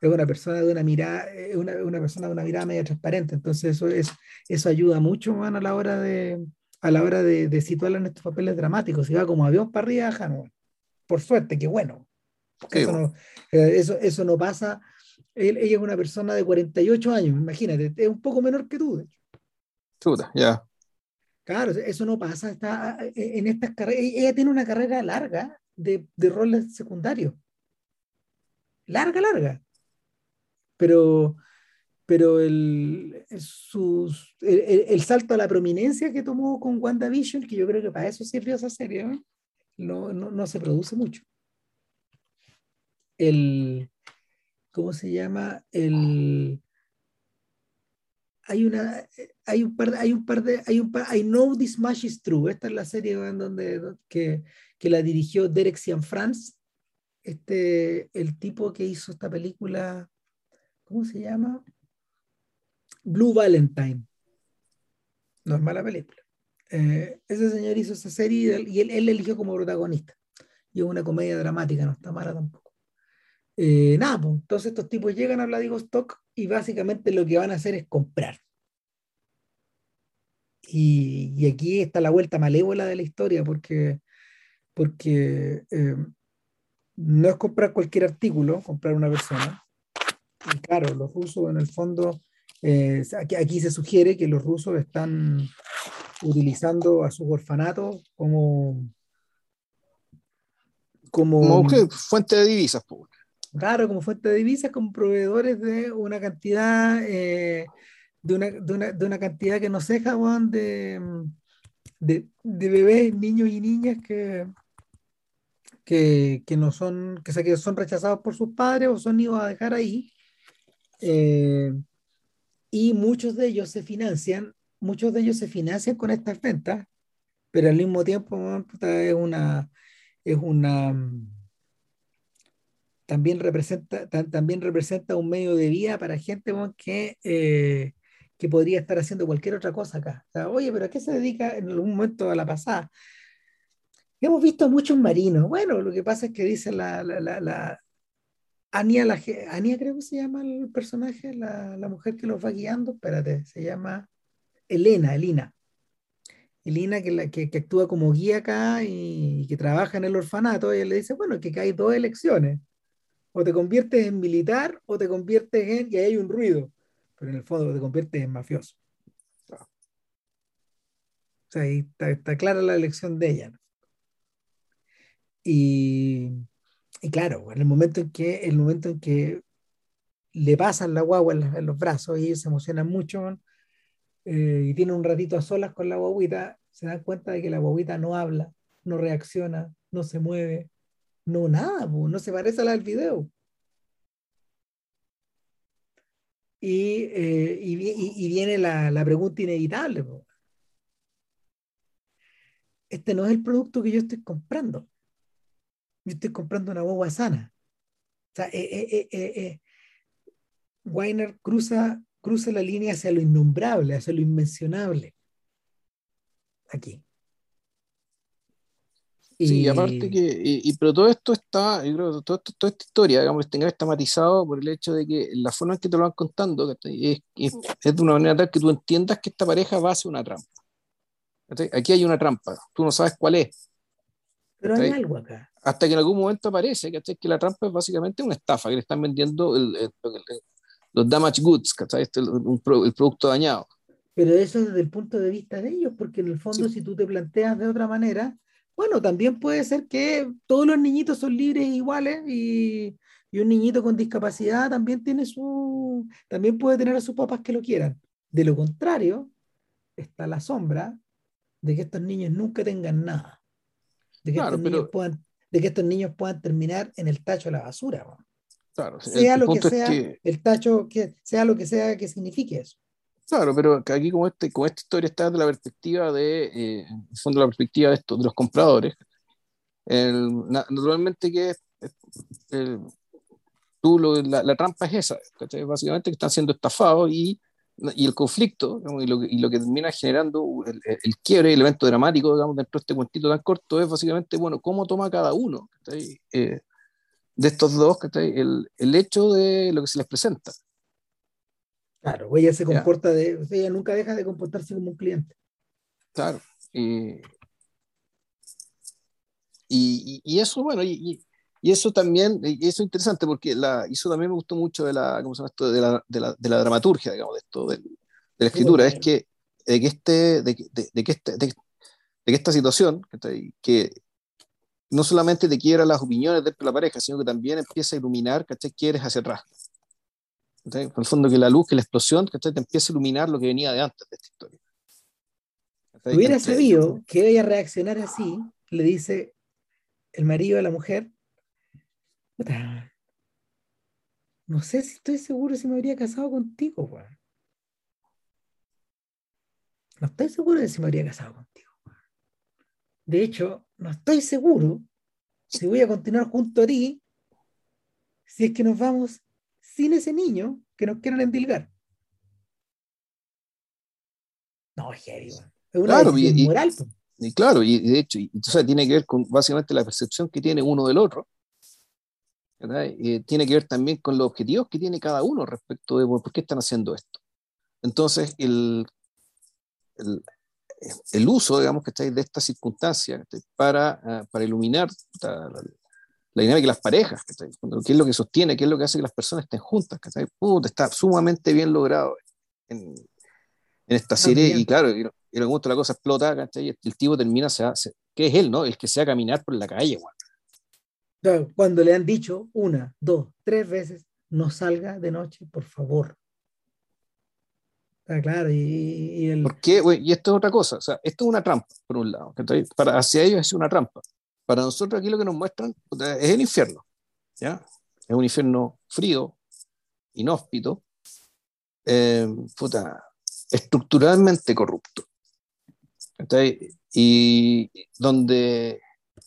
Es una persona de una mirada, una, una persona de una mirada medio transparente, entonces eso, es, eso ayuda mucho a la hora de, a la hora de, de situarla en estos papeles dramáticos. Y va como avión para arriba. Por suerte, qué bueno. eso, no, eh, eso, eso, no pasa. ella es una persona de 48 años, imagínate, es un poco menor que tú, de hecho. ya. Claro, eso no pasa. Está eh, en estas carreras. Ella tiene una carrera larga de, de roles secundarios. Larga, larga. Pero, pero el, sus, el, salto a la prominencia que tomó con WandaVision, que yo creo que para eso sirvió esa serie, no, no, no, se produce mucho. El, ¿cómo se llama? El, hay una, hay un par hay un par de, hay un par, I know this much is true. Esta es la serie donde, que, que la dirigió Derek Cianfrance, este, el tipo que hizo esta película, ¿cómo se llama? Blue Valentine. No es mala película. Eh, ese señor hizo esa serie y él, él, eligió como protagonista. Y es una comedia dramática, no está mala tampoco. Eh, nada, pues, entonces estos tipos llegan a Vladivostok y básicamente lo que van a hacer es comprar. Y, y aquí está la vuelta malévola de la historia, porque, porque eh, no es comprar cualquier artículo, comprar una persona. Claro, los rusos en el fondo eh, aquí, se sugiere que los rusos están utilizando a sus orfanatos como como, fuente de divisas. Claro, como fuente de divisas, como proveedores de una cantidad eh, de, una, de, una, de, una, cantidad que no sé, Juan, de, de, de, bebés, niños y niñas que, que, que no son, que, que son rechazados por sus padres o son idos a dejar ahí. Eh, y muchos de ellos se financian, muchos de ellos se financian con estas ventas, pero al mismo tiempo es una, es una, también representa, también representa un medio de vida para gente que, eh, que podría estar haciendo cualquier otra cosa acá. Oye, pero ¿a qué se dedica en algún momento a la pasada? Hemos visto muchos marinos. Bueno, lo que pasa es que dice la, la, Ania, Ania creo que se llama el personaje, la, mujer que los va guiando, espérate, se llama Elena, Elina. Elina que, que actúa como guía acá y, que trabaja en el orfanato, ella le dice, bueno, que hay dos elecciones, o te conviertes en militar o te conviertes en, y ahí hay un ruido, pero en el fondo te conviertes en mafioso. O sea, ahí está, está clara la elección de ella. Y, y claro, en el momento en que, el momento en que le pasan la guagua en, los brazos y ellos se emocionan mucho eh, y tienen un ratito a solas con la guaguita, se dan cuenta de que la guaguita no habla, no reacciona, no se mueve, No, nada, no se parece a la del video. Y, eh, y, viene la, la, pregunta inevitable. Este no es el producto que yo estoy comprando. Yo estoy comprando una guagua sana. O sea, eh, eh, Weiner cruza, cruza la línea hacia lo innombrable, hacia lo inmencionable. Aquí. Sí, y aparte que, y, pero todo esto está, yo creo que todo toda esta historia, digamos, está matizado por el hecho de que la forma en que te lo van contando es, es, de una manera tal que tú entiendas que esta pareja va hacia una trampa. Aquí hay una trampa, tú no sabes cuál es. Pero hay algo acá. Hasta que en algún momento aparece que la trampa es básicamente una estafa, que le están vendiendo los damage goods, este, el producto dañado. Pero eso desde el punto de vista de ellos, porque en el fondo si tú te planteas de otra manera, bueno, también puede ser que todos los niñitos son libres e iguales y, un niñito con discapacidad también tiene su, también puede tener a sus papás que lo quieran. De lo contrario, está la sombra de que estos niños nunca tengan nada. De que, estos, niños puedan, de que estos niños puedan terminar en el tacho de la basura. Claro, sea lo que sea, el tacho, que, sea lo que sea que signifique eso. Claro, pero aquí como, este, como esta historia está desde la perspectiva de, eh, en fondo la perspectiva de, esto, de los compradores, naturalmente que tú la, trampa es esa, básicamente que están siendo estafados y, y el conflicto y, lo, y, lo, que termina generando el, el, quiebre, el evento dramático digamos, dentro de este cuentito tan corto es básicamente, bueno, cómo toma cada uno eh, de estos dos el, el hecho de lo que se les presenta. Claro, ella se comporta de, ella nunca deja de comportarse como un cliente. Claro. Y, y, eso, bueno, y, y, eso también, y eso es interesante porque la, eso también me gustó mucho de la, ¿cómo se llama esto? De la, de la, de la dramaturgia, digamos, de esto, de, la escritura, es que, de que, este, de, de, que este, de, que esta situación, que no solamente te quiera las opiniones de la pareja, sino que también empieza a iluminar, ¿cachai? Quieres hacia atrás. En el fondo que la luz, que la explosión, que te empieza a iluminar lo que venía de antes de esta historia. Hubiera sabido que ella reaccionar así, le dice el marido a la mujer, no sé si estoy seguro si me habría casado contigo, No estoy seguro de si me habría casado contigo. De hecho, no estoy seguro si voy a continuar junto a ti si es que nos vamos sin ese niño que nos quieren endilgar. No, es Es una claro, y, moral. Y, claro, y de hecho, entonces tiene que ver con básicamente la percepción que tiene uno del otro. Tiene que ver también con los objetivos que tiene cada uno respecto de por qué están haciendo esto. Entonces, el, el, el uso, digamos, que de esta circunstancia para, ah, para iluminar la dinámica de las parejas, qué es lo que sostiene, qué es lo que hace que las personas estén juntas, está sumamente bien logrado en, en esta serie y claro, y, y en la cosa explota, y el tipo termina, se hace, ¿qué es él, no? El que sea caminar por la calle, Cuando le han dicho una, dos, tres veces, no salga de noche, por favor. Está claro, y, el... ¿Por qué? Y esto es otra cosa, o sea, esto es una trampa, por un lado, Para, hacia ellos es una trampa. Para nosotros aquí lo que nos muestran es el infierno, ¿ya? Es un infierno frío, inhóspito, eh, estructuralmente corrupto. Y donde,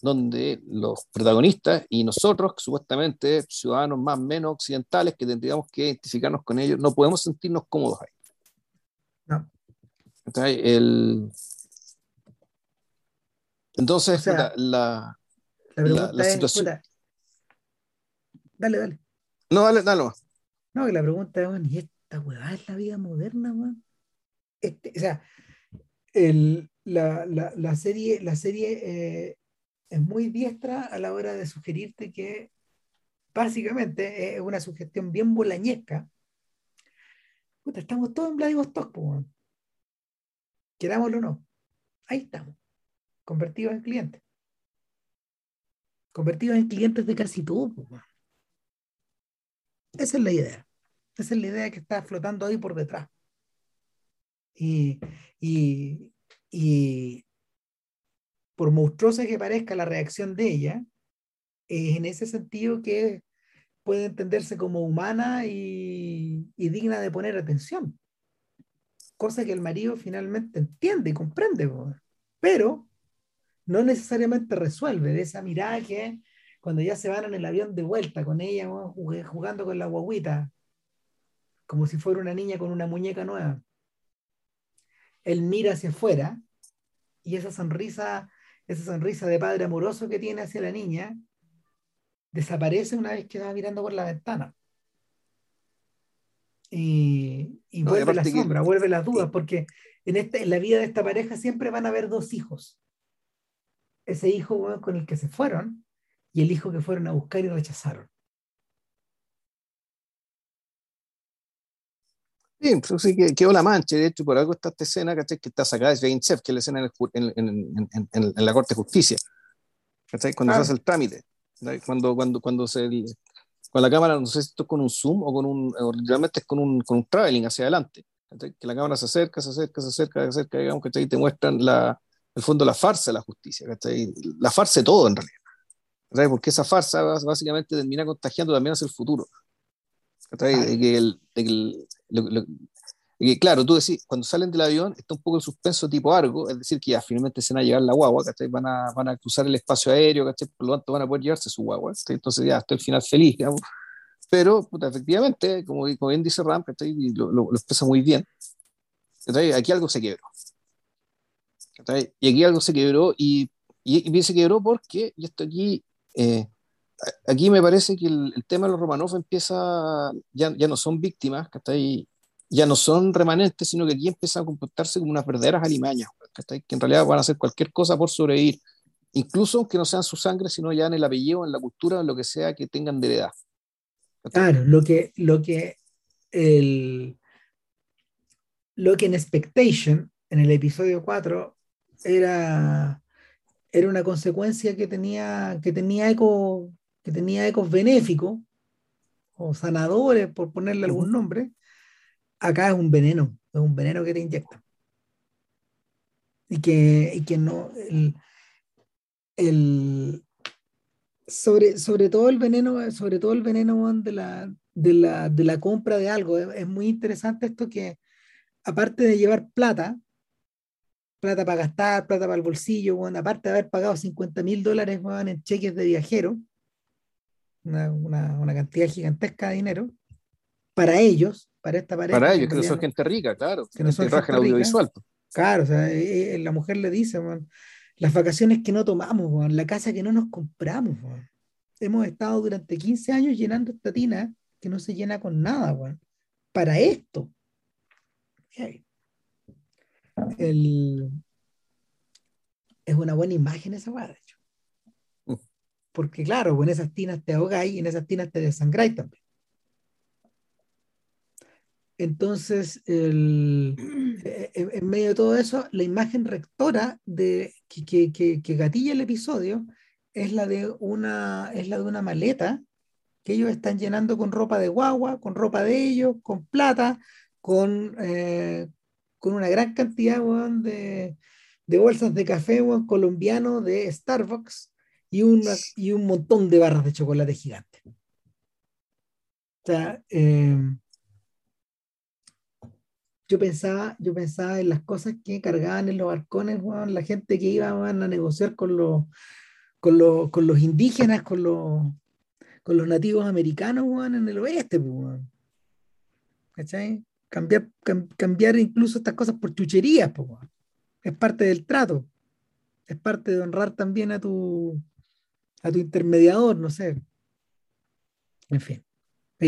donde los protagonistas y nosotros, supuestamente ciudadanos más o menos occidentales, que tendríamos que identificarnos con ellos, no podemos sentirnos cómodos ahí. No. El, entonces, la, la, situación. dale, dale. No, dale, dale. No, que la pregunta es, ¿y esta weá es la vida moderna, weón? Este, o sea, el, la, la, la, serie, la serie eh, es muy diestra a la hora de sugerirte que básicamente es una sugestión bien bolañesca. Puta, estamos todos en Vladivostok. Querámoslo o no. Ahí estamos convertidos en clientes. Convertidos en clientes de casi todo. Esa es la idea. Esa es la idea que está flotando ahí por detrás. Y, y, por monstruosa que parezca la reacción de ella, es en ese sentido que puede entenderse como humana y, y digna de poner atención. Cosa que el marido finalmente entiende y comprende, pero no necesariamente resuelve de esa mirada que cuando ya se van en el avión de vuelta con ella jugando con la guaguita, como si fuera una niña con una muñeca nueva. Él mira hacia afuera y esa sonrisa, esa sonrisa de padre amoroso que tiene hacia la niña, desaparece una vez que va mirando por la ventana. Y, vuelve la sombra, vuelve las dudas, porque en, este, en la vida de esta pareja siempre van a haber dos hijos. Ese hijo con el que se fueron y el hijo que fueron a buscar y rechazaron. Sí, pues sí que quedó la mancha, de hecho, por algo está esta escena, Que está sacada de Jane Chef, que es la escena en, en, en, en la Corte de Justicia, Cuando se hace el trámite, cuando, cuando, cuando se, con la cámara, no sé si esto es con un zoom o con un, o realmente es con un, con un traveling hacia adelante, que la cámara se acerca, se acerca, se acerca, se acerca, digamos, que te muestran la, el fondo la farsa de la justicia, la farsa de todo en realidad, porque esa farsa básicamente termina contagiando también hacia el futuro. De que el, de que y claro, tú decís, cuando salen del avión está un poco el suspenso tipo algo, es decir, que ya finalmente se van a llevar la guagua, Van a, van a cruzar el espacio aéreo, Por lo tanto van a poder llevarse su guagua, Entonces ya hasta el final feliz, digamos. Pero, puta, efectivamente, como, como, bien dice Ram, Y lo, lo, expresa muy bien, Aquí algo se quebró. Y aquí algo se quebró y, y, y se quebró porque, y esto aquí, eh, aquí me parece que el, el, tema de los Romanov empieza, ya, ya no son víctimas, ¿cachai? ya no son remanentes, sino que aquí empiezan a comportarse como unas verdaderas alimañas, que en realidad van a hacer cualquier cosa por sobrevivir, incluso aunque no sean su sangre, sino ya en el apellido, en la cultura, en lo que sea que tengan de edad. Claro, lo que, lo que el, lo que en Expectation, en el episodio 4, era, era una consecuencia que tenía, que tenía eco, que tenía ecos benéficos o sanadores, por ponerle algún nombre, acá es un veneno, es un veneno que te inyecta. Y que, y que no, el, el, sobre, sobre todo el veneno, sobre todo el veneno de la, de la, de la compra de algo, es, muy interesante esto que aparte de llevar plata, plata para gastar, plata para el bolsillo, bueno, aparte de haber pagado 50 mil dólares en cheques de viajero, una, una, una, cantidad gigantesca de dinero, para ellos, para esta pareja. Para ellos, que, no son gente rica, claro. Que no son gente audiovisual. Claro, o sea, eh, eh, la mujer le dice, las vacaciones que no tomamos, la casa que no nos compramos. Hemos estado durante 15 años llenando esta tina que no se llena con nada, para esto. El... Es una buena imagen esa weá, de hecho. Mm. Porque claro, en esas tinas te ahogáis y en esas tinas te desangráis también. Entonces, el, e, e, en medio de todo eso, la imagen rectora de, que, que, que, gatilla el episodio es la, de una, es la de una maleta que ellos están llenando con ropa de guagua, con ropa de ellos, con plata, con, eh, con una gran cantidad de, de, bolsas de café colombiano de Starbucks y, una, y un montón de barras de chocolate gigante. O sea, eh, yo pensaba, yo pensaba en las cosas que cargaban en los balcones, la gente que iba a negociar con los, con los, con los indígenas, con los, con los nativos americanos en el oeste. ¿Cachai? Cambiar, cambiar incluso estas cosas por chucherías. Es parte del trato. Es parte de honrar también a tu, a tu intermediador, no sé. En fin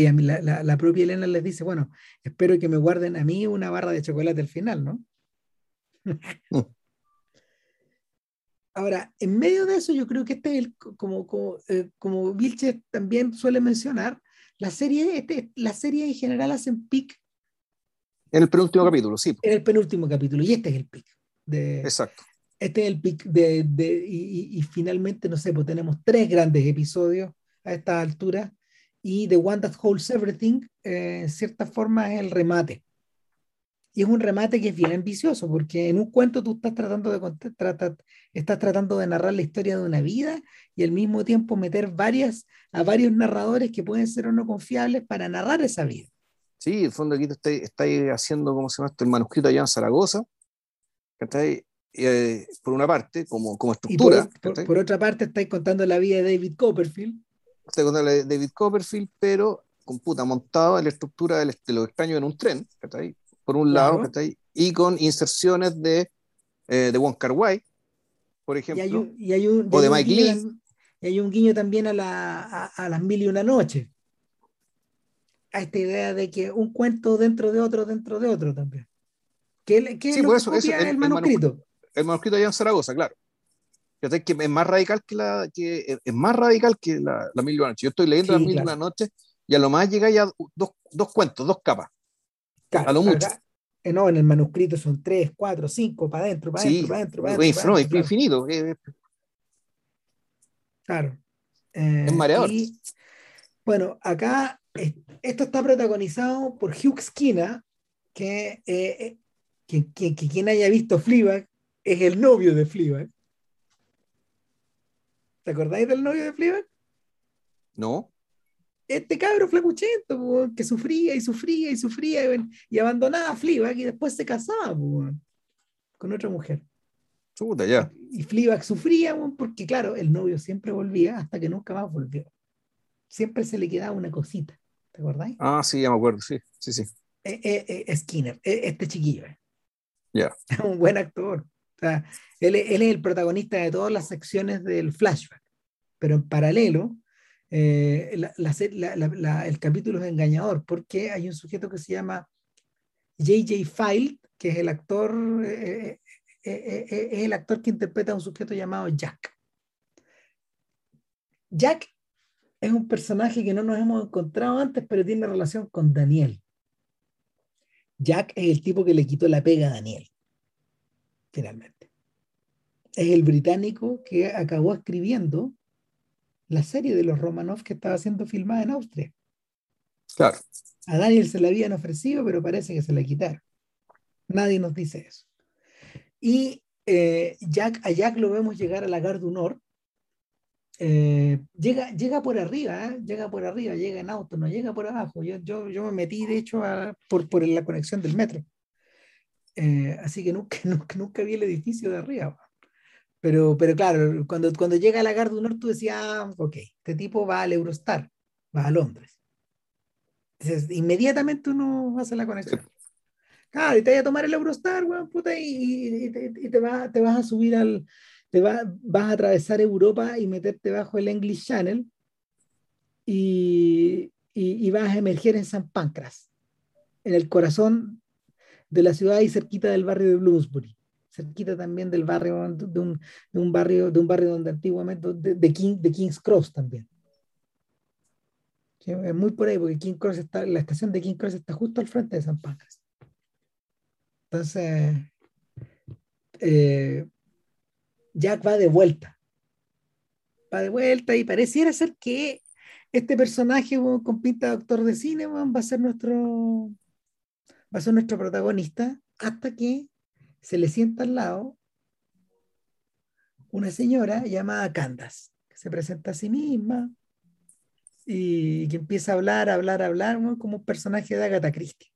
la, la, propia Elena les dice, bueno, espero que me guarden a mí una barra de chocolate al final, ¿no? Mm. Ahora, en medio de eso, yo creo que este es el, como, como, eh, como Vilches también suele mencionar, la serie, este, la serie en general hacen pic. En el penúltimo capítulo, sí. En el penúltimo capítulo, y este es el pic. De, Exacto. Este es el pic de, de y, y, finalmente, no sé, pues tenemos tres grandes episodios a esta altura y The One That Holds Everything, eh, en cierta forma, es el remate. Y es un remate que es bien ambicioso, porque en un cuento tú estás tratando de, estás tratando de narrar la historia de una vida y al mismo tiempo meter varias, a varios narradores que pueden ser o no confiables para narrar esa vida. Sí, en fondo aquí está, está haciendo, ¿cómo se llama esto? El manuscrito allá en Zaragoza, que eh, por una parte, como, como estructura. por, otra parte, estáis contando la vida de David Copperfield. Estoy contando la de David Copperfield, pero con puta montado en la estructura de lo extraño en un tren, por un lado, ahí y con inserciones de, eh, de Wong Kar Wai, por ejemplo, y hay un, o de Mike Lee. Y hay un guiño también a, la, a, las mil y una noches. A esta idea de que un cuento dentro de otro, dentro de otro también. Que, que sí, por eso, eso, el, el, manuscrito. El manuscrito allá en Zaragoza, claro. Que es más radical que la que es más radical que la, la mil y una noches. Yo estoy leyendo las mil y una noches y a lo más llega ya dos, dos cuentos, dos capas. a lo mucho. Eh, no, en el manuscrito son tres, cuatro, cinco, para adentro, para adentro, para adentro. no, es infinito. claro. es mareador. bueno, acá esto está protagonizado por Hugh Skinner, que, eh, que, quien haya visto Fleabag es el novio de Fleabag. ¿Te acordáis del novio de Fleabag? No este cabro flacuchento, que sufría y sufría y sufría y, abandonaba a Fleabag y después se casaba con otra mujer. ya. Y Fleabag sufría porque, claro, el novio siempre volvía hasta que nunca más volvió. Siempre se le quedaba una cosita. ¿Te acordáis? Ah, sí, ya me acuerdo, sí, sí, sí. Eh, eh, eh, Skinner, este chiquillo. Ya. Un buen actor. Él, es el protagonista de todas las secciones del flashback. Pero en paralelo, eh, el capítulo es engañador porque hay un sujeto que se llama J.J. File, que es el actor, eh, eh, es el actor que interpreta a un sujeto llamado Jack. Jack es un personaje que no nos hemos encontrado antes, pero tiene relación con Daniel. Jack es el tipo que le quitó la pega a Daniel, finalmente. Es el británico que acabó escribiendo la serie de los Romanov que estaba siendo filmada en Austria. Claro. A Daniel se la habían ofrecido, pero parece que se la quitaron. Nadie nos dice eso. Y eh, Jack, a Jack lo vemos llegar a la Gare du Nord. Eh, llega, llega por arriba, ¿eh? llega por arriba, llega en auto, no llega por abajo. Yo, yo, yo me metí, de hecho, por, por la conexión del metro. Así que nunca, nunca, nunca vi el edificio de arriba. Pero, pero claro, cuando, cuando llega a la Gare du Nord, tú decías, ah, ok, este tipo va al Eurostar, va a Londres. Entonces, inmediatamente uno hace la conexión. Claro, y te vas a tomar el Eurostar, weón, puta, y, y, te, vas, te vas a subir al. Te vas a atravesar Europa y meterte bajo el English Channel y, y, vas a emerger en San Pancras, en el corazón de la ciudad y cerquita del barrio de Bloomsbury cerquita también del barrio, de un, de un barrio, de un barrio donde antiguamente, de, de, King, de King's Cross también. Es muy por ahí, porque King Cross está, la estación de King Cross está justo al frente de San Pancras. Entonces, eh, Jack va de vuelta. Va de vuelta y pareciera ser que este personaje con pinta de actor de cine va a ser nuestro va a ser nuestro protagonista hasta que se le sienta al lado una señora llamada Candas, que se presenta a sí misma y que empieza a hablar, a hablar, a hablar, como un personaje de Agatha Christie.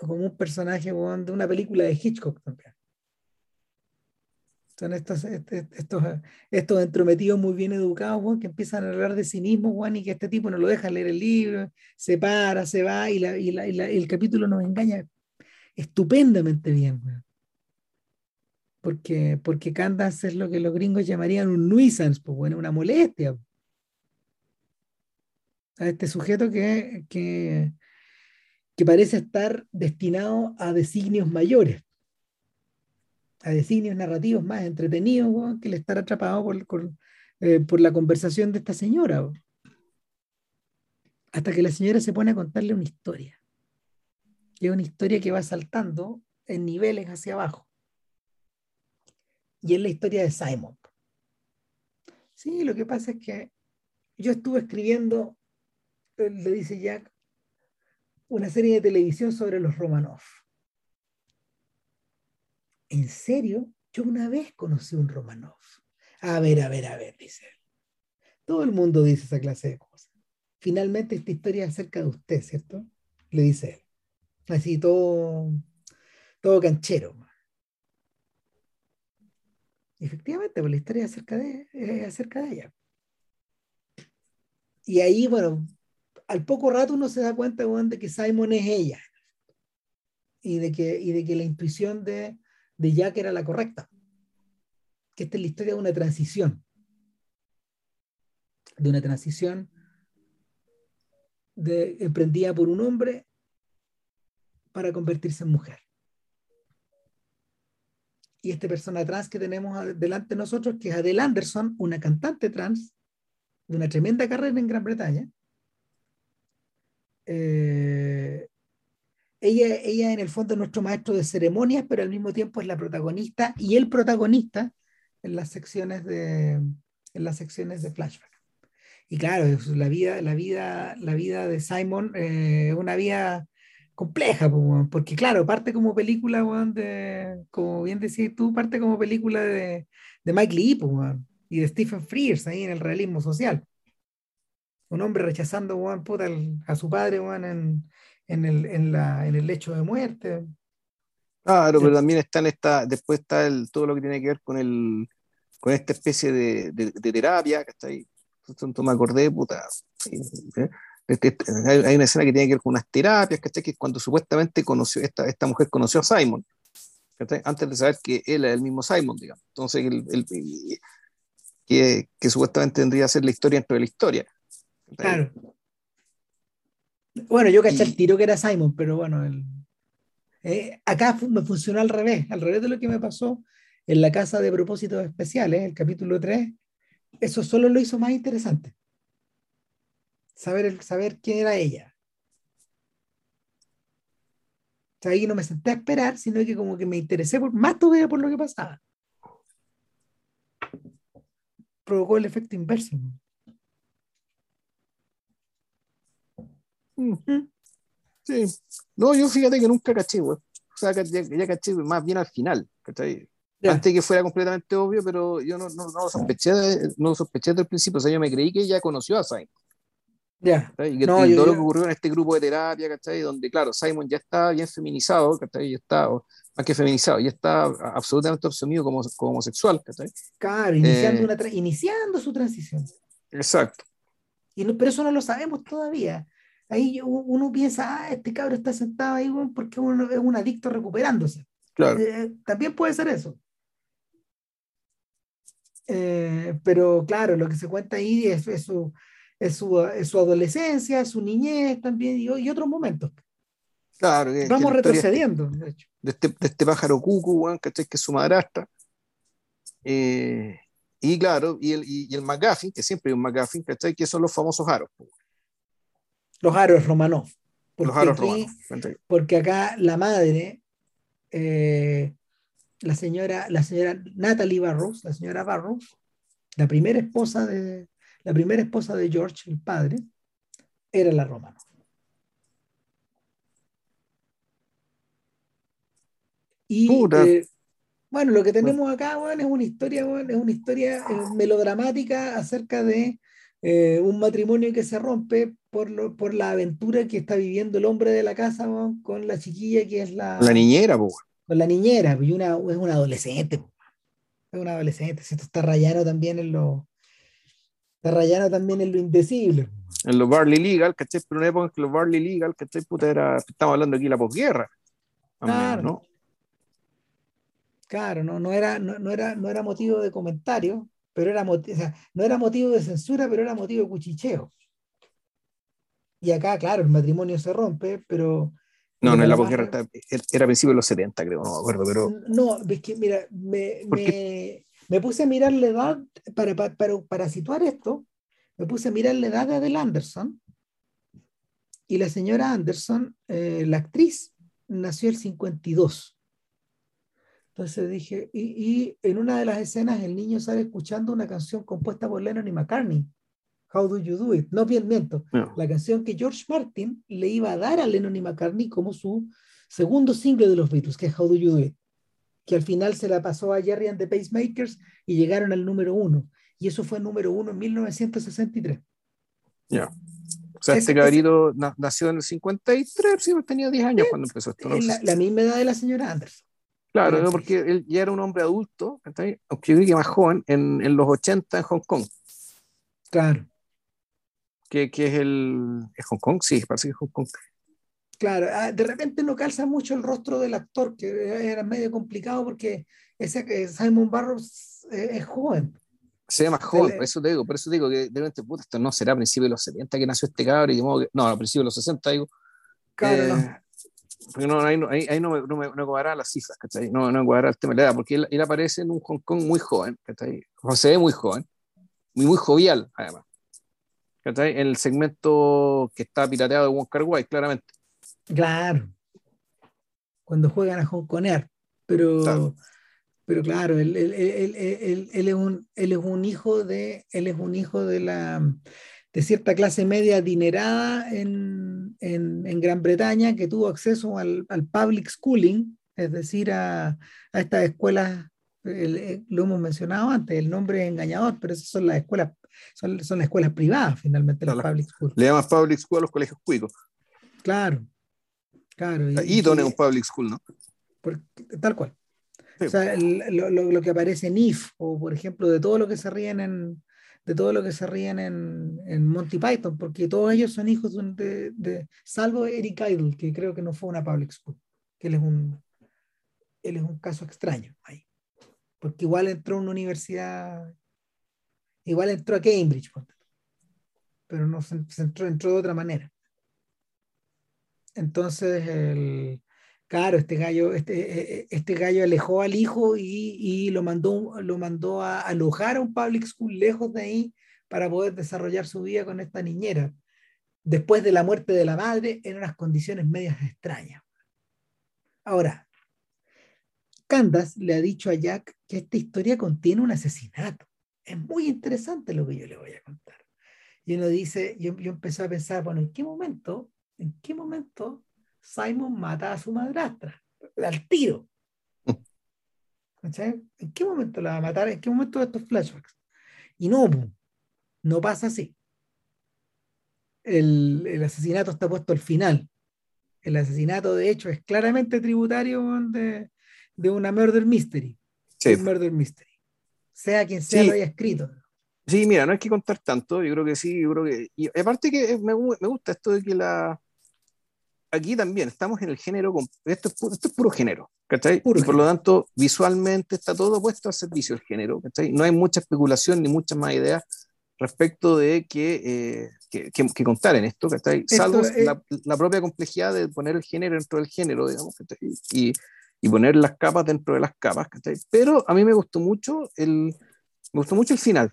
O como un personaje de una película de Hitchcock también. Son estos, estos, estos entrometidos muy bien educados, que empiezan a hablar de sí mismos, Juan, y que este tipo no lo deja leer el libro, se para, se va, y, y, y el capítulo nos engaña estupendamente bien, Porque, porque Candace es lo que los gringos llamarían un nuisance, pues bueno, una molestia. A este sujeto que, que, parece estar destinado a designios mayores, a designios narrativos más entretenidos que el estar atrapado por, eh, por, la conversación de esta señora. Hasta que la señora se pone a contarle una historia es una historia que va saltando en niveles hacia abajo. Y es la historia de Simon. Sí, lo que pasa es que yo estuve escribiendo, le dice Jack, una serie de televisión sobre los Romanov. ¿En serio? Yo una vez conocí un Romanov. A ver, a ver, a ver, dice él. Todo el mundo dice esa clase de cosas. Finalmente esta historia es acerca de usted, ¿cierto? Le dice él. Así todo, todo canchero. Efectivamente, pues la historia es acerca de, acerca de ella. Y ahí, bueno, al poco rato uno se da cuenta de que Simon es ella y de que, y de que la intuición de, de Jack era la correcta. Que esta es la historia de una transición. De una transición de, emprendida por un hombre para convertirse en mujer. Y esta persona trans que tenemos delante de nosotros, que es Adele Anderson, una cantante trans de una tremenda carrera en Gran Bretaña. Eh, ella, ella en el fondo es nuestro maestro de ceremonias, pero al mismo tiempo es la protagonista y el protagonista en las secciones de, en las secciones de flashback. Y claro, la vida, la vida, la vida de Simon eh, es una vida compleja, porque claro, parte como película, de, como bien decías tú, parte como película de, de Mike Lee y de Stephen Frears ahí en el realismo social. Un hombre rechazando a su padre en, en el, en, la, en el lecho de muerte. Claro, pero también está en esta, después está el, todo lo que tiene que ver con el con esta especie de, de, terapia, que está ahí. Entonces me acordé, puta. ¿eh? Hay, una escena que tiene que ver con unas terapias, que es cuando supuestamente conoció, esta, esta mujer conoció a Simon, antes de saber que él es el mismo Simon, digamos. Entonces, el, el, que, que, supuestamente tendría que ser la historia dentro de la historia. Claro. Bueno, yo caché el tiro que era Simon, pero bueno, el, eh, acá me funcionó al revés, al revés de lo que me pasó en la casa de propósitos especiales, el capítulo 3, eso solo lo hizo más interesante. Saber, saber quién era ella. O sea, ahí no me senté a esperar, sino que como que me interesé por, más todavía por lo que pasaba. Provocó el efecto inverso. Sí. No, yo fíjate que nunca caché, güey. O sea, ya, caché más bien al final, ¿cachai? Antes que fuera completamente obvio, pero yo no, no, no sospeché, no sospeché desde el principio. O sea, yo me creí que ya conoció a Simon. Ya. Y que todo lo que ocurrió en este grupo de terapia, ¿cachai? Donde, claro, Simon ya está bien feminizado, ¿cachai? Ya está, más que feminizado, ya está absolutamente absorbido como, como homosexual, ¿cachai? Claro, iniciando, eh, una iniciando su transición. Exacto. Y pero eso no lo sabemos todavía ahí uno piensa, ah, este cabro está sentado ahí porque uno es un adicto recuperándose. Claro. Eh, también puede ser eso. Eh, pero claro, lo que se cuenta ahí es, su, es, su, adolescencia, su niñez también y, y otros momentos. Claro, Vamos retrocediendo, de, hecho. De este, de este pájaro cucu, que es su madrastra. Eh, y claro, y el, y, el McGuffin, que siempre hay un McGuffin, Que son los famosos aros. Los aros Romanov. Porque los aros Romanov. Porque acá la madre, eh, la señora, la señora Natalie Barrows, la señora Barrows, la primera esposa de, la primera esposa de George, el padre, era la Romanov. Y eh, bueno, lo que tenemos acá bueno, es una historia, bueno, es una historia eh, melodramática acerca de eh, un matrimonio que se rompe por, lo, por la aventura que está viviendo el hombre de la casa con la chiquilla que es la... La niñera, po. Con la niñera, y una, es una adolescente. Es una adolescente. Esto está rayano también en lo... Está rayano también en lo indecible. En lo Barley Legal, ¿cachai? Pero una época en que lo Barley Legal, ¿cachai? Puta, era... Estamos hablando aquí de la posguerra. Claro. ¿no? Claro, no, no, era, no, no, era, no era motivo de comentario, pero era o sea, no era motivo de censura, pero era motivo de cuchicheo. Y acá, claro, el matrimonio se rompe, pero... No, no, en la posguerra era a principios de los 70, creo, no me acuerdo, pero... No, es que, mira, me, me, me, puse a mirar la edad, para, para, para, situar esto, me puse a mirar la edad de Adele Anderson, y la señora Anderson, eh, la actriz, nació el 52. Entonces dije, y, en una de las escenas el niño sale escuchando una canción compuesta por Lennon y McCartney. How Do You Do It. No, bien, miento. La canción que George Martin le iba a dar a Lennon y McCartney como su segundo single de los Beatles, que es How Do You Do It. Que al final se la pasó a Jerry and the Pacemakers y llegaron al número uno. Y eso fue número uno en 1963. Ya. O sea, este cabrito nació en el 53, sí, tenía 10 años cuando empezó esto. la, misma edad de la señora Anderson. Claro, porque él ya era un hombre adulto, aunque yo diría que más joven, en, en, los 80 en Hong Kong. Claro. Que, que es el. ¿Es Hong Kong? Sí, parece que es Hong Kong. Claro, ah, de repente no calza mucho el rostro del actor, que era medio complicado porque ese eh, Simon Barrows eh, es joven. Se ve más joven, por eso te digo, por eso digo que de repente, puta, esto no será a principios de los 70 que nació este cabrón, y de que, no, a principios de los 60, digo. Claro, no. Porque no, ahí, ahí, ahí no, me, no, me, no cuadra las cifras, ¿cachai? No, no cuadra el tema de la edad, porque él, él, aparece en un Hong Kong muy joven, ¿cachai? Ve muy joven, muy, muy jovial, además. ¿cachai? En el segmento que está pirateado de Wong Kar Wai, claramente. Claro. Cuando juegan a Hong Kong pero claro pero claro, él, él, él, él, es un, él es un hijo de, él es un hijo de la de cierta clase media adinerada en, en, en Gran Bretaña que tuvo acceso al, al public schooling, es decir, a, a estas escuelas, eh, lo hemos mencionado antes, el nombre es engañador, pero esas son las escuelas, son, son las escuelas privadas finalmente, las public schools. Le llaman public school a los colegios cuicos. Claro, claro. Y, y, y un public school, ¿no? Por, tal cual. O sea, lo, lo, que aparece en If, o por ejemplo, de todo lo que se ríen en, de todo lo que se ríen en, en Monty Python, porque todos ellos son hijos de, de, salvo Eric Idle, que creo que no fue una public school, que él es un, él es un caso extraño ahí, porque igual entró a una universidad, igual entró a Cambridge, pero no se, entró, entró de otra manera. Entonces, el, Claro, este gallo, este, e, e, este gallo alejó al hijo y, y, lo mandó, lo mandó a alojar a un public school lejos de ahí para poder desarrollar su vida con esta niñera. Después de la muerte de la madre, en unas condiciones medias extrañas. Ahora, Candace le ha dicho a Jack que esta historia contiene un asesinato. Es muy interesante lo que yo le voy a contar. Y uno dice, yo, yo empecé a pensar, bueno, ¿en qué momento, en qué momento Simon mata a su madrastra, al tiro. ¿En qué momento la va a matar? ¿En qué momento estos flashbacks? Y no, no pasa así. El, el, asesinato está puesto al final. El asesinato, de hecho, es claramente tributario de, de una murder mystery. Sí. Un murder mystery. Sea quien sea lo haya escrito. Sí, mira, no hay que contar tanto. Yo creo que sí, yo creo que. Y aparte que me, me gusta esto de que la, aquí también estamos en el género, esto es puro, esto es puro género, ¿cachai? y por lo tanto, visualmente está todo puesto al servicio del género, ¿cachai? No hay mucha especulación ni muchas más ideas respecto de que, eh, que, contar en esto, ¿cachai? Salvo la, la, propia complejidad de poner el género dentro del género, digamos, Y, y, poner las capas dentro de las capas, ¿cachai? Pero a mí me gustó mucho el, me gustó mucho el final,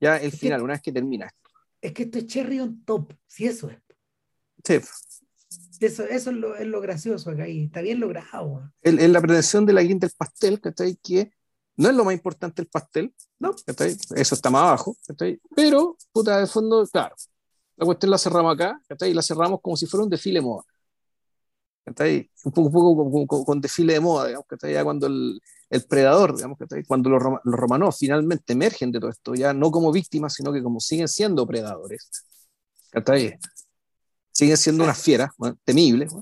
ya el final, una vez que termina esto. Es que esto es cherry on top, si eso es. Sí, eso, eso es, lo, es lo gracioso acá y está bien logrado. Es la pretensión de la guinda del pastel, Que no es lo más importante el pastel, ¿no? Eso está más abajo, Pero, puta, de fondo, claro, la cuestión la cerramos acá, Y la cerramos como si fuera un desfile de moda. Un poco, un poco con, desfile de moda, digamos, Ya cuando el, el predador, digamos, Cuando los, los romanos finalmente emergen de todo esto, ya no como víctimas, sino que como siguen siendo predadores. ¿cachai? Siguen siendo unas fieras, temibles,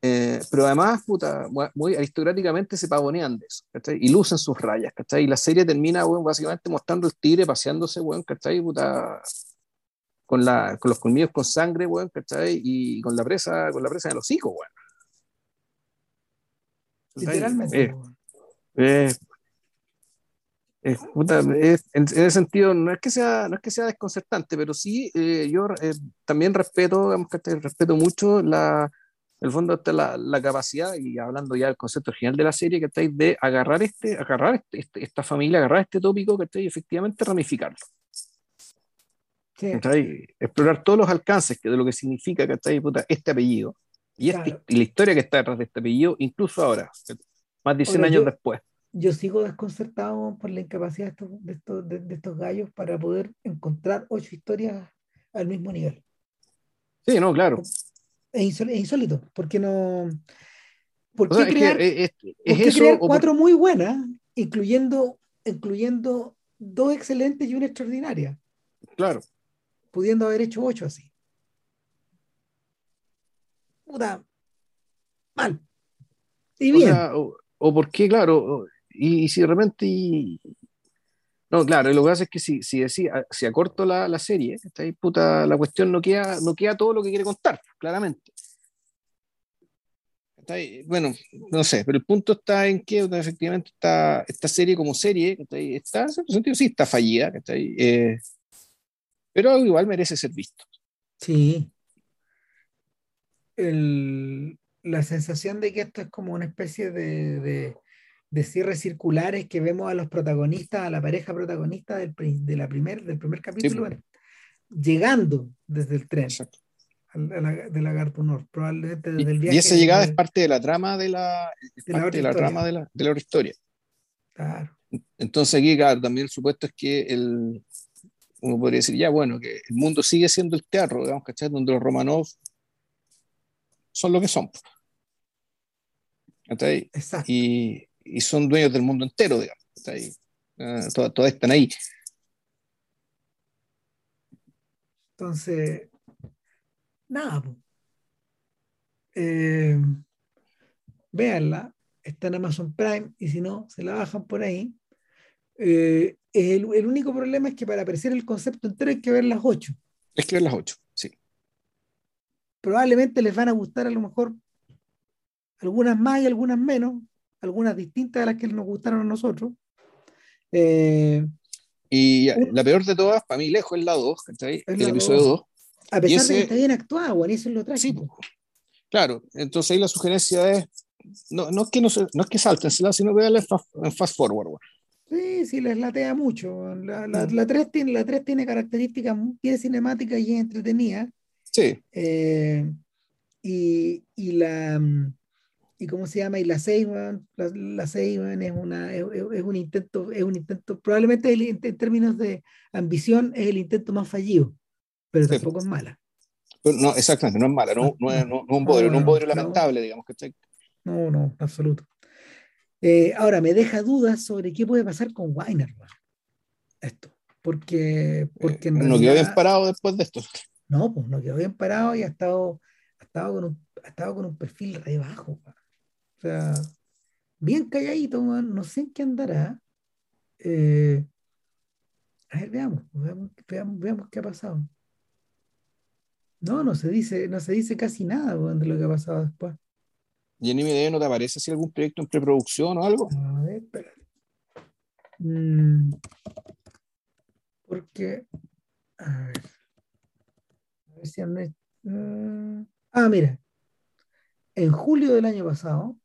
eh, pero además, puta, muy aristocráticamente se pavonean de eso, ¿cachai? Y lucen sus rayas, ¿cachai? Y la serie termina, bueno, básicamente mostrando el tigre paseándose, bueno, ¿cachai? Puta, con, la, con los colmillos con sangre, bueno, ¿cachai? Y con la presa, con la presa en los hijos, bueno. Literalmente. Eh, eh, en, ese sentido, no es que sea, no es que sea desconcertante, pero sí eh, yo eh, también respeto, respeto mucho la, el fondo la, la, capacidad, y hablando ya del concepto general de la serie, que estáis de agarrar este, agarrar este, este, esta familia, agarrar este tópico, que estáis efectivamente ramificarlo. Sí. Explorar todos los alcances que de lo que significa que este apellido y, este, y, la historia que está detrás de este apellido, incluso ahora, más de 100 años después yo sigo desconcertado por la incapacidad de estos, de estos, de, estos gallos para poder encontrar ocho historias al mismo nivel. Sí, no, claro. Es insólito, porque no. ¿Por qué crear, es, cuatro muy buenas, incluyendo, incluyendo dos excelentes y una extraordinaria? Claro. Pudiendo haber hecho ocho así. Puta. Mal. Y bien. O, o, por qué, claro, y, si de repente. No, claro, lo que pasa es que si, si, si, si acorto la, la serie, está ahí, puta, la cuestión no queda, no queda todo lo que quiere contar, claramente. Bueno, no sé, pero el punto está en que efectivamente está, esta serie como serie está, está en cierto sentido sí está fallida, está eh, pero igual merece ser visto. Sí. El, la sensación de que esto es como una especie de de cierres circulares que vemos a los protagonistas, a la pareja protagonista del, de la primer, del primer capítulo, llegando desde el tren de la probablemente desde el viaje. Y esa llegada es parte de la trama de la, de la, de la trama de la, de la historia. Claro. Entonces aquí, también el supuesto es que el, uno podría decir, ya, bueno, que el mundo sigue siendo el teatro, digamos, ¿cachai? Donde los Romanov son lo que son. Exacto. Y, y son dueños del mundo entero, digamos. Ahí, ah, todas, están ahí. Entonces, nada, eh, véanla, está en Amazon Prime y si no, se la bajan por ahí. Eh, el, el, único problema es que para apreciar el concepto entero hay que ver las ocho. Hay que ver las ocho, sí. Probablemente les van a gustar a lo mejor algunas más y algunas menos, algunas distintas a las que nos gustaron a nosotros. Eh, y la peor de todas, para mí, lejos, es la 2, El episodio 2. A pesar de que está bien actuado, bueno, eso es lo trágico. claro, entonces ahí la sugerencia es, no, no es, que no, no es que salten, sino que darle en fast forward. Sí, sí, les latea mucho. La, la, mm. la, 3 tiene, la 3 tiene características bien cinemáticas y entretenidas. Sí. Eh, y, y, la, y cómo se llama y la Seyman la, la es una es, un intento es un intento probablemente en términos de ambición es el intento más fallido pero tampoco es mala. No exactamente no es mala no, no, es, no, un bodrio no, un bodrio lamentable digamos que no no absoluto. Eh, ahora me deja dudas sobre qué puede pasar con Weiner esto porque porque no quedó bien parado después de esto. No pues no quedó bien parado y ha estado ha estado con un, ha estado con un perfil re bajo o sea, bien calladito, no sé en qué andará. Eh, a ver, veamos, veamos, veamos, qué ha pasado. No, no se dice, no se dice casi nada de lo que ha pasado después. ¿Y en IMDb no te aparece si algún proyecto en preproducción o algo? A ver, espera. Mm, porque, a ver, a ver si uh, ah, mira, en julio del año pasado,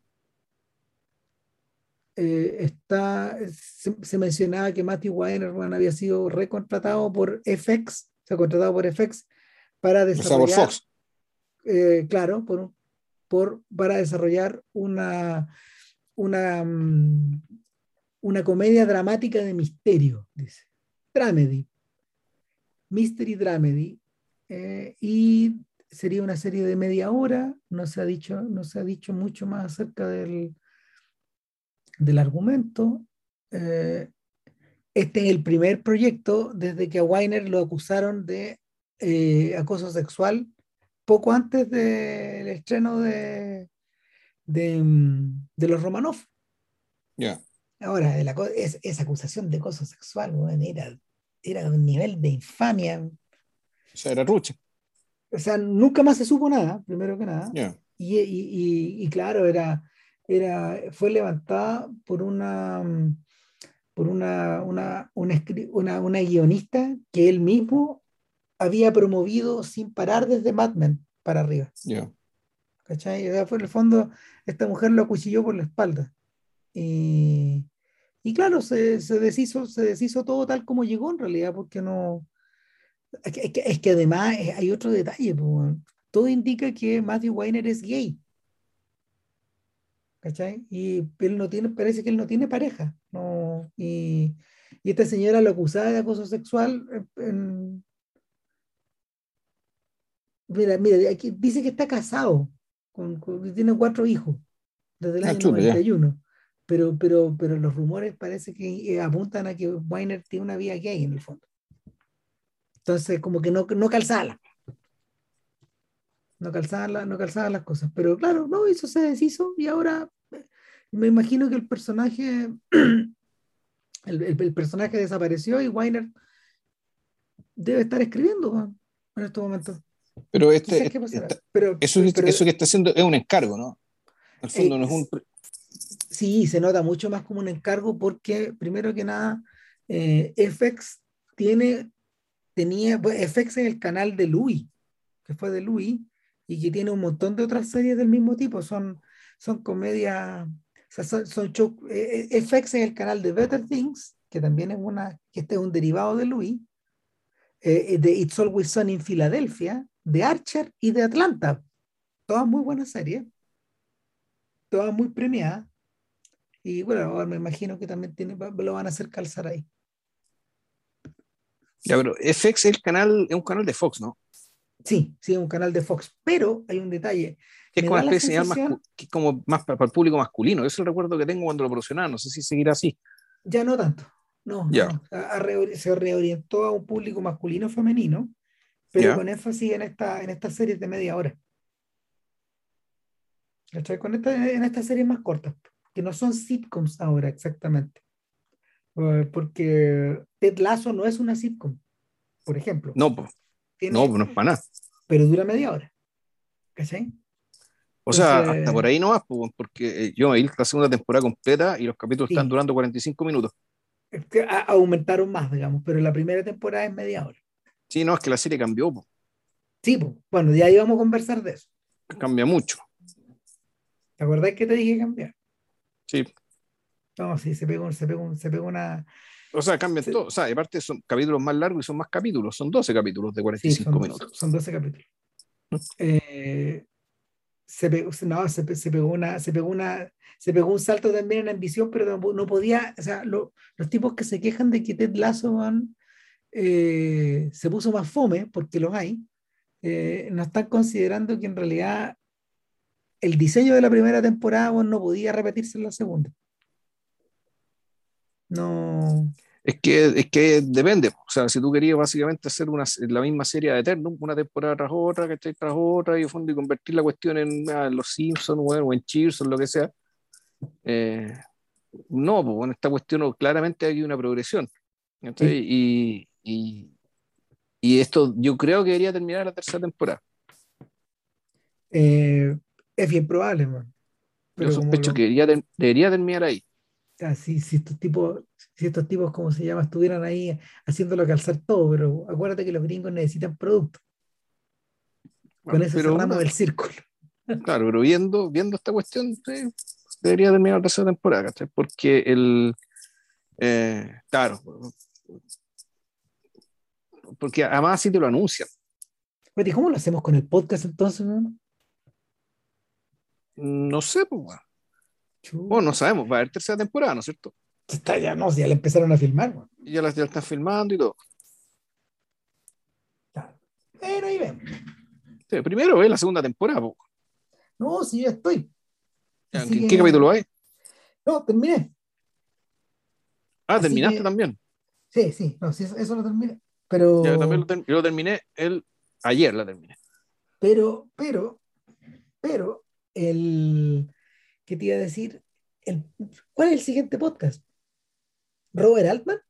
eh, está, se, mencionaba que Matthew Weinerman había sido recontratado por FX, se ha contratado por FX para desarrollar, eh, claro, por, por, para desarrollar una, una, mm, una comedia dramática de misterio, dice. Dramedy. Mystery Dramedy. Eh, y sería una serie de media hora, no se ha dicho, no se ha dicho mucho más acerca del, del argumento. Eh, este es el primer proyecto desde que a Weiner lo acusaron de eh, acoso sexual poco antes del estreno de, de, mm, los Romanov. Ahora, esa acusación de acoso sexual era, era un nivel de infamia. O sea, era ruche. O sea, nunca más se supo nada, primero que nada. Y, y, y, claro, era, fue levantada por una, por una, una, una, guionista que él mismo había promovido sin parar desde Mad Men para arriba. ¿Cachai? fue en el fondo, esta mujer lo acuchilló por la espalda. Y, y claro, se, se, deshizo, se deshizo todo tal como llegó en realidad, porque no. Es que, es que, además hay otro detalle, todo indica que Matthew Weiner es gay. ¿Cachai? Y él no tiene, parece que él no tiene pareja, no, y, y esta señora lo acusaba de acoso sexual en, Mira, mira, aquí dice que está casado, con, tiene cuatro hijos desde el ah, año 91. Pero, pero, pero los rumores parece que eh, apuntan a que Weiner tiene una vida gay en el fondo. Entonces, como que no, no calzaba. No calzaban, no calzaban las cosas. Pero claro, no, eso se deshizo y ahora eh, me imagino que el personaje, el, el, personaje desapareció y Weiner debe estar escribiendo en estos momentos. Pero, este, eso, eso que está haciendo es un encargo, ¿no? En el fondo no es un... Sí, se nota mucho más como un encargo porque, primero que nada, eh, FX tiene, tenía, pues, FX es el canal de Louis, que fue de Louis, y que tiene un montón de otras series del mismo tipo, son, son comedias, o sea, son, eh, eh, FX es el canal de Better Things, que también es una, que este es un derivado de Louis, de It's Always Sunny en Filadelfia, de Archer y de Atlanta. Todas muy buenas series, todas muy premiadas. Y bueno, ahora me imagino que también tiene, lo van a hacer calzar ahí. Ya, pero FX es el canal, es un canal de Fox, ¿no? Sí, sí, un canal de Fox, pero hay un detalle. Que es como, más, para el público masculino. Es el recuerdo que tengo cuando lo promocionaba. No sé si seguirá así. Ya no tanto. No, no. se reorientó a un público masculino femenino pero con énfasis en, esta, en estas series de media hora. Con en estas series más cortas, que no son sitcoms ahora exactamente. Eh, porque Ted Lasso no es una sitcom, por ejemplo. No, pues. No, no es para nada. Pero dura media hora. ¿Cachai? O sea, hasta por ahí no vas, porque eh, yo vi la segunda temporada completa y los capítulos están durando 45 minutos. aumentaron más, digamos, pero la primera temporada es media hora. Sí, no, es que la serie cambió. Sí, bueno, ya íbamos a conversar de eso. Cambia mucho. ¿Te acordás que te dije cambiar? Sí. No, sí, se pegó, se pegó, se pegó una. O sea, cambian todo. O sea, aparte son capítulos más largos y son más capítulos. Son 12 capítulos de 45 minutos. Son 12 capítulos. Eh, se pegó, no, se, se, pegó una, se pegó una, se pegó un salto también en ambición, pero no, podía, o sea, los tipos que se quejan de que Ted Lasso eh, se puso más fome, porque los hay, eh, no están considerando que en realidad el diseño de la primera temporada no podía repetirse en la segunda. No. Es que, es que depende. O sea, si tú querías básicamente hacer una, la misma serie de Eternum, una temporada tras otra, que esté tras otra, y, fondo, y convertir la cuestión en ah, Los Simpsons o en Cheers o lo que sea. Eh, no, pues en esta cuestión claramente hay una progresión. Y, y, y esto yo creo que debería terminar la tercera temporada. Eh, es bien probable, man. Pero yo sospecho que debería, debería, terminar ahí. Si, si, estos tipos, si estos tipos, como se llama, estuvieran ahí haciéndolo calzar todo, pero acuérdate que los gringos necesitan producto. Con eso cerramos el círculo. Claro, pero viendo, viendo esta cuestión, debería terminar la tercera temporada, Porque el. Eh, claro, porque además así te lo anuncian. ¿Y cómo lo hacemos con el podcast entonces? No, sé, pues. Bueno, no sabemos, va a haber tercera temporada, ¿no es cierto? Está ya, no, ya la empezaron a filmar. Ya la, están filmando y todo. Pero ahí ven. primero ve la segunda temporada. No, sí, ya estoy. ¿En qué, capítulo hay? No, terminé. Ah, terminaste también. Sí, sí, no, sí, eso lo terminé. Pero. Yo también lo, terminé el, ayer, la terminé. Pero, pero, pero, el. ¿Qué te iba a decir? El, ¿Cuál es el siguiente podcast? ¿Robert Altman?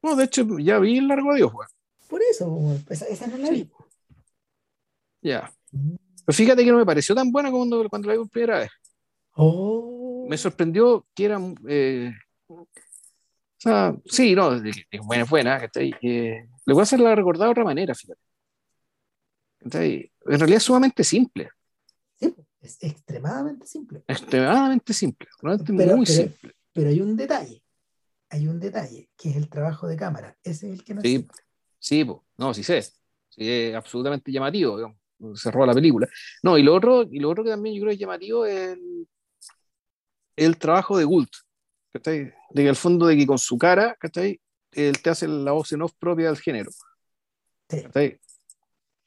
No, de hecho, ya vi el largo adiós, Por eso, esa, no la vi. Ya. Pero fíjate que no me pareció tan buena como cuando, cuando la vi por primera vez. Oh. Me sorprendió que era eh, o sea, sí, no, es buena, es buena. Eh, le voy a hacerla recordar de otra manera, fíjate. En realidad es sumamente simple. Sí, es extremadamente simple. Extremadamente simple, pero, muy simple. Pero hay un detalle, hay un detalle, que es el trabajo de cámara. Ese es el que no Sí, sí no, sí sé. Sí, es absolutamente llamativo, digamos. roba la película. No, y lo otro, y lo otro que también yo creo es llamativo es el, el trabajo de Gult, ¿cachai? De que al fondo de que con su cara, ¿cachai? Él te hace la voz en off propia del género. Sí. ¿cachai?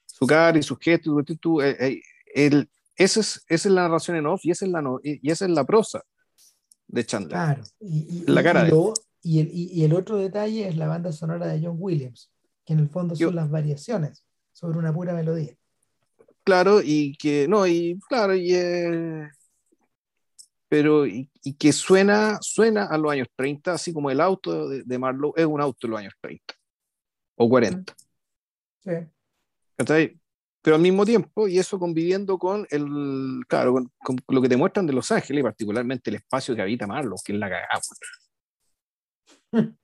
Su cara y sus gestos, tú, eh, eh, él, esa, es, esa es la narración en off y esa es la, no, y, esa es la prosa de Chandler. Claro. Y, y- La cara y de lo- y el, y- el otro detalle es la banda sonora de John Williams, que en el fondo Yo- son las variaciones sobre una pura melodía. Claro, y que, no, y claro, y, eh, pero, y, y que suena, suena a los años 30, así como el auto de, de Marlowe es un auto de los años 30 o 40. Sí. ¿cachai? Pero al mismo tiempo, y eso conviviendo con el, claro, con, con lo que te muestran de Los Ángeles, y particularmente el espacio que habita Marlowe, que es la cagada.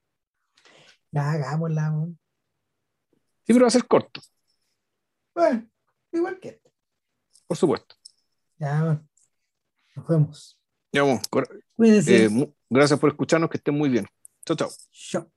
Ya hagámosla. Sí, pero va a ser corto, Bueno, igual que. este. por supuesto. Ya, weón. nos vemos. Ya, Cuídense. eh, gracias por escucharnos, que estén muy bien. Chao, chao. Chao.